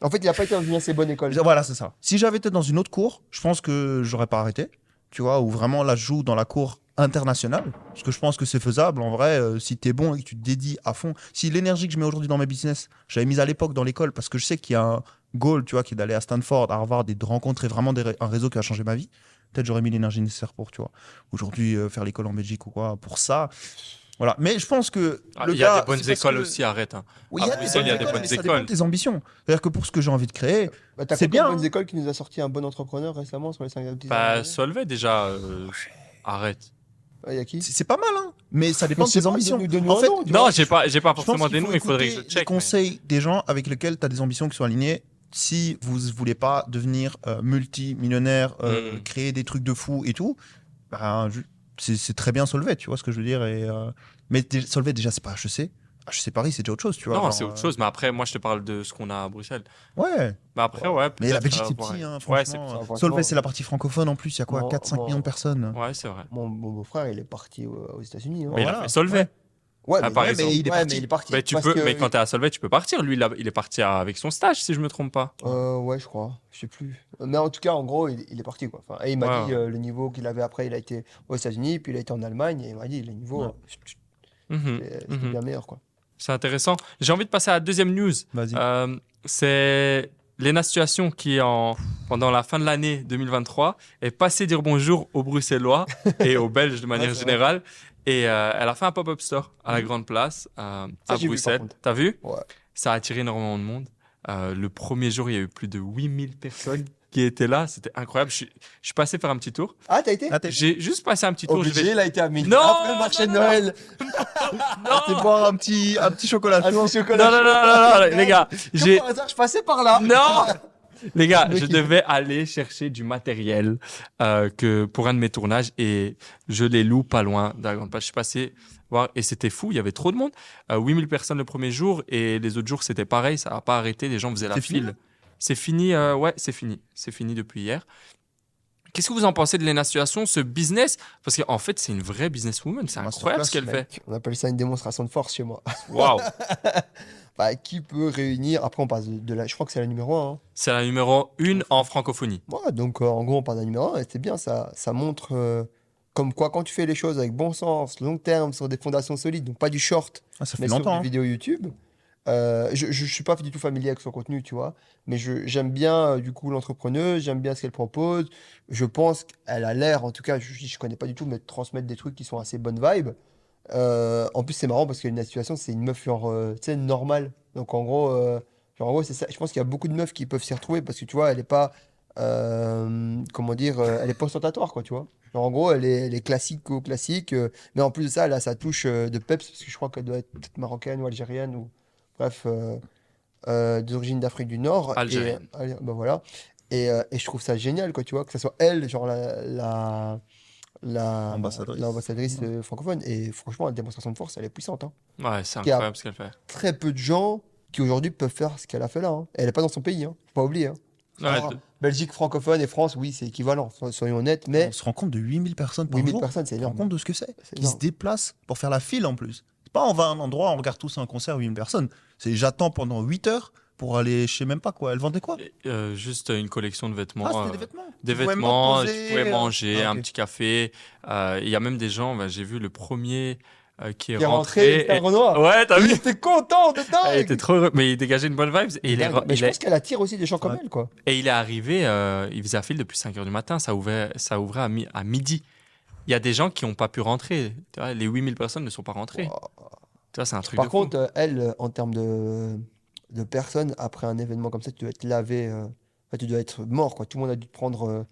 En fait, il a pas été dans une assez bonne école. voilà, c'est ça. Si j'avais été dans une autre cour, je pense que j'aurais pas arrêté. Tu vois, où vraiment là, je joue dans la cour internationale. Parce que je pense que c'est faisable. En vrai, euh, si t'es bon et que tu te dédies à fond. Si l'énergie que je mets aujourd'hui dans mes business, j'avais mise à l'époque dans l'école, parce que je sais qu'il y a un goal, tu vois, qui est d'aller à Stanford, à Harvard et de rencontrer vraiment des un réseau qui a changé ma vie. Peut-être j'aurais mis l'énergie nécessaire pour, tu vois. Aujourd'hui, euh, faire l'école en Belgique ou quoi, pour ça. Voilà. Mais je pense que. Ah, le Il y a gars, des bonnes écoles que- aussi, arrête. hein. Oui, il y a À des il y a des écoles, bonnes mais ça dépend écoles. de tes ambitions. C'est-à-dire que pour ce que j'ai envie de créer, Bah, t'as C'est de bien, bonnes écoles qui nous a sorti un bon entrepreneur récemment sur les 5 dernières Bah, Solvay déjà. euh, Arrête. Il y a qui c'est pas mal, hein. Mais ça dépend Mais de c'est tes ambitions. donne-nous- donne-nous En fait, nom, Non, j'ai pas, j'ai pas forcément des noms. Il faudrait que je check. Les mais- conseils des gens avec lesquels tu as des ambitions qui sont alignées. Si vous voulez pas devenir euh, multimillionnaire, euh, Mm. créer des trucs de fou et tout, ben, je- c'est très bien Solvay, tu vois ce que je veux dire. Et, euh, Mais Solvay, déjà, c'est pas HEC. Ah, je sais Paris, c'est déjà autre chose, tu vois. Non, c'est autre euh, chose. Mais après, moi, je te parle de ce qu'on a à Bruxelles. Ouais. Mais après, ouais. Mais la Belgique, c'est petit, hein, Ouais, c'est franchement. franchement. Solvay, c'est la partie francophone en plus. Il y a quoi Moi- 4-5 moi- millions de personnes. Ouais, c'est vrai. Mon, mon beau-frère, il est parti aux États-Unis. hein. Mais il Voilà. a fait Solvay. Ouais, Ah, mais, par ouais, exemple. mais il est Ouais, parti. mais il est parti. Mais tu parce peux, que- mais quand t'es à Solvay, tu peux partir. Lui, il, a- il est parti avec son stage, si je me trompe pas. Euh, ouais, je crois. Je sais plus. Mais en tout cas, en gros, il, il est parti. Quoi. Enfin, et il m'a Ouais, dit euh, le niveau qu'il avait après. Il a été aux États-Unis, puis il a été en Allemagne. Et il m'a dit le niveau, Ouais. euh, Mhm, c'était c'était mhm. bien meilleur. Quoi. C'est intéressant. J'ai envie de passer à la deuxième news. Vas-y. Euh, c'est Lena Situation qui, en, pendant la fin de l'année 2023, est passée dire bonjour aux Bruxellois et aux Belges de manière Ouais, c'est vrai. Et euh, elle a fait un pop-up store à la Grande Place euh, Ça, à j'ai vu, par Bruxelles. T'as vu? Ouais. Ça a attiré énormément de monde. Euh, le premier jour, il y a eu plus de 8000 personnes qui étaient là. C'était incroyable. Je suis, je suis passé faire un petit tour. Ah, t'as été? Ah, t'es- J'ai juste passé un petit tour. Obligé, vais... il a été à midi. Non, Après le marché non, de non. Noël. T'es boire un petit, un petit chocolat chaud. non, chocolat. Non, non, non, non, non, les gars. Comme J'ai... par hasard, je passais par là. Non Les gars, je devais aller chercher du matériel euh, que pour un de mes tournages et je les loue pas loin de la Grande Place. Je suis passé voir et c'était fou, il y avait trop de monde. Euh, 8000 personnes le premier jour et les autres jours c'était pareil, ça n'a pas arrêté, les gens faisaient la file. C'est fini, euh, ouais, c'est fini. C'est fini depuis hier. Qu'est-ce que vous en pensez de Lena Situation, ce business? Parce qu'en fait, c'est une vraie businesswoman, c'est incroyable ce qu'elle fait. On appelle ça une démonstration de force chez moi. Waouh Bah, qui peut réunir Après, on passe de, de la. Je crois que c'est la numéro 1. C'est la numéro une en francophonie. Ouais, donc euh, en gros, on parle d'un numéro 1 et c'est bien, ça, ça montre euh, comme quoi quand tu fais les choses avec bon sens, long terme, sur des fondations solides, donc pas du short, Ah, ça fait mais sur longtemps. des hein. vidéos YouTube. euh, je, je suis pas du tout familier avec son contenu, tu vois, mais je- j'aime bien euh, du coup l'entrepreneuse, j'aime bien ce qu'elle propose. Je pense qu'elle a l'air, en tout cas, je, je connais pas du tout, mais de transmettre des trucs qui sont assez bonnes vibes. Euh, en plus, c'est marrant parce qu'une situation, c'est une meuf genre, euh, tu sais, normale. Donc en gros, euh, genre, en gros, c'est ça. Je pense qu'il y a beaucoup de meufs qui peuvent s'y retrouver parce que tu vois, elle est pas, euh, comment dire, elle est pas ostentatoire, quoi, tu vois. Genre, en gros, elle est, elle est classique ou classique, mais en plus de ça, elle a sa touche de peps parce que je crois qu'elle doit être peut-être marocaine ou algérienne ou bref, d'origine d'Afrique du Nord. Et- Algérienne. allez, bah voilà. Et, et je trouve ça génial, quoi, tu vois, que ce soit elle, genre la. L'ambassadrice euh, francophone. Et franchement, la démonstration de force, elle est puissante. hein. Ouais, c'est Qui a- incroyable ce qu'elle fait. Très peu de gens qui aujourd'hui peuvent faire ce qu'elle a fait là. hein. Elle n'est pas dans son pays, hein. faut pas oublier. hein. Ouais, Alors, Belgique francophone et France, oui, c'est équivalent, so- soyons honnêtes, mais On se rend compte de 8000 personnes par 8000 jour. personnes, c'est te rends énorme. compte de ce que c'est Qui se déplacent pour faire la file en plus. C'est pas on va à un endroit, on regarde tous un concert, 8000 personnes. C'est j'attends pendant 8 heures pour aller, je sais même pas quoi. Elle vendait quoi? Euh, juste une collection de vêtements. Ah, c'était euh, des vêtements. des Tu pouvais tu euh, manger, ah, un petit café. Euh, Il y a même des gens, bah, j'ai vu le premier qui est Qui est rentré, rentré. Et- Renoir. Ouais, t'as Il vu était content de Il dingue. était trop heureux, mais il dégageait une bonne vibe et il est, re- Mais il je est- pense qu'elle attire aussi des gens comme elle, quoi. et il est arrivé, euh, il faisait la file depuis 5 heures du matin, ça ouvrait, ça ouvrait à, mi- à midi. Il y a des gens qui n'ont pas pu rentrer. Tu vois, les 8000 personnes ne sont pas rentrées. Wow. Tu vois, c'est un truc Par de contre, elle, en termes de, de personnes, après un événement comme ça, tu dois être lavé, euh, enfin, tu dois être mort, quoi. Tout le monde a dû prendre euh,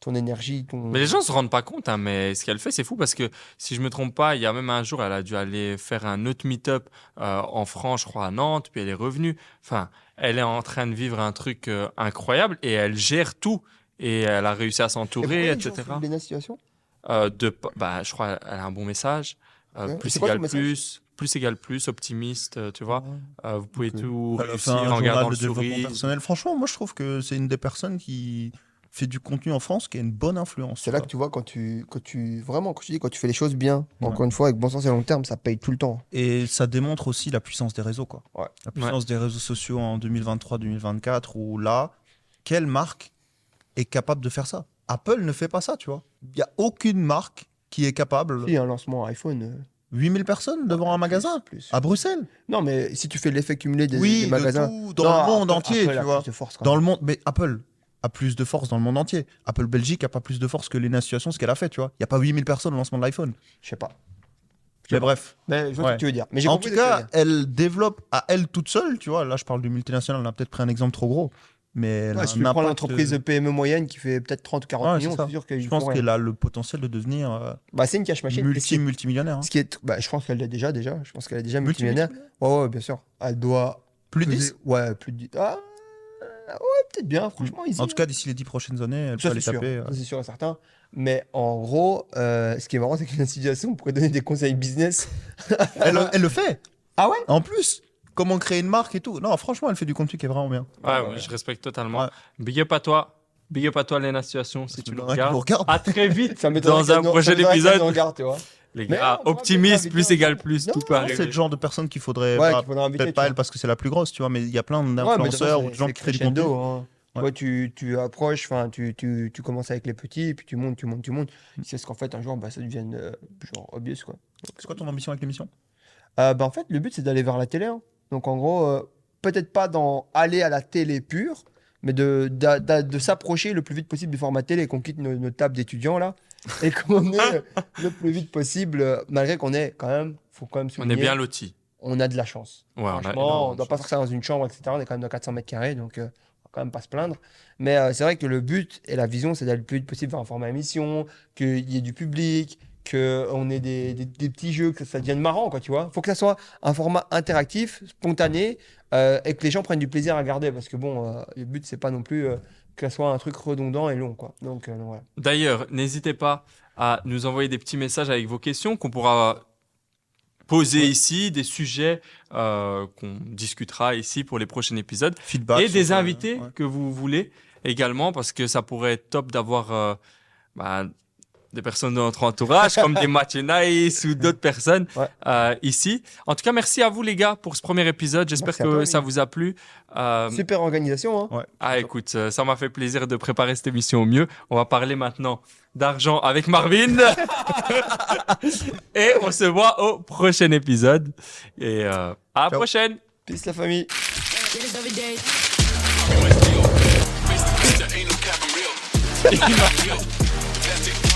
ton énergie, ton... Mais les gens se rendent pas compte, hein, mais ce qu'elle fait, c'est fou parce que si je me trompe pas, il y a même un jour, elle a dû aller faire un autre meet-up euh, en France, je crois, à Nantes, puis elle est revenue. Enfin, elle est en train de vivre un truc euh, incroyable et elle gère tout. Et elle a réussi à Et s'entourer, gens etc. font de bah, je crois qu'elle a un bon message. Euh. Plus égale plus, plus égale plus, optimiste, euh, tu vois. Euh, vous pouvez tout fait réussir un en gardant de le développement sourire. personnel. Franchement, moi je trouve que c'est une des personnes qui fait du contenu en France qui a une bonne influence. C'est là que tu vois quand tu, quand tu vraiment quand tu dis quand tu fais les choses bien, Ouais. encore une fois avec bon sens et long terme, ça paye tout le temps. Et ça démontre aussi la puissance des réseaux. Quoi. Ouais. La puissance des réseaux sociaux en 2023-2024, où là, quelle marque est capable de faire ça? Apple ne fait pas ça, tu vois. Il n'y a aucune marque qui est capable. Si un lancement iPhone, euh, 8000 personnes devant un magasin plus. à Bruxelles. Non, mais si tu fais l'effet cumulé des, oui, des de magasins tout, dans Non, le monde Apple- entier, Apple tu vois. de force, Dans même. le monde, mais Apple a plus de force dans le monde entier. Apple Belgique a pas plus de force que Lena Situation, ce qu'elle a fait, tu vois. Il n'y a pas 8000 personnes au lancement de l'iPhone. Je sais pas. Mais bref. Mais je vois ce Ouais. que tu veux dire. Mais En tout ce cas, elle développe à elle toute seule, tu vois. Là, je parle du multinational, on a peut-être pris un exemple trop gros. Mais Ouais, si un tu prends l'entreprise PME moyenne qui fait peut-être 30 ou 40 Ouais, millions, c'est sûr qu'ils Je pense qu'elle a le potentiel de devenir euh, Bah, c'est une cash machine. Est- multi-multimillionnaire. hein. Ce qui est, bah, je pense qu'elle l'est déjà, déjà. Je pense qu'elle est déjà multimillionnaire. Multimillionnaire. Ouais, ouais, bien sûr. Elle doit. Plus de peser- 10 Ouais, plus de 10. Ah, ouais, peut-être bien, franchement. Easy. En tout cas, d'ici les 10 prochaines années, elle ça, peut sûr. taper. euh. C'est sûr et certain. Mais en gros, euh, ce qui est marrant, c'est qu'une situation, on pourrait donner des conseils business. Elle, elle le fait Ah ouais? En plus, comment créer une marque et tout. Non, franchement, elle fait du contenu qui est vraiment bien. Ouais, ouais, je respecte totalement. Ouais. Big up à toi. Big up à toi, Lena Situation, si tu nous regardes. nous regarde. À très vite Ça m'étonnerait dans un prochain épisode. regarde, tu vois. Les gars, on pourra optimiste plus égale plus, tout Non, peut non, C'est le genre de personne qu'il faudrait. Ouais, qu'il faudrait Peut-être pas vois. elle parce que c'est la plus grosse, tu vois, mais il y a plein d'influenceurs ou de gens qui créent du contenu. hein. Tu Ouais. tu, tu approches, enfin, tu, tu, tu commences avec les petits, et puis tu montes, tu montes, tu montes. Mm. C'est ce qu'en fait, un jour, bah, ça devienne euh, genre obvious, quoi. C'est quoi ton ambition avec l'émission? Euh, bah, en fait, le but, c'est d'aller vers la télé. hein. Donc, en gros, euh, peut-être pas dans aller à la télé pure, mais de, de s'approcher le plus vite possible du format télé, qu'on quitte nos, nos tables d'étudiants, là, et qu'on est le plus vite possible, euh, malgré qu'on est quand même, faut quand même On est souligner, bien lotis. on a de la chance. Ouais, Franchement, on de doit pas faire ça dans une chambre, etc. On est quand même dans 400 mètres carrés, donc euh, on va quand même pas se plaindre. Mais euh, c'est vrai que le but et la vision, c'est d'aller le plus vite possible vers un format émission, qu'il y ait du public, qu'on ait des, des- des petits jeux, que ça devienne marrant, quoi, tu vois. faut que ça soit un format interactif, spontané, euh, et que les gens prennent du plaisir à regarder, parce que bon, euh, le but, c'est pas non plus euh, que ça soit un truc redondant et long, quoi. Donc, euh, donc voilà. D'ailleurs, n'hésitez pas à nous envoyer des petits messages avec vos questions qu'on pourra poser ici, des sujets euh, qu'on discutera ici pour les prochains épisodes. Feedback. et des ça, invités ouais. que vous voulez également, parce que ça pourrait être top d'avoir euh, bah, des personnes de notre entourage, comme des Nice ou d'autres personnes Ouais. euh, ici. En tout cas, merci à vous les gars pour ce premier épisode. J'espère que toi, ça vous a plu. Euh, Super organisation, hein. ah, écoute, euh, ça m'a fait plaisir de préparer cette émission au mieux. On va parler maintenant d'argent avec Marvin. Et on se voit au prochain épisode. Et euh, à la prochaine. Peace la famille.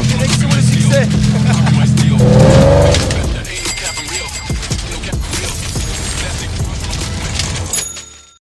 Direction le succès.